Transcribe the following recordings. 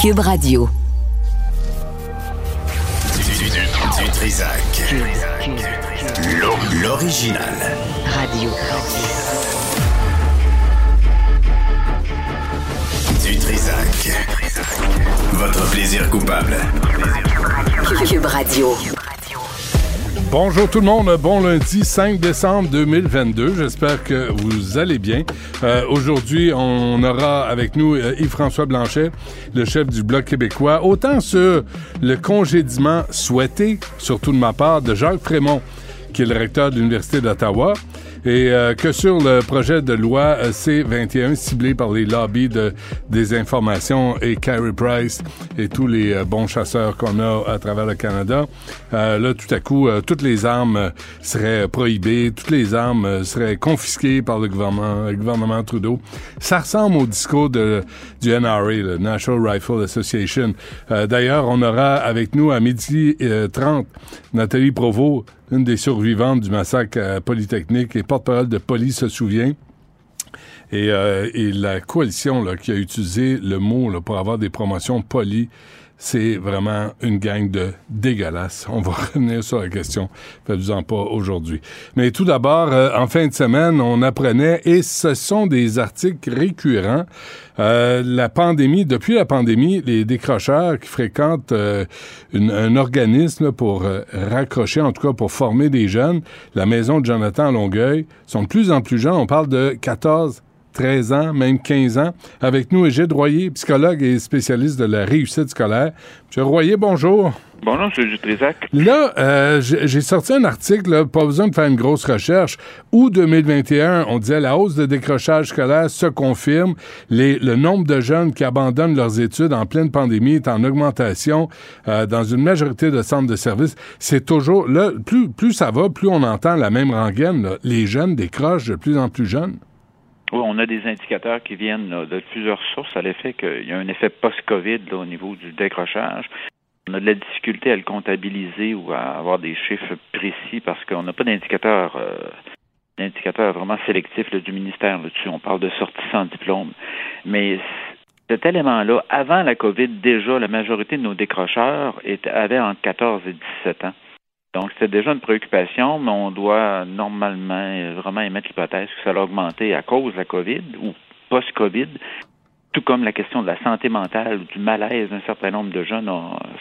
Cube Radio. Du, Trisac. L'original. Radio. Du Trisac. Votre plaisir coupable. Cube Radio. Bonjour tout le monde, bon lundi 5 décembre 2022, j'espère que vous allez bien. Euh, Aujourd'hui, on aura avec nous euh, Yves-François Blanchet, le chef du Bloc québécois, autant sur le congédiement souhaité, surtout de ma part, de Jacques Frémont, qui est le recteur de l'Université d'Ottawa, et euh, que sur le projet de loi euh, C-21 ciblé par les lobbies de désinformation et Carrie Price et tous les euh, bons chasseurs qu'on a à travers le Canada. là, tout à coup, toutes les armes seraient prohibées, toutes les armes seraient confisquées par le gouvernement, le gouvernement Trudeau. Ça ressemble au discours de, du NRA, le National Rifle Association. D'ailleurs, on aura avec nous à midi 30 Nathalie Provost, une des survivantes du massacre à Polytechnique et porte-parole de police se souvient. Et, euh, et la coalition là, qui a utilisé le mot là, pour avoir des promotions polies, c'est vraiment une gang de dégueulasses. On va revenir sur la question. Faites-vous-en pas aujourd'hui. Mais tout d'abord, euh, en fin de semaine, on apprenait, et ce sont des articles récurrents, euh, la pandémie, depuis la pandémie, les décrocheurs qui fréquentent euh, un organisme pour euh, raccrocher, en tout cas pour former des jeunes, la maison de Jonathan Longueuil, sont de plus en plus jeunes. On parle de 14 13 ans, même 15 ans. Avec nous, Égide Royer, psychologue et spécialiste de la réussite scolaire. Monsieur Royer, bonjour. Bonjour, M. Dutrisac. Là, euh, j'ai sorti un article, là, pas besoin de faire une grosse recherche. Août 2021, on disait la hausse de décrochage scolaire se confirme. Les, le nombre de jeunes qui abandonnent leurs études en pleine pandémie est en augmentation euh, dans une majorité de centres de services. C'est toujours, là, plus, plus ça va, plus on entend la même rengaine. Là. Les jeunes décrochent de plus en plus jeunes. Oui, on a des indicateurs qui viennent de plusieurs sources à l'effet qu'il y a un effet post-COVID au niveau du décrochage. On a de la difficulté à le comptabiliser ou à avoir des chiffres précis parce qu'on n'a pas d'indicateur euh, vraiment sélectif du ministère là-dessus. On parle de sortie sans diplôme. Mais cet élément-là, avant la COVID, déjà, la majorité de nos décrocheurs avaient entre 14 et 17 ans. Donc, c'était déjà une préoccupation, mais on doit normalement vraiment émettre l'hypothèse que ça a augmenté à cause de la COVID ou post-COVID, tout comme la question de la santé mentale ou du malaise d'un certain nombre de jeunes,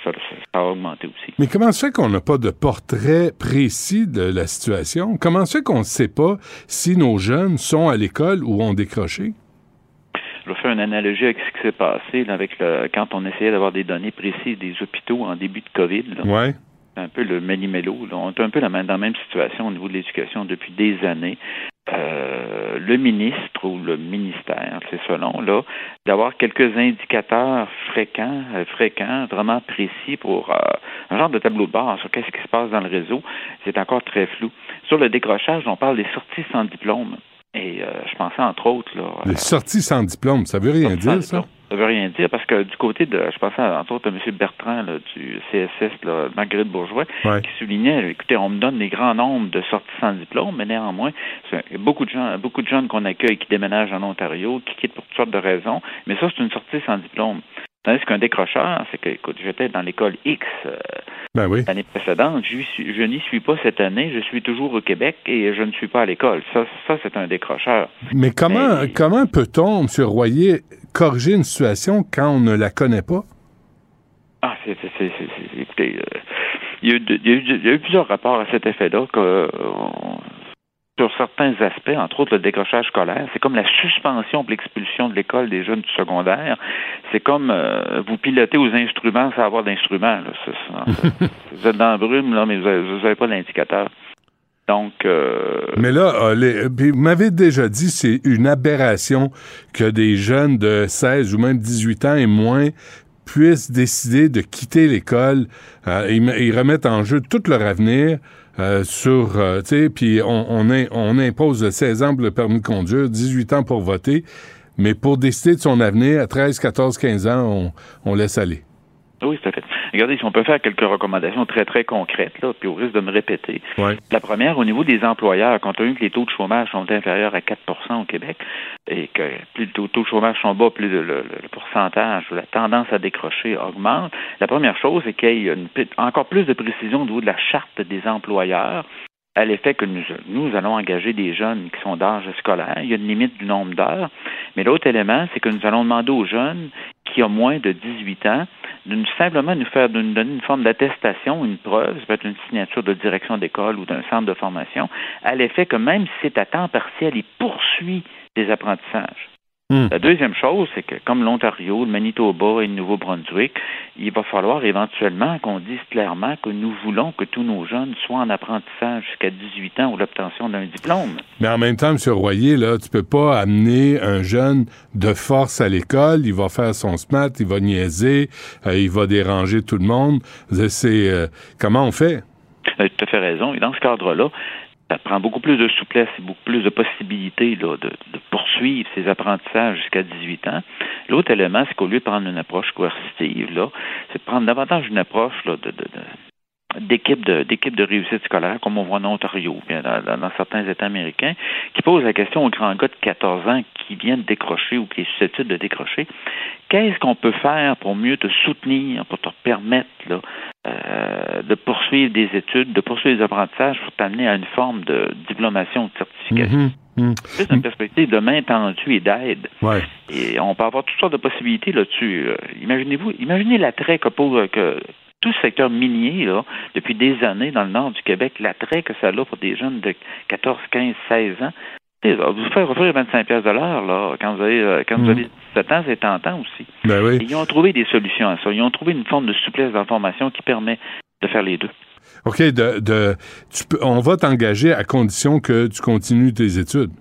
ça, ça, a augmenté aussi. Mais comment se fait qu'on n'a pas de portrait précis de la situation? Comment se fait qu'on ne sait pas si nos jeunes sont à l'école ou ont décroché? Je vais faire une analogie avec ce qui s'est passé là, avec le, quand on essayait d'avoir des données précises des hôpitaux en début de COVID. Là. Ouais un peu le méli-mélo. On est un peu dans la même situation au niveau de l'éducation depuis des années. Euh, le ministre ou le ministère, c'est selon, là, d'avoir quelques indicateurs fréquents, euh, fréquents, vraiment précis pour euh, un genre de tableau de bord sur qu'est-ce qui se passe dans le réseau, c'est encore très flou. Sur le décrochage, on parle des sorties sans diplôme. Et je pensais entre autres là. Les sorties sans diplôme, ça veut rien dire, ça? Ça veut rien dire parce que du côté de, je pensais entre autres à M. Bertrand là, du CSS, là, Marguerite Bourgeois, ouais. qui soulignait, écoutez, on me donne des grands nombres de sorties sans diplôme, mais néanmoins, il y a beaucoup de gens, beaucoup de jeunes qu'on accueille qui déménagent en Ontario, qui quittent pour toutes sortes de raisons, mais ça, c'est une sortie sans diplôme. Tandis qu'un décrocheur, c'est que, écoute, j'étais dans l'école X euh, ben oui. l'année précédente, je, je n'y suis pas cette année, je suis toujours au Québec et je ne suis pas à l'école. Ça, ça c'est un décrocheur. Mais comment, mais... comment peut-on, M. Royer, corriger une situation quand on ne la connaît pas? Ah, c'est, écoutez, euh, il, y a eu, il, y a eu, il y a eu plusieurs rapports à cet effet-là que, euh, sur certains aspects, entre autres le décrochage scolaire, c'est comme la suspension pour l'expulsion de l'école des jeunes du secondaire. C'est comme euh, vous pilotez aux instruments sans avoir d'instruments. vous êtes dans la brume, là, mais vous n'avez pas d'indicateur. Donc, euh... Mais là, les, vous m'avez déjà dit c'est une aberration que des jeunes de 16 ou même 18 ans et moins puissent décider de quitter l'école. Euh, ils, ils, remettent en jeu tout leur avenir euh, sur, euh, tu sais, puis on, on, on, impose 16 ans pour le permis de conduire, 18 ans pour voter, mais pour décider de son avenir, à 13, 14, 15 ans, on, on laisse aller. Oui, tout à fait. Regardez, si on peut faire quelques recommandations très, très concrètes, là, puis au risque de me répéter. La première, au niveau des employeurs, compte tenu que les taux de chômage sont inférieurs à 4% au Québec, et que plus le taux, de chômage sont bas, plus le, le, pourcentage ou la tendance à décrocher augmente, la première chose, c'est qu'il y ait encore plus de précision au niveau de la charte des employeurs à l'effet que nous, allons engager des jeunes qui sont d'âge scolaire. Il y a une limite du nombre d'heures. Mais l'autre élément, c'est que nous allons demander aux jeunes qui ont moins de 18 ans de nous, simplement nous faire nous donner une forme d'attestation, une preuve, ça peut être une signature de direction d'école ou d'un centre de formation, à l'effet que même si c'est à temps partiel, il poursuit des apprentissages. Hmm. La deuxième chose, c'est que comme l'Ontario, le Manitoba et le Nouveau-Brunswick, il va falloir éventuellement qu'on dise clairement que nous voulons que tous nos jeunes soient en apprentissage jusqu'à 18 ans ou l'obtention d'un diplôme. Mais en même temps, M. Royer, là, tu peux pas amener un jeune de force à l'école, il va faire son SMAT, il va niaiser, euh, il va déranger tout le monde. C'est euh, comment on fait? Tu as fait raison. Et dans ce cadre-là, ça prend beaucoup plus de souplesse et beaucoup plus de possibilités de, poursuivre ces apprentissages jusqu'à 18 ans. L'autre élément, c'est qu'au lieu de prendre une approche coercitive, là, c'est de prendre davantage une approche là, de, d'équipe de d'équipe de réussite scolaire, comme on voit en Ontario, bien dans, certains États américains, qui pose la question aux grands gars de 14 ans qui viennent décrocher ou qui est susceptible de décrocher, qu'est-ce qu'on peut faire pour mieux te soutenir, pour te permettre là, euh, de poursuivre des études, de poursuivre des apprentissages pour t'amener à une forme de diplomation ou de certification? Mm-hmm. C'est une perspective de main tendue et d'aide. Et on peut avoir toutes sortes de possibilités là-dessus. Euh, imaginez-vous, imaginez l'attrait que, que tout ce secteur minier, là, depuis des années dans le nord du Québec, l'attrait que ça a pour des jeunes de 14, 15, 16 ans, vous faire offrir 25 pièces de l'heure là quand vous avez euh, quand vous avez 17 ans, c'est tentant aussi. Ben oui. ils ont trouvé des solutions à ça. Ils ont trouvé une forme de souplesse d'information qui permet de faire les deux. OK, de, de tu peux, on va t'engager à condition que tu continues tes études.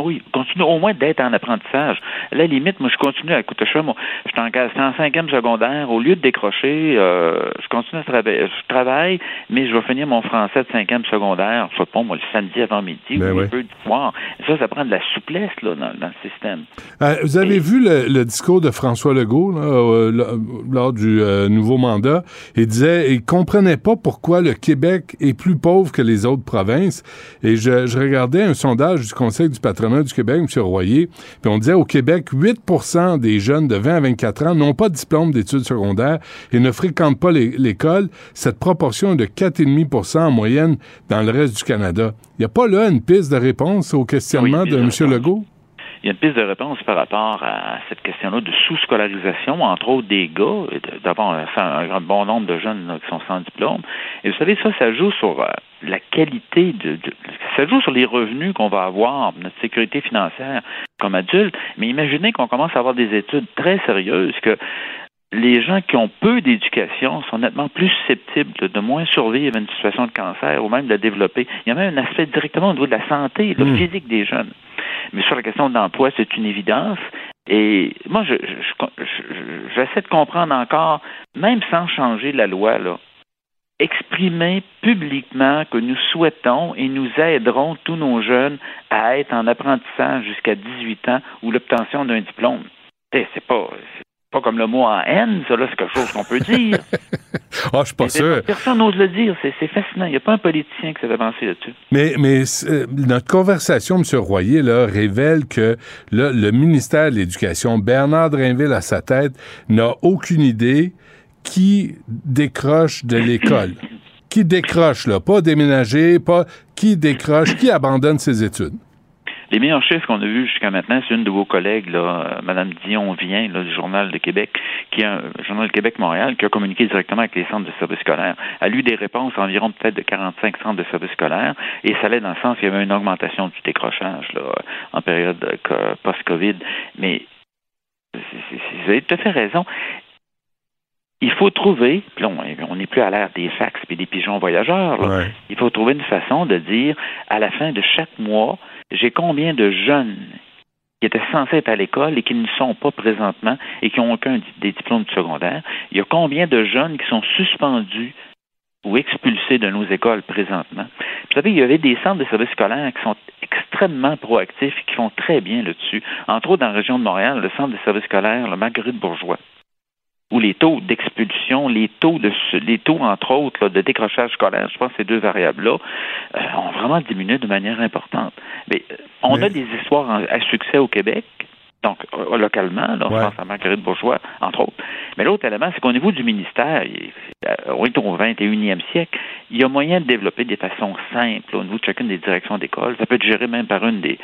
Oui, continue au moins d'être en apprentissage. À la limite, moi, je continue à écouter ça. Moi, je suis en, cinquième secondaire. Au lieu de décrocher, euh, je continue à travailler. Je travaille, mais je vais finir mon français de cinquième secondaire, je sais pas, moi, le samedi avant midi ben ou un peu du soir. Ça, ça prend de la souplesse là, dans, le système. Euh, vous avez vu le, discours de François Legault là, euh, lors du nouveau mandat? Il disait il comprenait pas pourquoi le Québec est plus pauvre que les autres provinces. Et je, je regardais un sondage du Conseil du du Québec, M. Royer, puis on disait au Québec, 8% des jeunes de 20 à 24 ans n'ont pas de diplôme d'études secondaires et ne fréquentent pas l'école. Cette proportion est de 4,5% en moyenne dans le reste du Canada. Il n'y a pas là une piste de réponse au questionnement de M. Legault? Il y a une piste de réponse par rapport à cette question-là de sous-scolarisation, entre autres des gars, d'avoir un, un, bon nombre de jeunes qui sont sans diplôme. Et vous savez, ça, ça joue sur euh, la qualité de, ça joue sur les revenus qu'on va avoir, notre sécurité financière comme adulte. Mais imaginez qu'on commence à avoir des études très sérieuses que les gens qui ont peu d'éducation sont nettement plus susceptibles de moins survivre à une situation de cancer ou même de la développer. Il y a même un aspect directement au niveau de la santé, le hmm. physique des jeunes. Mais sur la question de l'emploi, c'est une évidence. Et moi, je, j'essaie de comprendre encore, même sans changer la loi, là, exprimer publiquement que nous souhaitons et nous aiderons tous nos jeunes à être en apprentissage jusqu'à 18 ans ou l'obtention d'un diplôme. C'est pas, pas comme le mot en haine, ça là, c'est quelque chose qu'on peut dire. Ah, je suis pas sûr. Personne n'ose le dire, c'est fascinant. Il n'y a pas un politicien qui s'est avancé là-dessus. Mais, mais euh, notre conversation, M. Royer, là, révèle que le ministère de l'Éducation, Bernard Drinville à sa tête, n'a aucune idée qui décroche de l'école. qui décroche, là, pas déménager, pas qui décroche, qui abandonne ses études? Les meilleurs chiffres qu'on a vus jusqu'à maintenant, c'est une de vos collègues, là, euh, Mme Dion Vient, là, du Journal de Québec, qui a un Journal de Québec-Montréal, qui a communiqué directement avec les centres de services scolaires. Elle a eu des réponses environ peut-être de 45 centres de services scolaires, et ça allait dans le sens qu'il y avait une augmentation du décrochage là, en période post-COVID. Mais vous avez tout à fait raison il faut trouver, puis on n'est plus à l'ère des fax et des pigeons voyageurs, il faut trouver une façon de dire à la fin de chaque mois, j'ai combien de jeunes qui étaient censés être à l'école et qui ne sont pas présentement et qui n'ont aucun des diplômes de secondaire? Il y a combien de jeunes qui sont suspendus ou expulsés de nos écoles présentement? Vous savez, il y avait des centres de services scolaires qui sont extrêmement proactifs et qui font très bien là-dessus. Entre autres, dans la région de Montréal, le centre de services scolaires, le Marguerite Bourgeois où les taux d'expulsion, les taux de les taux, entre autres, de décrochage scolaire, je pense que ces deux variables-là, euh, ont vraiment diminué de manière importante. Mais euh, on a des histoires à succès au Québec, donc euh, localement, là, je pense à Marguerite Bourgeois, entre autres. Mais l'autre élément, c'est qu'au niveau du ministère, on est au 21e siècle, il y a moyen de développer des façons simples au niveau de chacune des directions d'école. Ça peut être géré même par une des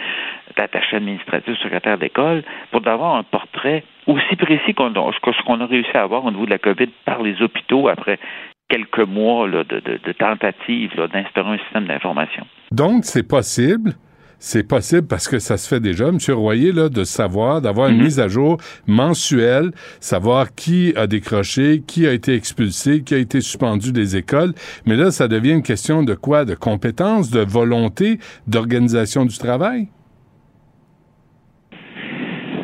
attachés administratifs, secrétaires d'école, pour avoir un portrait aussi précis qu'on que ce qu'on a réussi à avoir au niveau de la COVID par les hôpitaux après quelques mois de, de tentatives d'instaurer un système d'information. Donc, c'est possible c'est possible parce que ça se fait déjà, M. Royer, là, de savoir, d'avoir une mhm. mise à jour mensuelle, savoir qui a décroché, qui a été expulsé, qui a été suspendu des écoles. Mais là, ça devient une question de quoi? De compétences, de volonté, d'organisation du travail?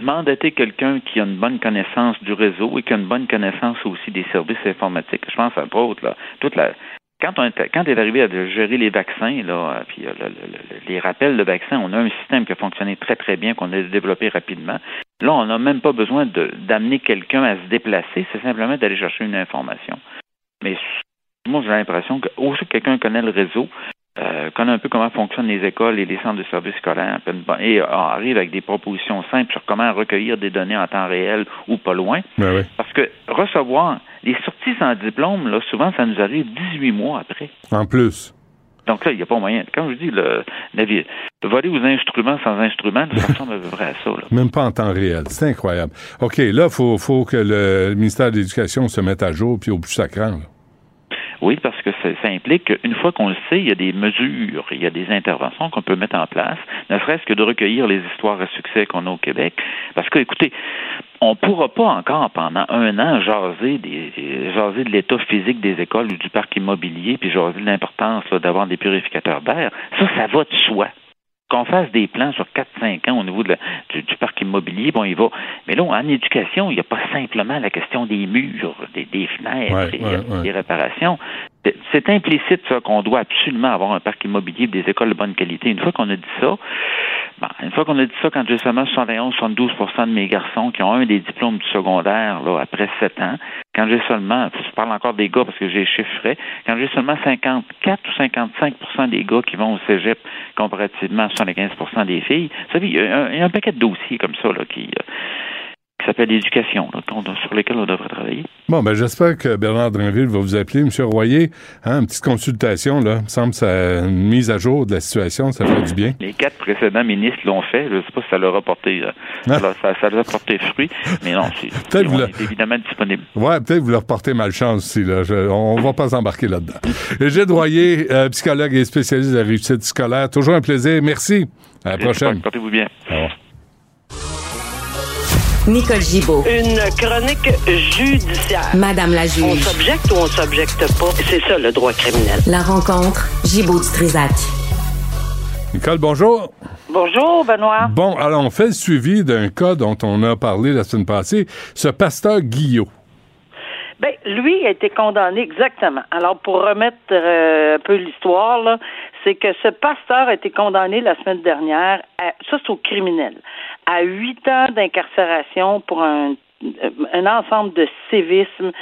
mandater quelqu'un qui a une bonne connaissance du réseau et qui a une bonne connaissance aussi des services informatiques. Je pense, à autres, là, toute la, quand on est, quand est arrivé à gérer les vaccins, puis euh, les rappels de vaccins, on a un système qui a fonctionné très très bien, qu'on a développé rapidement. Là, on n'a même pas besoin d'amener quelqu'un à se déplacer, c'est simplement d'aller chercher une information. Mais moi, j'ai l'impression que aussi quelqu'un connaît le réseau, euh, connaît un peu comment fonctionnent les écoles et les centres de services scolaires et euh, arrive avec des propositions simples sur comment recueillir des données en temps réel ou pas loin. Ben Parce que recevoir les sorties sans diplôme, là, souvent, ça nous arrive 18 mois après. En plus. Donc là, il n'y a pas moyen. Quand je dis le, le voler aux instruments sans instruments, ça ressemble à peu près à ça. Même pas en temps réel. C'est incroyable. OK, là, il faut, faut, que le ministère de l'Éducation se mette à jour, puis au plus sacrant. Oui, parce que ça, implique qu'une fois qu'on le sait, il y a des mesures, il y a des interventions qu'on peut mettre en place, ne serait-ce que de recueillir les histoires à succès qu'on a au Québec. Parce que, écoutez, on ne pourra pas encore pendant un an jaser, des, jaser de l'état physique des écoles ou du parc immobilier, puis jaser de l'importance d'avoir des purificateurs d'air. Ça, ça va de soi qu'on fasse des plans sur 4-5 ans au niveau de du, parc immobilier, bon, il va. Mais là, en éducation, il n'y a pas simplement la question des murs, des, fenêtres, des, réparations. C'est implicite, ça, qu'on doit absolument avoir un parc immobilier des écoles de bonne qualité. Une fois qu'on a dit ça, une fois qu'on a dit ça, quand j'ai seulement 71-72% de mes garçons qui ont un des diplômes du secondaire là, après 7 ans, quand j'ai seulement, je parle encore des gars parce que j'ai chiffré, quand j'ai seulement 54 ou 55% des gars qui vont au cégep comparativement à 75% des filles, vous savez, il y, a un, paquet de dossiers comme ça là, qui, euh, qui s'appelle l'éducation, sur lesquels on devrait travailler. Bon, ben j'espère que Bernard Drinville va vous appeler. Monsieur Royer, hein, une petite consultation, là, me semble que ça, une mise à jour de la situation, ça fait du bien. Les quatre précédents ministres l'ont fait. Je ne sais pas si ça leur a porté, euh, ah. ça, ça, leur a porté fruit, mais non, c'est évidemment disponible. Ouais, peut-être vous leur portez malchance aussi. Là. on va pas s'embarquer là-dedans. Gilles Royer, euh, psychologue et spécialiste de la réussite scolaire, toujours un plaisir. Merci. À la prochaine. Portez-vous bien. Au revoir. Nicole Gibaud. Une chronique judiciaire. Madame la juge. On s'objecte ou on s'objecte pas? C'est ça le droit criminel. La rencontre Gibaud-Strisac. Nicole, bonjour. Bonjour, Benoît. Bon, alors on fait le suivi d'un cas dont on a parlé la semaine passée, ce pasteur Guillot. Ben, lui a été condamné exactement. Alors, pour remettre euh, un peu l'histoire, c'est que ce pasteur a été condamné la semaine dernière, ça c'est au criminel, à huit ans d'incarcération pour un, un ensemble de sévisme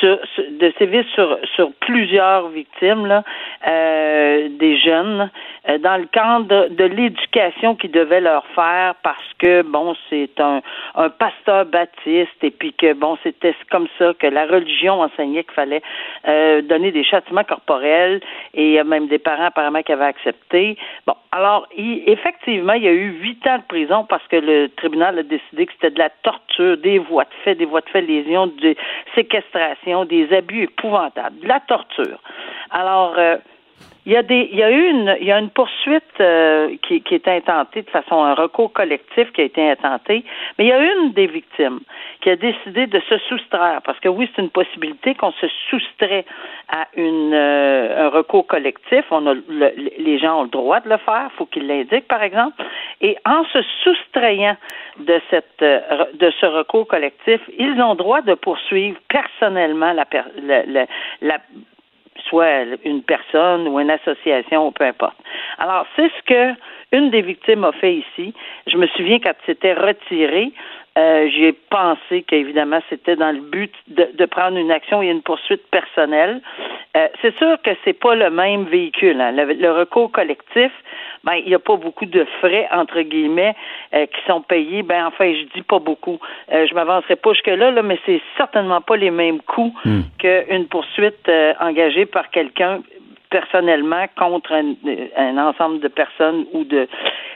sur, de sévices sur, sur plusieurs victimes, là, euh, des jeunes, euh, dans le cadre de, l'éducation qu'ils devaient leur faire parce que, bon, c'est un, un pasteur baptiste et puis que, bon, c'était comme ça que la religion enseignait qu'il fallait euh, donner des châtiments corporels et a même des parents apparemment qui avaient accepté. Bon, alors, il, effectivement, il y a eu huit ans de prison parce que le tribunal a décidé que c'était de la torture, des voies de fait, des voies de fait, lésions, séquestrations, des abus épouvantables, de la torture. Alors, euh, il y a des, il y a eu une, il y a une poursuite euh, qui, qui est intentée de façon un recours collectif qui a été intenté, mais il y a une des victimes qui a décidé de se soustraire parce que oui, c'est une possibilité qu'on se soustrait à une euh, un recours collectif. On a les gens ont le droit de le faire, faut qu'ils l'indiquent par exemple, et en se soustrayant de cette euh, de ce recours collectif, ils ont le droit de poursuivre personnellement la, la, la soit une personne ou une association ou peu importe. Alors, c'est ce que une des victimes a fait ici. Je me souviens quand c'était retiré Euh, J'ai pensé qu'évidemment, c'était dans le but de, de, prendre une action et une poursuite personnelle. Euh, c'est sûr que c'est pas le même véhicule. Hein. Le, le, recours collectif, ben, il n'y a pas beaucoup de frais, entre guillemets, euh, qui sont payés. Ben, enfin, je dis pas beaucoup. Euh, je m'avancerai pas jusque-là, là, mais c'est certainement pas les mêmes coûts Hmm. qu'une poursuite euh, engagée par quelqu'un personnellement contre un, un, ensemble de personnes ou de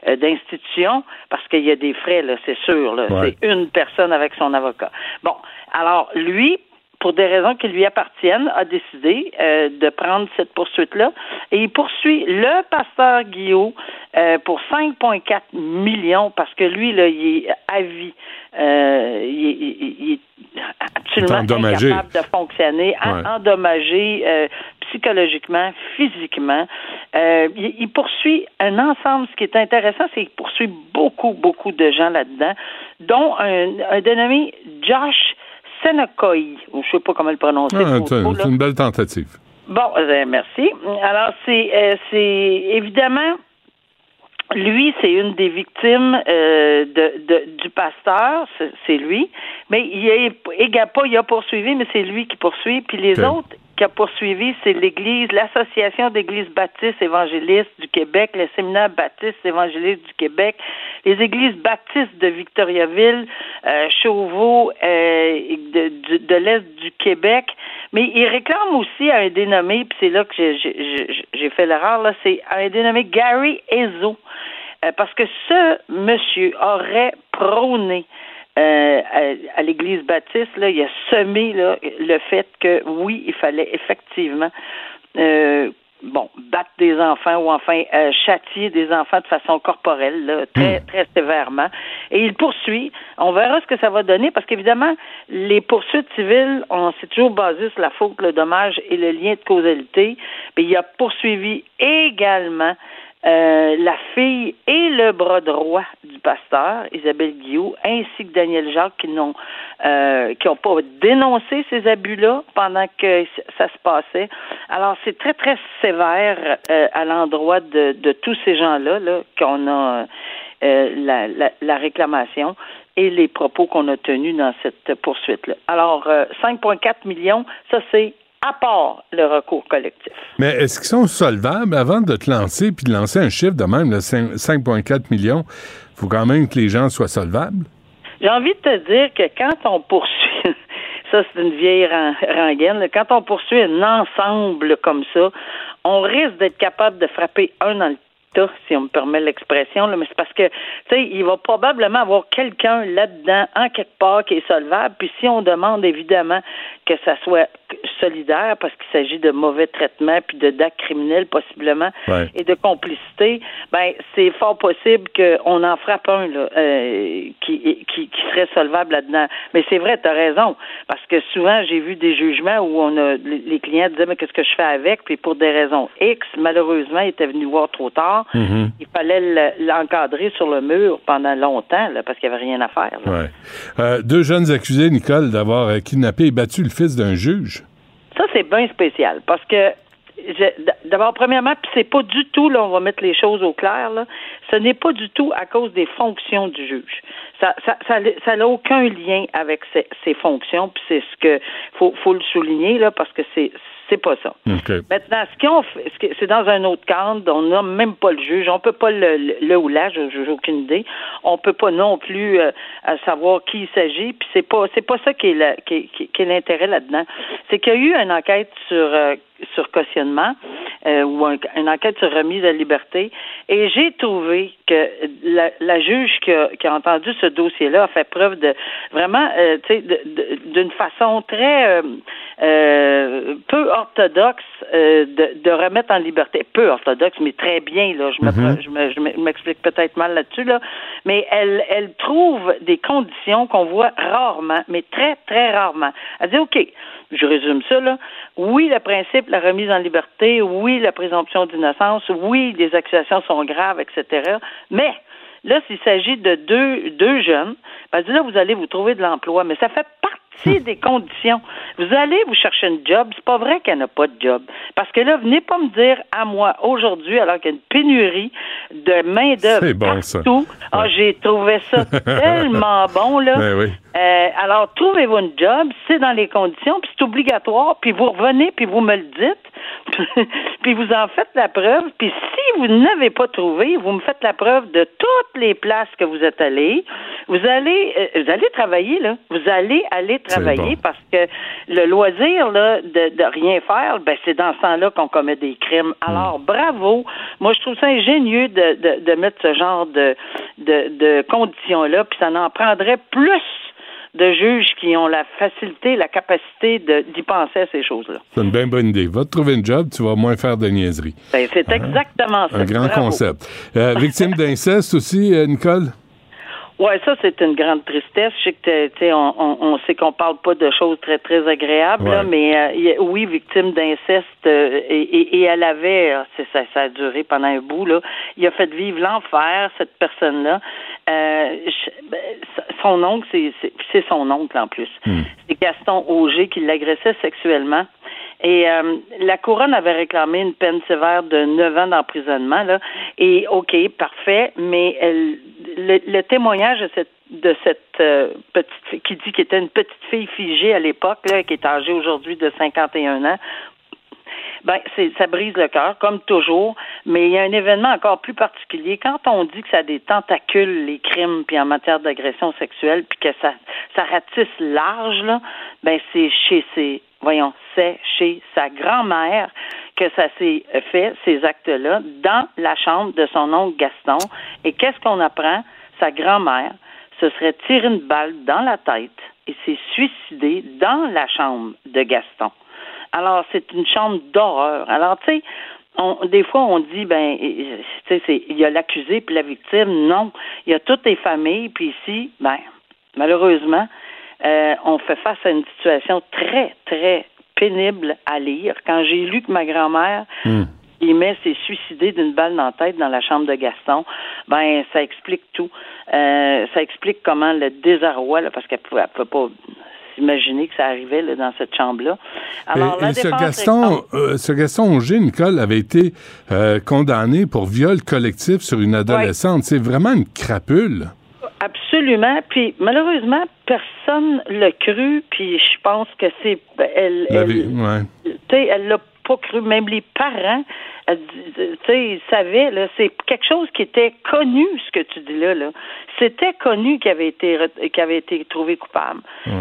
euh, d'institutions parce qu'il y a des frais là, c'est sûr là, Ouais. c'est une personne avec son avocat. Bon, alors lui pour des raisons qui lui appartiennent, a décidé euh, de prendre cette poursuite-là. Et il poursuit le pasteur Guillaume euh, pour 5,4 millions parce que lui, là, il est à vie. Euh, il, il, il, est absolument endommagé. incapable de fonctionner, Ouais. endommagé psychologiquement, physiquement. Il, il poursuit un ensemble. Ce qui est intéressant, c'est qu'il poursuit beaucoup, beaucoup de gens là-dedans, dont un, un dénommé Josh Senokoi, ou je sais pas comment le prononcer. Ah, c'est une belle tentative. Bon, euh, merci. Alors, c'est euh, c'est évidemment lui, c'est une des victimes euh, de, de- du pasteur, c'est- lui. Mais il a, il a pas, il a poursuivi, mais c'est lui qui poursuit. Puis les autres qui a poursuivi, c'est l'Église, l'Association d'églises baptistes évangélistes du Québec, le Séminaire baptiste évangéliste du Québec, les églises baptistes de Victoriaville, euh, Chauveau, euh, de, l'Est du Québec. Mais il réclame aussi à un dénommé, puis c'est là que j'ai fait l'erreur, là, c'est à un dénommé Gary Ezo. Euh, parce que ce monsieur aurait prôné euh, à, à l'Église baptiste, là, il a semé là, le fait que oui, il fallait effectivement euh, bon, battre des enfants ou enfin euh, châtier des enfants de façon corporelle, là, très, très sévèrement. Et il poursuit. On verra ce que ça va donner parce qu'évidemment, les poursuites civiles, on s'est toujours basé sur la faute, le dommage et le lien de causalité. Mais il a poursuivi également euh, la fille et le bras droit du pasteur, Isabelle Guillot, ainsi que Daniel Jacques, qui n'ont euh, qui n'ont pas dénoncé ces abus-là pendant que ça se passait. Alors, c'est très, très sévère euh, à l'endroit de, de tous ces gens-là là, qu'on a euh, la, la, la réclamation et les propos qu'on a tenus dans cette poursuite-là. Alors, euh, 5,4 millions, ça c'est à part le recours collectif. Mais est-ce qu'ils sont solvables? Avant de te lancer puis de lancer un chiffre de même, là, 5 5,4 millions? Il faut quand même que les gens soient solvables? J'ai envie de te dire que quand on poursuit, ça c'est une vieille ren- rengaine, quand on poursuit un ensemble comme ça, on risque d'être capable de frapper un dans le tas, si on me permet l'expression, mais c'est parce que, tu sais, il va probablement avoir quelqu'un là-dedans, en quelque part, qui est solvable, puis si on demande évidemment que ça soit solidaire, parce qu'il s'agit de mauvais traitements, puis de d'actes criminels possiblement, Ouais. et de complicité, ben c'est fort possible qu'on en frappe un là, euh, qui, qui, qui serait solvable là-dedans. Mais c'est vrai, tu as raison, parce que souvent j'ai vu des jugements où on a les les clients disaient mais qu'est-ce que je fais avec, puis pour des raisons X, malheureusement, ils étaient venus voir trop tard. Il fallait le- l'encadrer sur le mur pendant longtemps, là, parce qu'il n'y avait rien à faire. Ouais. Euh, deux jeunes accusés, Nicole, d'avoir euh, kidnappé et battu le fils d'un juge. Ça, c'est bien spécial parce que d'abord, premièrement, puis c'est pas du tout, là, on va mettre les choses au clair, là, ce n'est pas du tout à cause des fonctions du juge. Ça ça, ça, ça n'a aucun lien avec ses, ses fonctions, puis c'est ce que faut, faut le souligner, là, parce que c'est c'est pas ça. Maintenant, ce qu'on fait, c'est dans un autre cadre, on n'a même pas le juge, on peut pas le, le, le ou la, j'ai aucune idée. On peut pas non plus euh, savoir qui il s'agit, puis c'est pas c'est pas ça qui est la- qui, est- qui- qui est l'intérêt là-dedans. C'est qu'il y a eu une enquête sur euh, sur cautionnement euh, ou un- une enquête sur remise à liberté, et j'ai trouvé que la, la juge qui a, qui a entendu ce dossier-là a fait preuve de vraiment, euh, tu sais, d'une façon très euh, euh, peu orthodoxe de, de remettre en liberté, peu orthodoxe, mais très bien là. Je je m'explique peut-être mal là-dessus là, mais elle, elle trouve des conditions qu'on voit rarement, mais très très rarement. Elle dit ok, je résume ça là. Oui, le principe, la remise en liberté, oui, la présomption d'innocence, oui, les accusations sont graves, etc. Mais Là, s'il s'agit de deux, jeunes, ben, là, vous allez vous trouver de l'emploi, mais ça fait partie partie des conditions. Vous allez vous chercher une job, c'est pas vrai qu'il n'y en a pas de job. Parce que là, venez pas me dire à moi aujourd'hui, alors qu'il y a une pénurie de main-d'œuvre C'est bon, partout. Ah, j'ai trouvé ça tellement bon, là. Ben oui. Euh, alors, trouvez-vous une job, c'est dans les conditions, puis c'est obligatoire, puis vous revenez, puis vous me le dites, puis vous en faites la preuve, puis si vous n'avez pas trouvé, vous me faites la preuve de toutes les places que vous êtes allés. Vous allez, euh, vous allez travailler, là. Vous allez aller travailler bon. parce que le loisir, là, de, de rien faire, ben, c'est dans ce temps-là qu'on commet des crimes. Alors, bravo. Moi, je trouve ça ingénieux de, de, de mettre ce genre de, de, de conditions-là, puis ça en prendrait plus de juges qui ont la facilité, la capacité de- d'y penser à ces choses-là. C'est une bien bonne idée. Va te trouver une job, tu vas moins faire de niaiseries. Ben, c'est exactement ça. Un grand Bravo. concept. Euh, victime d'inceste aussi, euh, Nicole? Ouais, ça c'est une grande tristesse. Je sais que t'es- tu on, on, on sait qu'on parle pas de choses très très agréables, là, mais euh, oui, victime d'inceste euh, et, et, et elle avait, euh, c'est ça, ça a duré pendant un bout là. Il a fait vivre l'enfer cette personne-là. Euh, je- ben, son oncle, c'est son oncle en plus. C'est Gaston Auger qui l'agressait sexuellement. Et euh, la couronne avait réclamé une peine sévère de 9 ans d'emprisonnement. Là. Et OK, parfait, mais elle, le, le témoignage de cette, de cette euh, petite qui dit qu'elle était une petite fille figée à l'époque, qui est âgée aujourd'hui de 51 ans, ben, ça brise le cœur, comme toujours. Mais il y a un événement encore plus particulier. Quand on dit que ça a les crimes, puis en matière d'agression sexuelle, puis que ça, ça ratisse large, là, ben, c'est chez ses, voyons, c'est chez sa grand-mère que ça s'est fait, ces actes-là, dans la chambre de son oncle Gaston. Et qu'est-ce qu'on apprend? Sa grand-mère se serait tiré une balle dans la tête et s'est suicidée dans la chambre de Gaston. Alors, c'est une chambre d'horreur. Alors, tu sais, on, des fois, on dit, ben, tu sais, c'est- il y a l'accusé puis la victime. Non, il y a toutes les familles. Puis ici, ben, malheureusement, euh, on fait face à une situation très, très pénible à lire. Quand j'ai lu que ma grand-mère il met s'est suicidé d'une balle dans la tête dans la chambre de Gaston, ben ça explique tout. Euh, ça explique comment le désarroi, là, parce qu'elle ne pouvait, pas s'imaginer que ça arrivait là, dans cette chambre-là. Alors, et ce Gaston, réclame- euh, ce Gaston Auger, Nicole, avait été euh, condamné pour viol collectif sur une adolescente. C'est vraiment une crapule. Absolument. Puis malheureusement, personne l'a cru. Puis je pense que c'est elle. La elle- vie- ouais. tu sais, elle l'a pas cru. Même les parents, tu sais, ils savaient. Là, c'est quelque chose qui était connu, ce que tu dis là. là. C'était connu qu'il avait été qu'il avait été trouvé coupable.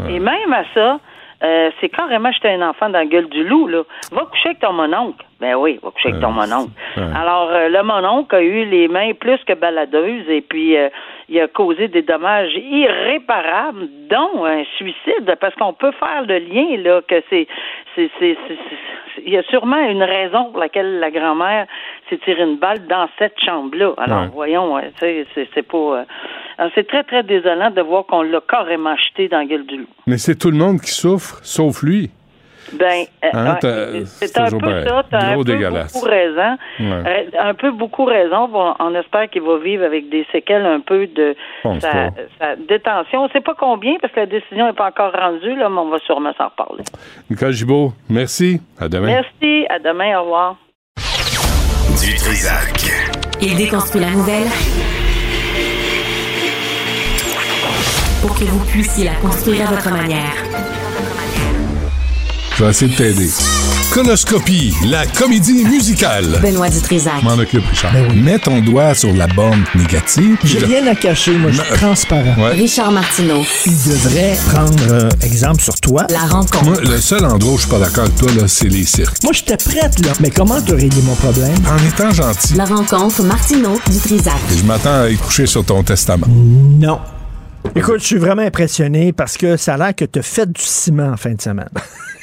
Et même à ça. Euh, c'est carrément jeter un enfant dans la gueule du loup, là. Va coucher avec ton mononcle. Ben oui, va coucher avec ton mononcle. ouais. Alors, euh, le mononcle a eu les mains plus que baladeuses et puis euh, il a causé des dommages irréparables, dont un suicide, parce qu'on peut faire le lien, là, que c'est. il y a sûrement une raison pour laquelle la grand-mère s'est tiré une balle dans cette chambre-là. Alors, Ouais. voyons, euh, c'est pas. Alors, c'est très, très désolant de voir qu'on l'a carrément jeté dans la gueule du loup. Mais c'est tout le monde qui souffre, sauf lui. Ben, euh, Hein, c'est- un peu pareil. ça. T'as un peu beaucoup raison. Ouais. Euh, un peu beaucoup raison. Bon, on espère qu'il va vivre avec des séquelles un peu de sa, détention. On sait pas combien parce que la décision n'est pas encore rendue, là, mais on va sûrement s'en reparler. Nicole Gibault, merci. À demain. Merci. À demain. Au revoir. Du Trisac. Il déconstruit la nouvelle pour que vous puissiez la construire à votre manière. Je vais essayer de t'aider. Conoscopie, la comédie musicale. Benoît Dutrisac. M'en occupe, Richard. Mets ton doigt sur la bande négative. J'ai rien à cacher, moi, je suis transparent. Ouais. Richard Martineau. Il devrait prendre euh, exemple sur toi. La rencontre. Moi, le seul endroit où je suis pas d'accord avec toi, là, c'est les cirques. Moi, j'étais prête, là. Mais comment te régler mon problème? En étant gentil, La rencontre Martineau Dutrisac. je m'attends à y coucher sur ton testament. Non. Écoute, je suis vraiment impressionné parce que ça a l'air que tu as fait du ciment en fin de semaine.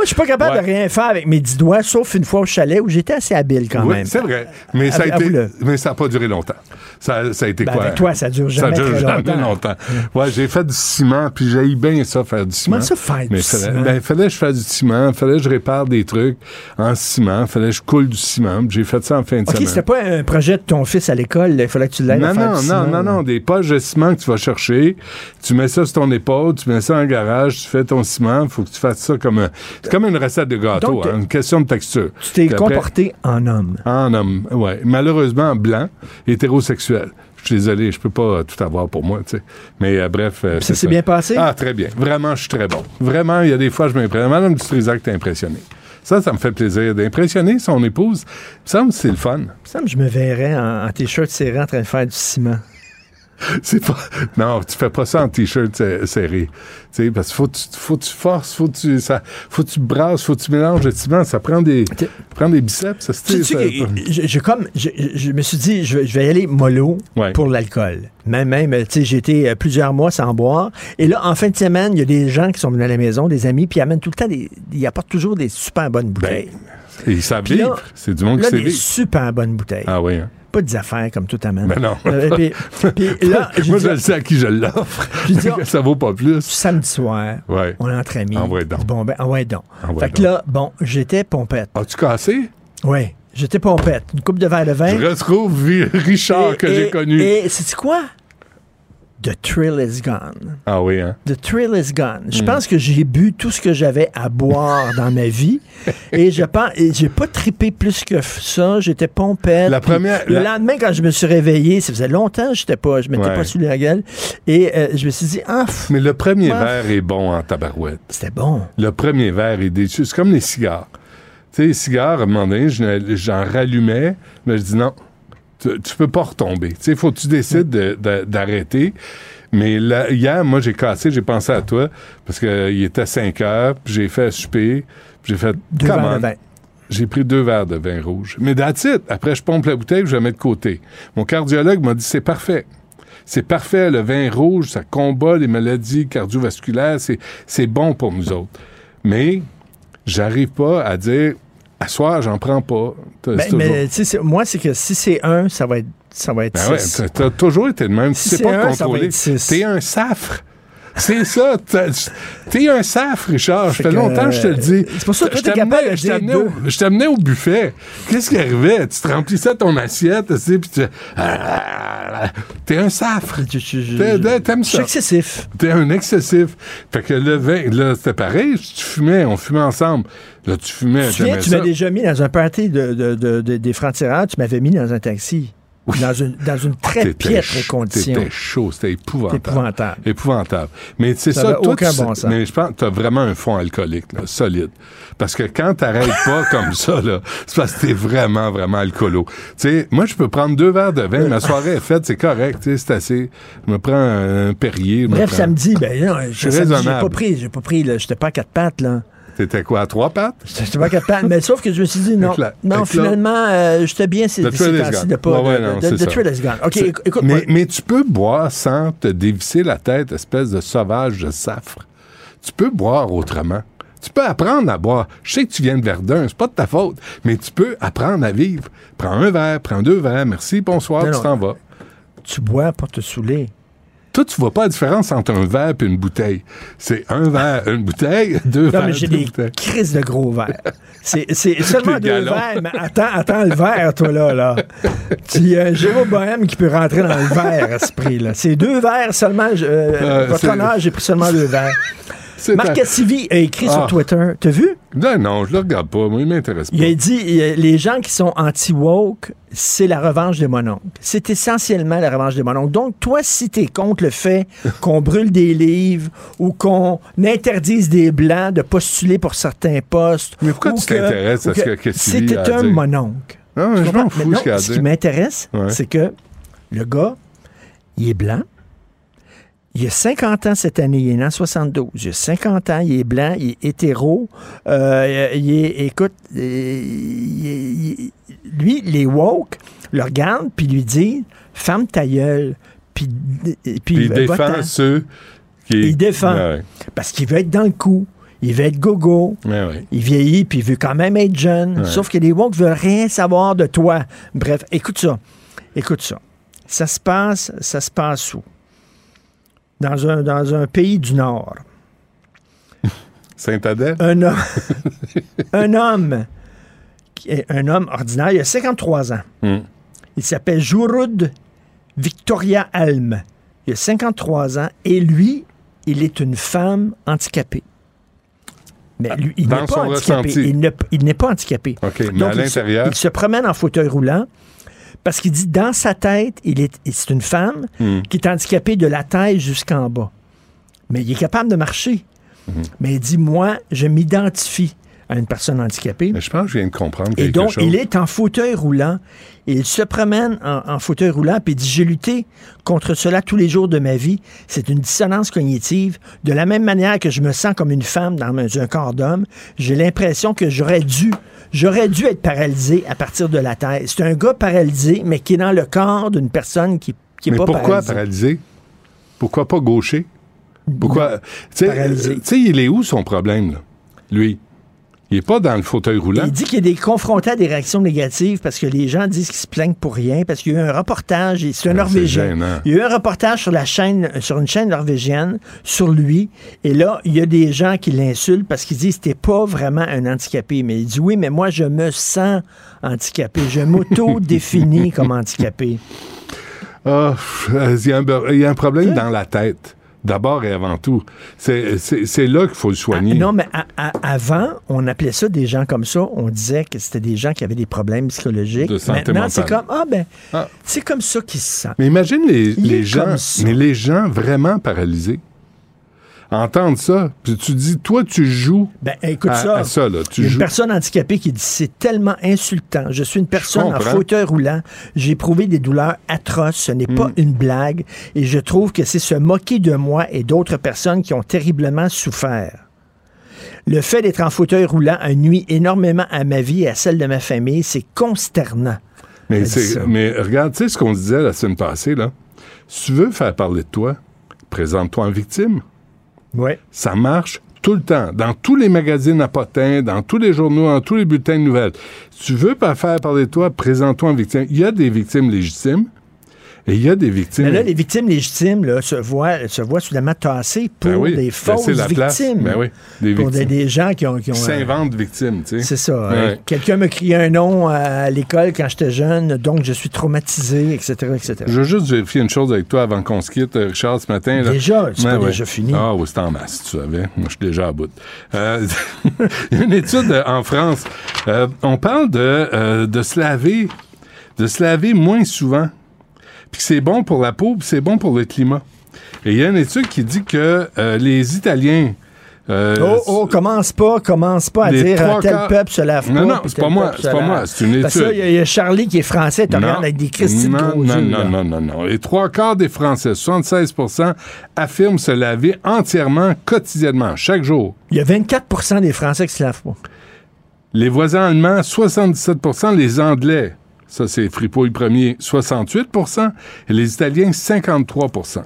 Moi, je suis pas capable Ouais. de rien faire avec mes dix doigts, sauf une fois au chalet où j'étais assez habile quand Oui, même. c'est vrai. Mais ça a été, Avoue-le. mais ça n'a pas duré longtemps. Ça, ça a été Ben, quoi? avec toi, ça dure jamais Ça dure très jamais longtemps. longtemps. Ouais, j'ai fait du ciment, puis j'ai bien ça, faire du ciment. Comment ça, faire du Mais fallait, ciment? Ben, fallait que je fasse du ciment, fallait que je répare des trucs en ciment, fallait que je coule du ciment. puis J'ai fait ça en fin de OK, semaine. c'était pas un projet de ton fils à l'école, il fallait que tu l'aides à Non, faire non, du non, ciment. non, non, des poches de ciment que tu vas chercher, tu mets ça sur ton épaule, tu mets ça en garage, tu fais ton ciment, il faut que tu fasses ça comme un- c'est comme une recette de gâteau, Donc, hein, une question de texture. Tu t'es comporté en homme. En homme, ouais. Malheureusement, blanc, hétérosexuel. Je suis désolé, je peux pas tout avoir pour moi, tu sais. Mais euh, bref. euh, Ça s'est bien passé? Ah, très bien. Vraiment, je suis très bon. Vraiment, il y a des fois, je m'impressionne. Madame Dutrisac t'es impressionné. Ça, ça me fait plaisir d'impressionner son épouse. Ça me semble que c'est le fun. Il me semble que je me verrais en, en t-shirt serré en train de faire du ciment. C'est pas. Non, tu fais pas ça en t-shirt serré. Tu sais, parce qu'il faut, que tu- faut tu forces, faut que tu, ça, faut que tu brasses, faut que tu mélanges le ciment. Ça prend des, prend des biceps. Ça, Tu ça- que je, je- comme, je, je me suis dit, je, vais- je vais y aller mollo Ouais. pour l'alcool. Même, même, tu sais, j'ai été euh, plusieurs mois sans boire. Et là, en fin de semaine, il y a des gens qui sont venus à la maison, des amis, puis ils amènent tout le temps des. Ils apportent toujours des super bonnes bouteilles. Et ils savent vivre. C'est du monde qui sait des vivre. super bonnes bouteilles. Ah oui, hein? Pas des affaires comme tout amène. Ben non. Euh, puis, puis là, Moi, dit, je le sais à qui je l'offre. Ça vaut pas plus. samedi soir, Ouais. on est entre amis. Envoie donc. Bon, ben, envoie donc. Envoie fait que là, bon, j'étais pompette. As-tu cassé? Oui, j'étais pompette. Une coupe de verre de vin. Je retrouve Richard Et- que j'ai connu. Et c'est quoi? The thrill is gone. Ah oui, hein? The thrill is gone. Hmm. Je pense que j'ai bu tout ce que j'avais à boire dans ma vie et je pense j'ai pas tripé plus que ça. J'étais pompette. La première- Le lendemain, quand je me suis réveillé, ça faisait longtemps que j'étais pas, je m'étais Ouais. pas sous la gueule et euh, je me suis dit ah pff, Mais le premier verre est bon en tabarouette. c'était bon. Le premier verre est déçu. C'est comme les cigares. Tu sais, les cigares, à un moment donné, je- j'en rallumais, mais je dis non, tu, tu peux pas retomber. Tu sais, faut que tu décides de- de- d'arrêter. Mais là, hier, moi, j'ai cassé, j'ai pensé à toi, parce qu'il était 5 heures, puis j'ai fait souper, puis j'ai fait Deux vin. J'ai pris deux verres de vin rouge. Mais that's it. Après, je pompe la bouteille, je la mets de côté. Mon cardiologue m'a dit c'est parfait. C'est parfait, le vin rouge, ça combat les maladies cardiovasculaires, c'est, c'est bon pour nous autres. Mais j'arrive pas à dire à soir, j'en prends pas. Ben, mais tu sais, moi, c'est que si c'est un, ça va être, ça va être Ben ouais, six. t'as, t'as toujours été de même. Tu Si sais c'est pas un, ça contrôler. T'es un safre. C'est ça. T'es un safre, Richard. Ça Fait longtemps que je te le dis. c'est pour ça que Je t'amenais- je t'amenais au-. Je t'amenais au buffet. Qu'est-ce qui arrivait? Tu te remplissais ton assiette, tu sais, puis tu... T'es un safre. Je- je- je- T'aimes suis ça. excessif. T'es un excessif. Fait que le vin, là, c'était pareil. Tu fumais, on fumait ensemble. Là, tu fumais, Tu tu m'as déjà mis dans un party de, de- de- de- des francs-tireurs, tu m'avais mis dans un taxi. Dans une, dans une très piètre condition. T'étais chaud, c'était épouvantable. Épouvantable. Épouvantable. Mais c'est Ça ça, toi, aucun tu- bon sens. Mais je pense que t'as vraiment un fond alcoolique, là, solide. Parce que quand t'arrêtes pas comme ça, là, c'est parce que t'es vraiment, vraiment alcoolo. Tu sais, moi, je peux prendre deux verres de vin, ma soirée est faite, c'est correct, tu sais, c'est assez. Je me prends un Perrier. Bref, prends- samedi, ben non, j'ai pas pris, j'ai pas pris, j'étais pas à quatre pattes, là. T'étais quoi, à trois pattes? J'étais pas pattes, mais sauf que je me suis dit, non, non, finalement, euh, j'étais bien ces The ces thrill is temps-ci gone. de pas, Ouais, de- non, de- c'est de gone. OK, C'est- éc- écoute, mais, mais tu peux boire sans te dévisser la tête, espèce de sauvage de safre. Tu peux boire autrement. Tu peux apprendre à boire. Je sais que tu viens de Verdun, c'est pas de ta faute, mais tu peux apprendre à vivre. Prends un verre, prends deux verres, merci, bonsoir, Non, tu t'en vas. tu bois pour te saouler. Toi, tu vois pas la différence entre un verre et une bouteille. C'est un verre, une bouteille, deux Non, verres, mais j'ai des bouteilles. crises de gros verres. C'est seulement deux galons. verres, mais attends, attends le verre, toi, là. là. Tu un Jérôme Bohème qui peut rentrer dans le verre à ce prix-là. C'est deux verres seulement. euh, Euh, votre honneur, j'ai pris seulement deux verres. Marc Cassivi a écrit Ah. sur Twitter. T'as vu? Non, non, je le regarde pas. Moi, il m'intéresse pas. Il a dit les gens qui sont anti-woke, c'est la revanche des mononcles. C'est essentiellement la revanche des mononcles. Donc, toi, si tu es contre le fait qu'on brûle des livres ou qu'on interdise des blancs de postuler pour certains postes. Mais pourquoi ou tu t'intéresses à ce que Cassivi C'était un dire? mononcle. Non, je m'en fous ce qu'il a ce qui m'intéresse, Ouais. c'est que le gars, il est blanc. Il a 50 ans cette année, il est né en 72. Il a 50 ans, il est blanc, il est hétéro. Euh, il est, écoute, euh, il est- il- lui, les woke le regardent puis lui disent Ferme ta gueule. Puis, puis, Puis il va-t'en. défend ceux qui. Il défend. Ouais. Parce qu'il veut être dans le coup. Il veut être gogo. Ouais, ouais. Il vieillit, puis il veut quand même être jeune. Sauf que les woke veulent rien savoir de toi. Bref, écoute ça. Écoute ça. Ça se passe, ça se passe où? Dans un, dans un pays du Nord. Saint-Adèle? Un homme, un homme, qui est un homme ordinaire, il a 53 ans. Hmm. Il s'appelle Jurud Victoria Alm. Il a 53 ans et lui, il est une femme handicapée. Mais lui, il n'est pas handicapé. ressenti. Il ne- il n'est pas handicapé. OK, mais Donc, à il se- l'intérieur? Il se promène en fauteuil roulant parce qu'il dit dans sa tête, il est, c'est une femme Hmm. qui est handicapée de la tête jusqu'en bas. Mais il est capable de marcher. Hmm. Mais il dit, moi, je m'identifie à une personne handicapée. Mais je pense que je viens de comprendre Et quelque donc, chose. il est en fauteuil roulant. Et il se promène en, en fauteuil roulant, puis il dit J'ai lutté contre cela tous les jours de ma vie. C'est une dissonance cognitive. De la même manière que je me sens comme une femme dans un corps d'homme, j'ai l'impression que j'aurais dû. J'aurais dû être paralysé à partir de la tête. C'est un gars paralysé, mais qui est dans le corps d'une personne qui, qui est Mais pas pourquoi paralysé? Pourquoi pas gaucher? Pourquoi? Tu sais, Paralysé. euh, tu sais, il est où son problème, là? Lui? Il est pas dans le fauteuil roulant. Il dit qu'il est confronté à des réactions négatives parce que les gens disent qu'ils se plaignent pour rien, parce qu'il y a eu un reportage, c'est un Norvégien. Il y a eu un reportage sur la chaîne, sur une chaîne norvégienne, sur lui, et là, il y a des gens qui l'insultent parce qu'ils disent que t'es pas vraiment un handicapé. Mais il dit oui, mais moi, je me sens handicapé. Je m'auto-définis comme handicapé. Ah, y, il y a un problème dans la tête. D'abord et avant tout. C'est là qu'il faut le soigner. Ah, non, mais avant, on appelait ça des gens comme ça. On disait que c'était des gens qui avaient des problèmes psychologiques. De santé Maintenant, c'est comme, ah ben, Ah. c'est comme ça qu'ils se sentent. Mais imagine les, gens, mais les gens vraiment paralysés. Entendre ça, puis tu dis, toi, tu joues Ben, écoute à, ça. à ça, là. Tu y a une joues. personne handicapée qui dit c'est tellement insultant. Je suis une personne en fauteuil roulant. J'ai éprouvé des douleurs atroces. Ce n'est Mm. pas une blague. Et je trouve que c'est se moquer de moi et d'autres personnes qui ont terriblement souffert. Le fait d'être en fauteuil roulant a nuit énormément à ma vie et à celle de ma famille. C'est consternant. Mais, mais regarde, tu sais ce qu'on disait la semaine passée, là? Si tu veux faire parler de toi, présente-toi en victime. Oui. Ça marche tout le temps. Dans tous les magazines à potins, dans tous les journaux, dans tous les bulletins de nouvelles. Tu veux pas faire parler de toi, présente-toi en victime. Il y a des victimes légitimes et il y a des victimes. Mais là, les victimes légitimes là, se, voient, se voient soudainement tassées pour Ben oui, des ben fausses la victimes. Ben oui, des pour des, victimes. des gens qui ont. Qui ont Qui euh, s'inventent victimes, tu sais. C'est ça. Ouais. hein. Quelqu'un me criait un nom à l'école quand j'étais jeune, donc je suis traumatisé, etc., etc. Je veux juste vérifier une chose avec toi avant qu'on se quitte, euh, Richard, ce matin. Là. Déjà? C'est Ouais, pas ouais. déjà fini? Ah oui, c'est en masse, tu savais. Moi, je suis déjà à bout. Euh, Il y a une étude euh, en France. On parle de, de se laver, de se laver moins souvent. Puis c'est bon pour la peau, puis c'est bon pour le climat. Et il y a une étude qui dit que euh, les Italiens... euh, Oh, oh, commence pas, commence pas à dire euh, tel peuple se lave pas. Non, non, c'est pas moi, c'est pas moi, c'est une Parce que étude. il y a- il y, a Charlie qui est français, tu Non. regardes avec des Christy de non, non, yeux, non, non, non, non. Les trois quarts des Français, 76% affirment se laver entièrement, quotidiennement, chaque jour. Il y a 24% des Français qui se lavent pas. Les voisins allemands, 77% Les Anglais, ça c'est Fripouille premier, 68% Et les Italiens, 53%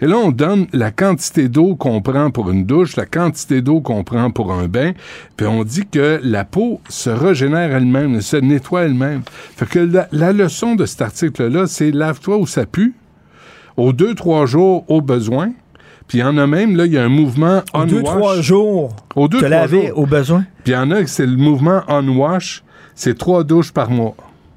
Et là, on donne la quantité d'eau qu'on prend pour une douche, la quantité d'eau qu'on prend pour un bain, puis on dit que la peau se régénère elle-même, elle se nettoie elle-même. Fait que la, la leçon de cet article-là, c'est lave-toi où ça pue, aux deux, trois jours au besoin. Puis il y en a même, là, il y a un mouvement on Deux, trois jours, Aux deux, te trois laver jours. au besoin? Puis il y en a c'est le mouvement on wash, c'est trois douches par mois.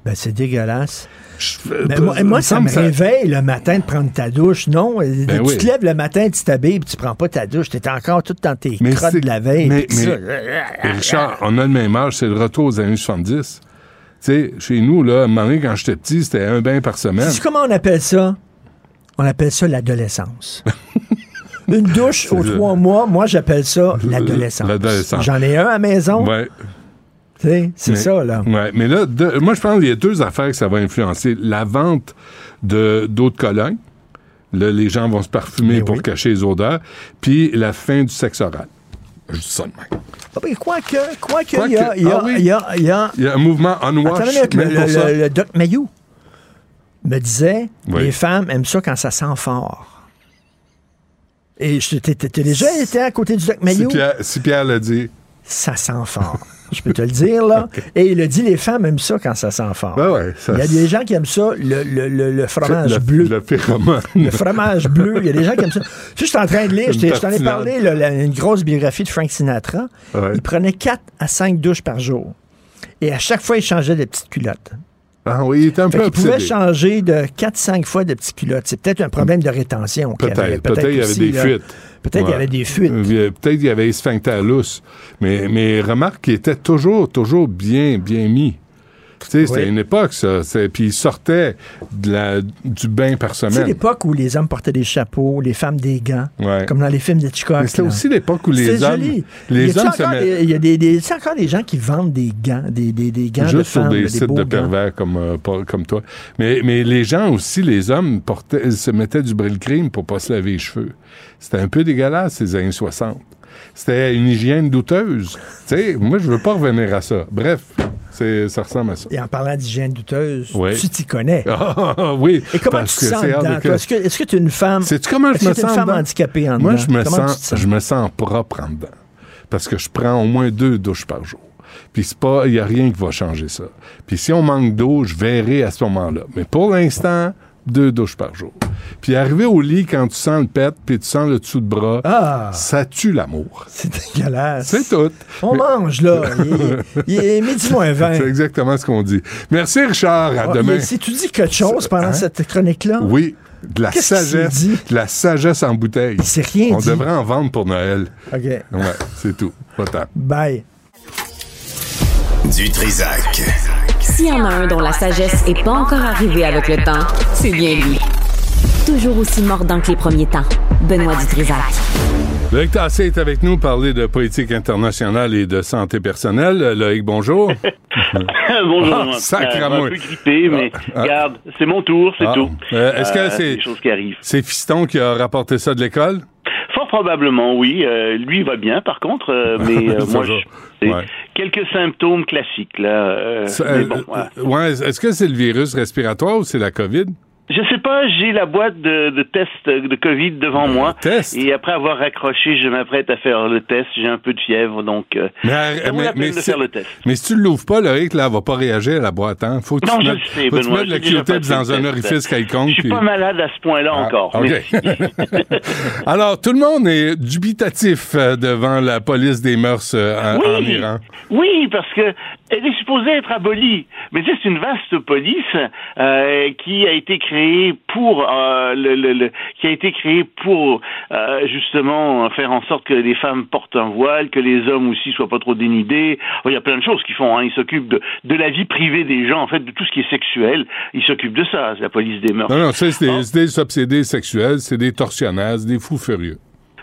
Ben, c'est dégueulasse. Je- Mais moi, moi, ça me réveille le matin de prendre ta douche. Non, tu Ben oui. te lèves le matin, tu t'habilles, puis tu prends pas ta douche. T'es encore tout dans tes Mais crottes c'est- de la veille. mais- mais- Richard, on a le même âge, c'est le retour aux années 70. Tu sais, chez nous, là, à un moment donné, quand j'étais petit, c'était un bain par semaine. Sais-tu comment on appelle ça? On appelle ça l'adolescence. Une douche aux C'est- trois mois, moi, j'appelle ça l'adolescence. J'en ai un à la maison. Ouais, tu C'est ça, là. ouais. Mais là, de- moi, je pense qu'il y a deux affaires que ça va influencer. La vente de d'eau de Cologne. Là, les gens vont se parfumer Mais pour oui. cacher les odeurs. Puis la fin du sexe oral. Je dis ça de même. Ah, ben, Quoique, quoique, Quoique, il y a, il y a, ah oui. il y a, il y a- Il y a un mouvement minute, même le, pour le- ça. le Doc Mayou me disait Oui. les femmes aiment ça quand ça sent fort. Et t'es déjà été à côté du Doc Si Mayo? Pierre, si Pierre l'a dit. Ça sent fort. Je peux te le dire, là. Et il a dit, les femmes aiment ça quand ça sent fort. Ben ouais, ça- il y a des gens qui aiment ça, le, le- le- le fromage le, bleu. Le fromage bleu, il y a des gens qui aiment ça. Tu sais, je suis en train de lire, je t'en ai parlé, là, la- une grosse biographie de Frank Sinatra. Ouais. Il prenait 4 à 5 douches par jour. Et à chaque fois, il changeait de petites culottes. Ah oui, il était un Fait peu qu'il pouvait changer de 4-5 fois de petites culottes. C'est peut-être un problème de rétention. Peut-être. Peut-être il y avait des là. fuites. Peut-être il y Ouais. avait des fuites. Peut-être qu'il y avait sphincters lousses. Mais, mais remarque qu'il était toujours, toujours bien, bien mis. Tu sais, c'était Oui. une époque, ça. C'est- Puis il sortait de la- du bain par semaine. l'époque où les hommes portaient des chapeaux, les femmes des gants, Ouais. comme dans les films d'Hitchcock. C'était aussi l'époque où les hommes. joli. Les Y hommes se met- Il y a des, des, c'est encore des gens qui vendent des gants, des, des, des gants de Juste sur femmes, des sites de pervers comme, euh, comme toi. Mais, mais les gens aussi, les hommes, portaient, se mettaient du bril crime pour pas se laver les cheveux. C'était un peu dégueulasse, ces années 60. C'était une hygiène douteuse. Moi, je veux pas revenir à ça. Bref, c'est, ça ressemble à ça. Et en parlant d'hygiène douteuse, Oui. tu t'y connais. Ah, oui. Et comment tu te sens dedans? Est-ce que, est-ce que tu es une femme? Sais-tu comment je Est-ce me une sens femme dedans? handicapée en Moi, dedans? je me, Comment tu sens, te sens? je me sens propre en dedans. Parce que je prends au moins deux douches par jour. Puis c'est pas, il n'y a rien qui va changer ça. Puis si on manque d'eau, je verrai à ce moment-là. Mais pour l'instant, deux douches par jour. Puis arriver au lit quand tu sens le pet, puis tu sens le dessous de bras, Ah, ça tue l'amour. c'est dégueulasse. C'est tout. On mange, là. Il est, midi moins 20. C'est exactement ce qu'on dit. Merci, Richard. À Ah, demain. Si tu dis quelque chose pendant Hein? cette chronique-là, Oui, de la sagesse. dit? De la sagesse en bouteille. il s'est rien On dit. devrait en vendre pour Noël. OK. Ouais, c'est tout. Pas-tant. Bye. Du Trisac. S'il y en a un dont la sagesse est pas encore arrivée avec le temps, c'est bien lui. Toujours aussi mordant que les premiers temps. Benoît Dutrisac. Loïc Tassé est avec nous, parler de politique internationale et de santé personnelle. Loïc, bonjour. Bonjour. Ah, sacramouille. Euh, un peu grippé, mais Ah. regarde, c'est mon tour, c'est Ah. tout. Euh, est-ce que Euh. C'est Fiston qui a rapporté ça de l'école? Fort probablement, oui. Euh, lui va bien, par contre, euh, mais euh, moi, je, Ouais. quelques symptômes classiques là. Ça, mais bon, ouais, est-ce que c'est le virus respiratoire ou c'est la COVID? Je sais pas, j'ai la boîte de, de tests de Covid devant moi. test? Et après avoir raccroché, je m'apprête à faire le test. J'ai un peu de fièvre, donc euh, Mais, ça vaut mais- la peine mais de si- faire le test. mais si tu ne l'ouvres pas, Loïc, là, elle va pas réagir à la boîte. Hein? Faut que Non, tu je mettes, sais, faut que tu Benoît, mettes le j'ai déjà Q-tip passé dans un orifice quelconque. Je suis puis- pas malade à ce point-là Ah, encore. Alors, tout le monde est dubitatif euh, devant la police des mœurs euh, en, en Iran. Oui, parce que elle est supposée être abolie. Mais c'est une vaste police euh, qui a été créée pour euh, le, le- le- qui a été créée pour euh, justement faire en sorte que les femmes portent un voile, que les hommes aussi soient pas trop dénudés. Il y a plein de choses qu'ils font. Hein. Ils s'occupent de, de la vie privée des gens, en fait, de tout ce qui est sexuel. Ils s'occupent de ça, c'est la police des mœurs. Non, non, ça, c'est des, obsédés sexuels, c'est des tortionnaires, c'est des fous furieux.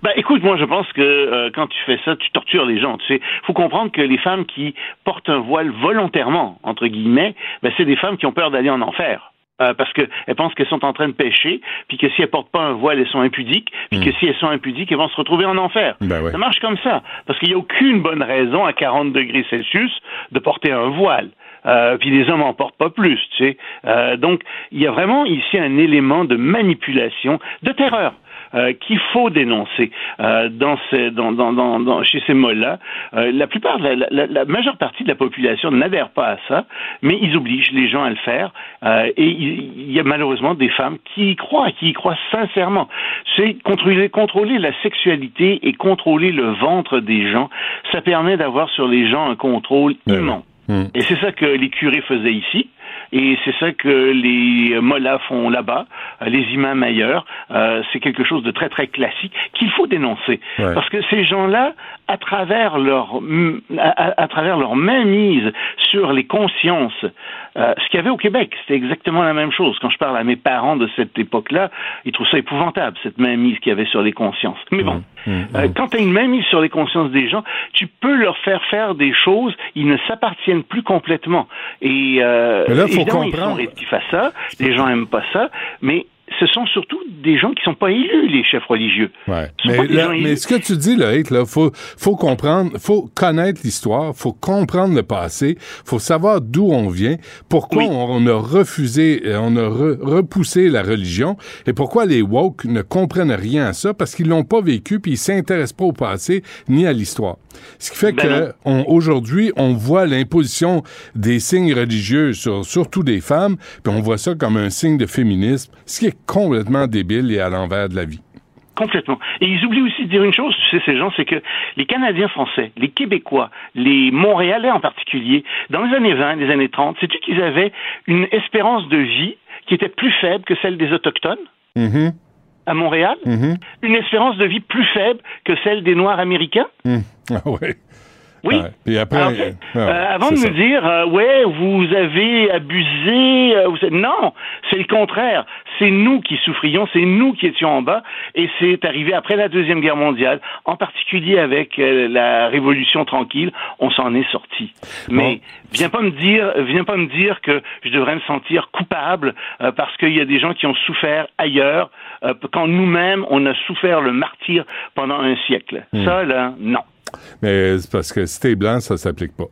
Bah écoute, moi je pense que euh, quand tu fais ça, tu tortures les gens. Tu sais, faut comprendre que les femmes qui portent un voile volontairement entre guillemets, ben, c'est des femmes qui ont peur d'aller en enfer. Euh, parce qu'elles pensent qu'elles sont en train de pécher, puis que si elles portent pas un voile, elles sont impudiques, puis que si elles sont impudiques, elles vont se retrouver en enfer. Ben ouais. Ça marche comme ça, parce qu'il n'y a aucune bonne raison à 40 degrés Celsius de porter un voile. Euh, puis les hommes en portent pas plus, tu sais. Euh, donc il y a vraiment ici un élément de manipulation, de terreur. Euh, qu'il faut dénoncer euh, dans ces, dans, dans, dans, dans- chez ces mots-là. Euh, la plupart, la, la- la- majeure partie de la population n'adhère pas à ça, mais ils obligent les gens à le faire. Euh, et il y a malheureusement des femmes qui y croient, qui y croient sincèrement. C'est contrôler, contrôler la sexualité et contrôler le ventre des gens. Ça permet d'avoir sur les gens un contrôle immense. Hmm. Et c'est ça que les curés faisaient ici. Et c'est ça que les mollahs font là-bas, euh, les imams ailleurs. Euh, c'est quelque chose de très très classique qu'il faut dénoncer, Ouais. parce que ces gens-là, à travers leur à, travers leur mainmise sur les consciences, euh, ce qu'il y avait au Québec, c'était exactement la même chose. Quand je parle à mes parents de cette époque-là, ils trouvent ça épouvantable cette mainmise qu'il y avait sur les consciences. Mais bon, Mmh, euh, quand tu as une mainmise sur les consciences des gens, tu peux leur faire faire des choses, ils ne s'appartiennent plus complètement. Et euh, Mais là, faut évidemment, ils comprendre. sont rétifs à ça, les gens aiment pas ça, mais ce sont surtout des gens qui sont pas élus, les chefs religieux. Ouais. Mais, là, mais ce que tu dis, Loïc, là, faut, faut comprendre, faut connaître l'histoire, faut comprendre le passé, faut savoir d'où on vient, pourquoi Oui. on, on a refusé, euh, on a re- repoussé la religion, et pourquoi les woke ne comprennent rien à ça, parce qu'ils l'ont pas vécu, puis ils s'intéressent pas au passé ni à l'histoire. Ce qui fait Ben que aujourd'hui, on voit l'imposition des signes religieux sur surtout des femmes, puis on voit ça comme un signe de féminisme, ce qui est complètement débile et à l'envers de la vie. Complètement. Et ils oublient aussi de dire une chose, tu sais, ces gens, c'est que les Canadiens français, les Québécois, les Montréalais en particulier, dans les années 20, les années 30, sais-tu qu'ils avaient une espérance de vie qui était plus faible que celle des Autochtones? Mhm, à Montréal? mhm, Une espérance de vie plus faible que celle des Noirs américains? mhm. Ah ouais. Oui. Puis après, Alors, euh, euh, avant de ça. dire, euh, ouais, vous avez abusé, euh, vous non, c'est le contraire. C'est nous qui souffrions, c'est nous qui étions en bas, et c'est arrivé après la deuxième guerre mondiale, en particulier avec euh, la Révolution tranquille, on s'en est sorti. Mais viens pas me dire, viens pas me dire que je devrais me sentir coupable euh, parce qu'il y a des gens qui ont souffert ailleurs, euh, quand nous-mêmes on a souffert le martyr pendant un siècle. Hmm. Ça là, non. Mais c'est parce que si t'es blanc, ça s'applique pas.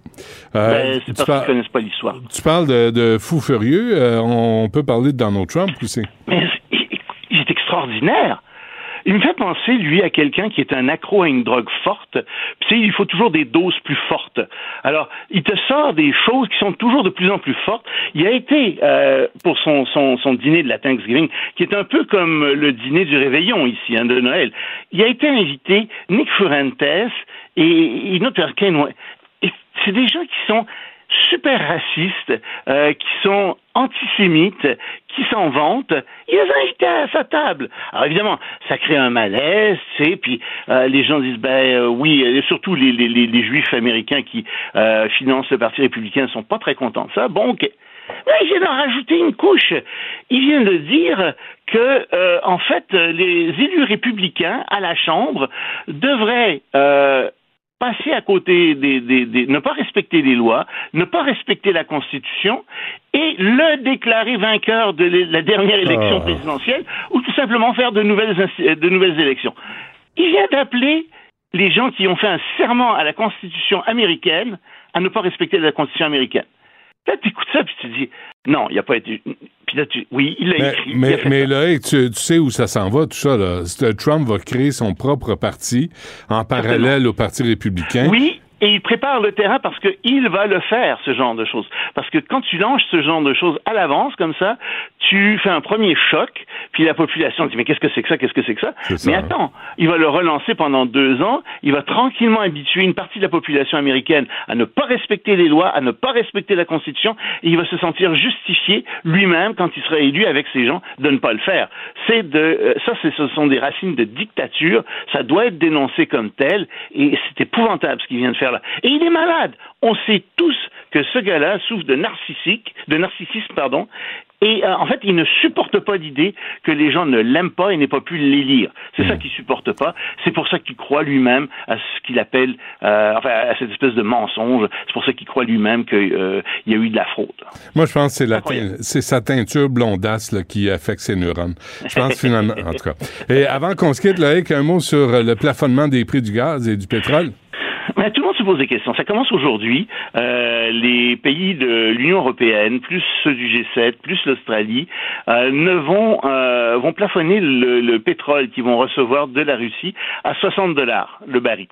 Euh, Ben, tu, c'est parce par- qu'ils connaissent pas l'histoire. tu parles de, de fou furieux. euh, on peut parler de Donald Trump aussi. Mais il est extraordinaire. Il me fait penser, lui, à quelqu'un qui est un accro à une drogue forte. Puis, il faut toujours des doses plus fortes. Alors, il te sort des choses qui sont toujours de plus en plus fortes. Il a été, euh, pour son, son, son dîner de la Thanksgiving, qui est un peu comme le dîner du réveillon ici, hein, de Noël, il a été invité Nick Fuentes et une autre. Et c'est des gens qui sont super racistes, euh, qui sont antisémites, qui s'en vantent, il les invités à sa table. Alors évidemment, ça crée un malaise, tu sais, puis euh, les gens disent, ben euh, oui, et surtout les, les, les, juifs américains qui euh, financent le Parti républicain ne sont pas très contents de ça. Bon, ok. Mais il vient d'en rajouter une couche. Il vient de dire que, euh, en fait, les élus républicains à la Chambre devraient euh, passer à côté des, des, des, ne pas respecter les lois, ne pas respecter la Constitution et le déclarer vainqueur de la dernière élection Ah. présidentielle ou tout simplement faire de nouvelles, insti- de nouvelles élections. Il vient d'appeler les gens qui ont fait un serment à la Constitution américaine à ne pas respecter la Constitution américaine. Là, tu écoutes ça, puis tu dis, non, il n'a pas été. Puis là, tu, oui, il l'a Mais, écrit. mais, a mais là, hey, tu, tu sais où ça s'en va, tout ça. Là. Trump va créer son propre parti en parallèle au Parti républicain. Oui, et il prépare le terrain parce qu'il va le faire, ce genre de choses. Parce que quand tu lances ce genre de choses à l'avance, comme ça, tu fais un premier choc, puis la population dit, mais qu'est-ce que c'est que ça, qu'est-ce que c'est que ça? Mais hein. attends, il va le relancer pendant deux ans, il va tranquillement habituer une partie de la population américaine à ne pas respecter les lois, à ne pas respecter la Constitution, et il va se sentir justifié lui-même, quand il sera élu avec ces gens, de ne pas le faire. C'est de, euh, ça, ce sont des racines de dictature, ça doit être dénoncé comme tel, et c'est épouvantable ce qu'il vient de faire Et il est malade. On sait tous que ce gars-là souffre de narcissique, de narcissisme, pardon, et euh, en fait, il ne supporte pas l'idée que les gens ne l'aiment pas et n'aient pas pu l'élire. C'est ça qu'il supporte pas. C'est pour ça qu'il croit lui-même à ce qu'il appelle, euh, enfin, à cette espèce de mensonge. C'est pour ça qu'il croit lui-même qu'il y a eu de la fraude. Moi, je pense que c'est, sa teinture blondasse là, qui affecte ses neurones. Je pense finalement, en tout cas. Et avant qu'on se quitte, Loïc, un mot sur euh, le plafonnement des prix du gaz et du pétrole. Mais tout le monde se pose des questions. Ça commence aujourd'hui. Euh, les pays de l'Union européenne, plus ceux du G7, plus l'Australie, euh, ne vont euh, plafonner le, le pétrole qu'ils vont recevoir de la Russie à 60 dollars le baril.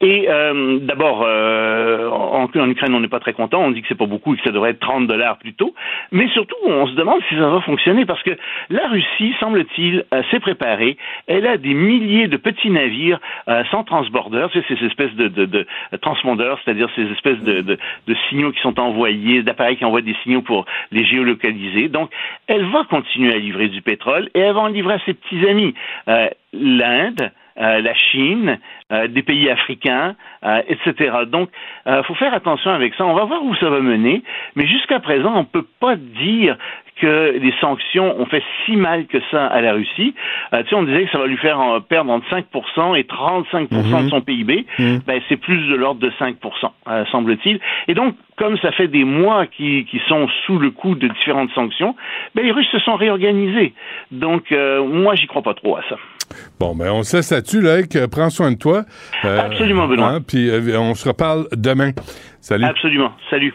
Et euh, d'abord, euh, en, en Ukraine, on n'est pas très content. On dit que c'est pas beaucoup et que ça devrait être 30 dollars plutôt. Mais surtout, on se demande si ça va fonctionner parce que la Russie, semble-t-il, euh, s'est préparée. Elle a des milliers de petits navires euh, sans transbordeurs, c'est ces espèces de, de, de transpondeurs, c'est-à-dire ces espèces de, de, de signaux qui sont envoyés, d'appareils qui envoient des signaux pour les géolocaliser. Donc, elle va continuer à livrer du pétrole et elle va en livrer à ses petits amis. Euh, L'Inde, euh, la Chine, euh, des pays africains, euh, etc. Donc, il faut faire attention avec ça. On va voir où ça va mener, mais jusqu'à présent, on ne peut pas dire que les sanctions ont fait si mal que ça à la Russie. Euh, tu sais, on disait que ça va lui faire euh, perdre entre 5% et 35% Mhm. de son PIB. Ben, c'est plus de l'ordre de 5%, euh, semble-t-il. Et donc, comme ça fait des mois qu'ils qu'ils sont sous le coup de différentes sanctions, ben, les Russes se sont réorganisés. Donc, euh, moi, j'y crois pas trop à ça. Bon, ben, on se laisse là-dessus, Loïc. Euh, Prends soin de toi. Euh, Absolument, Benoît. hein, puis euh, on se reparle demain. Salut. Absolument. Salut.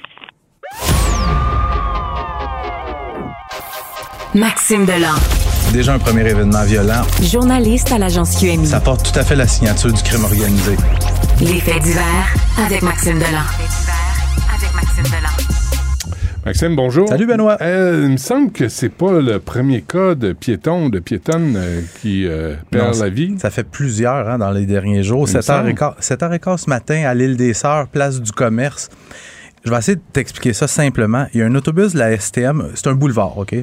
Maxime Delan, Déjà un premier événement violent, journaliste à l'agence QMI. ça porte tout à fait la signature du crime organisé. Les faits divers avec Maxime Delan. avec Maxime Delan. Maxime, bonjour. Salut, Benoît. Euh, il me semble que c'est pas le premier cas de piéton, de piétonne euh, qui euh, perd Non, la vie. Ça fait plusieurs hein, dans les derniers jours. Il me 7h15, 7h15 ce matin à l'île des Sœurs, place du commerce. Je vais essayer de t'expliquer ça simplement. Il y a un autobus de la STM, c'est un boulevard, OK?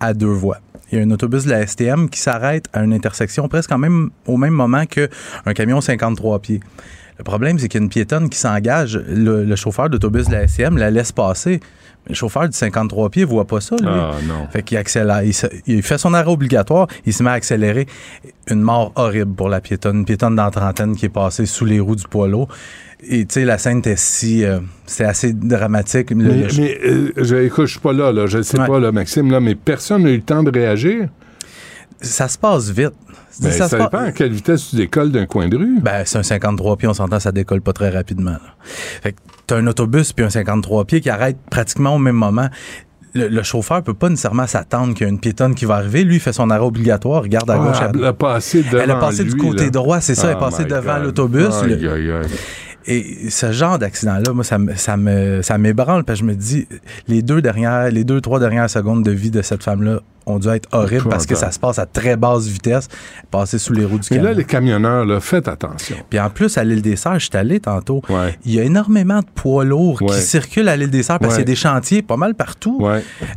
À deux voies. Il y a un autobus de la STM qui s'arrête à une intersection presque en même, au même moment qu'un camion 53 pieds. Le problème, c'est qu'il y a une piétonne qui s'engage. Le, le chauffeur d'autobus de la STM la laisse passer. Mais le chauffeur du 53 pieds voit pas ça, lui. Ah, non. Fait qu'il accélère. Il, se- il fait son arrêt obligatoire, il se met à accélérer. Une mort horrible pour la piétonne. Une piétonne dans la trentaine qui est passée sous les roues du poids lourd. Et tu sais, la scène était si. euh, c'est assez dramatique. Le- Mais, le- mais, euh, je, écoute, je suis pas là, là. Je sais Ouais. pas, là, Maxime, là, mais personne n'a eu le temps de réagir. Ça se passe vite. Ben, ça, se passe- dépend à quelle vitesse tu décolles d'un coin de rue. Ben, c'est un 53 pieds, on s'entend, ça décolle pas très rapidement. là. Fait que t'as un autobus puis un 53 pieds qui arrête pratiquement au même moment. Le, le chauffeur peut pas nécessairement s'attendre qu'il y a une piétonne qui va arriver. Lui, il fait son arrêt obligatoire, regarde à gauche, à Ah, elle a passé devant Elle a passé du côté là. droit, c'est ça, elle est Oh passée devant l'autobus. Le-. Et ce genre d'accident-là, moi, ça me, ça me, ça m'ébranle parce que je me dis, les deux dernières, les deux, trois dernières secondes de vie de cette femme-là ont dû être horribles parce que ça se passe à très basse vitesse, passer sous les roues du camion. là, les camionneurs, là, faites attention. Puis en plus, à l'île des Sœurs, je suis allé tantôt. Ouais. Il y a énormément de poids lourds Ouais. qui circulent à l'île des Sœurs parce qu'il y a des chantiers pas mal partout.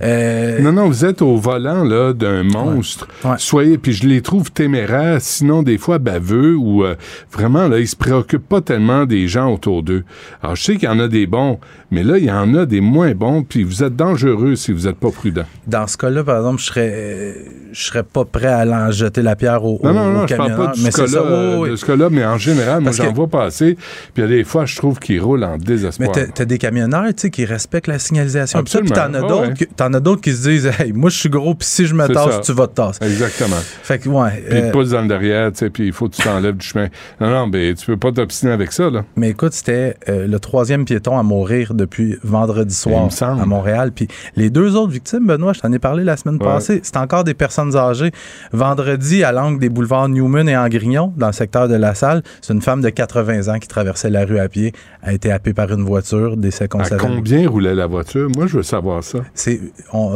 Euh, Non, non, vous êtes au volant là d'un monstre. Soyez, puis je les trouve téméraires, sinon des fois baveux ou euh, vraiment là, ils se préoccupent pas tellement des gens autour d'eux. Alors je sais qu'il y en a des bons, mais là il y en a des moins bons, puis vous êtes dangereux si vous êtes pas prudent. Dans ce cas-là, par exemple, je serais, euh, je serais pas prêt à en jeter la pierre au, Non, au- non, au non, je parle camionneur. pas du mais c'est cas-là, ça, oui, euh, oui. de ce cas-là, mais en général, moi j'en que- vois passer, puis il y a des fois je trouve qu'ils roulent en Mais désespoir. t'as t'as des camionneurs, tu sais, qui respectent la signalisation. Ça, Puis Absolument. t'en as Ah d'autres, ouais. t'en as d'autres qui se disent, hey, moi je suis gros, puis si je me tasse, ça. tu vas te tasser. Exactement. Fait que ouais. Puis ils euh, te poussent dans le derrière, tu sais, puis il faut que tu t'enlèves du chemin. Non, non, mais tu peux pas t'obstiner avec ça, là. mais écoute, c'était euh, le troisième piéton à mourir depuis vendredi soir à Montréal. Puis les deux autres victimes, Benoît, je t'en ai parlé la semaine Ouais. passée, c'est encore des personnes âgées. Vendredi, à l'angle des boulevards Newman et Angrignon, dans le secteur de la salle, c'est une femme de 80 ans qui traversait la rue à pied, a été happée par une voiture, décès À constaté. combien roulait la voiture? Moi, je veux savoir ça. C'est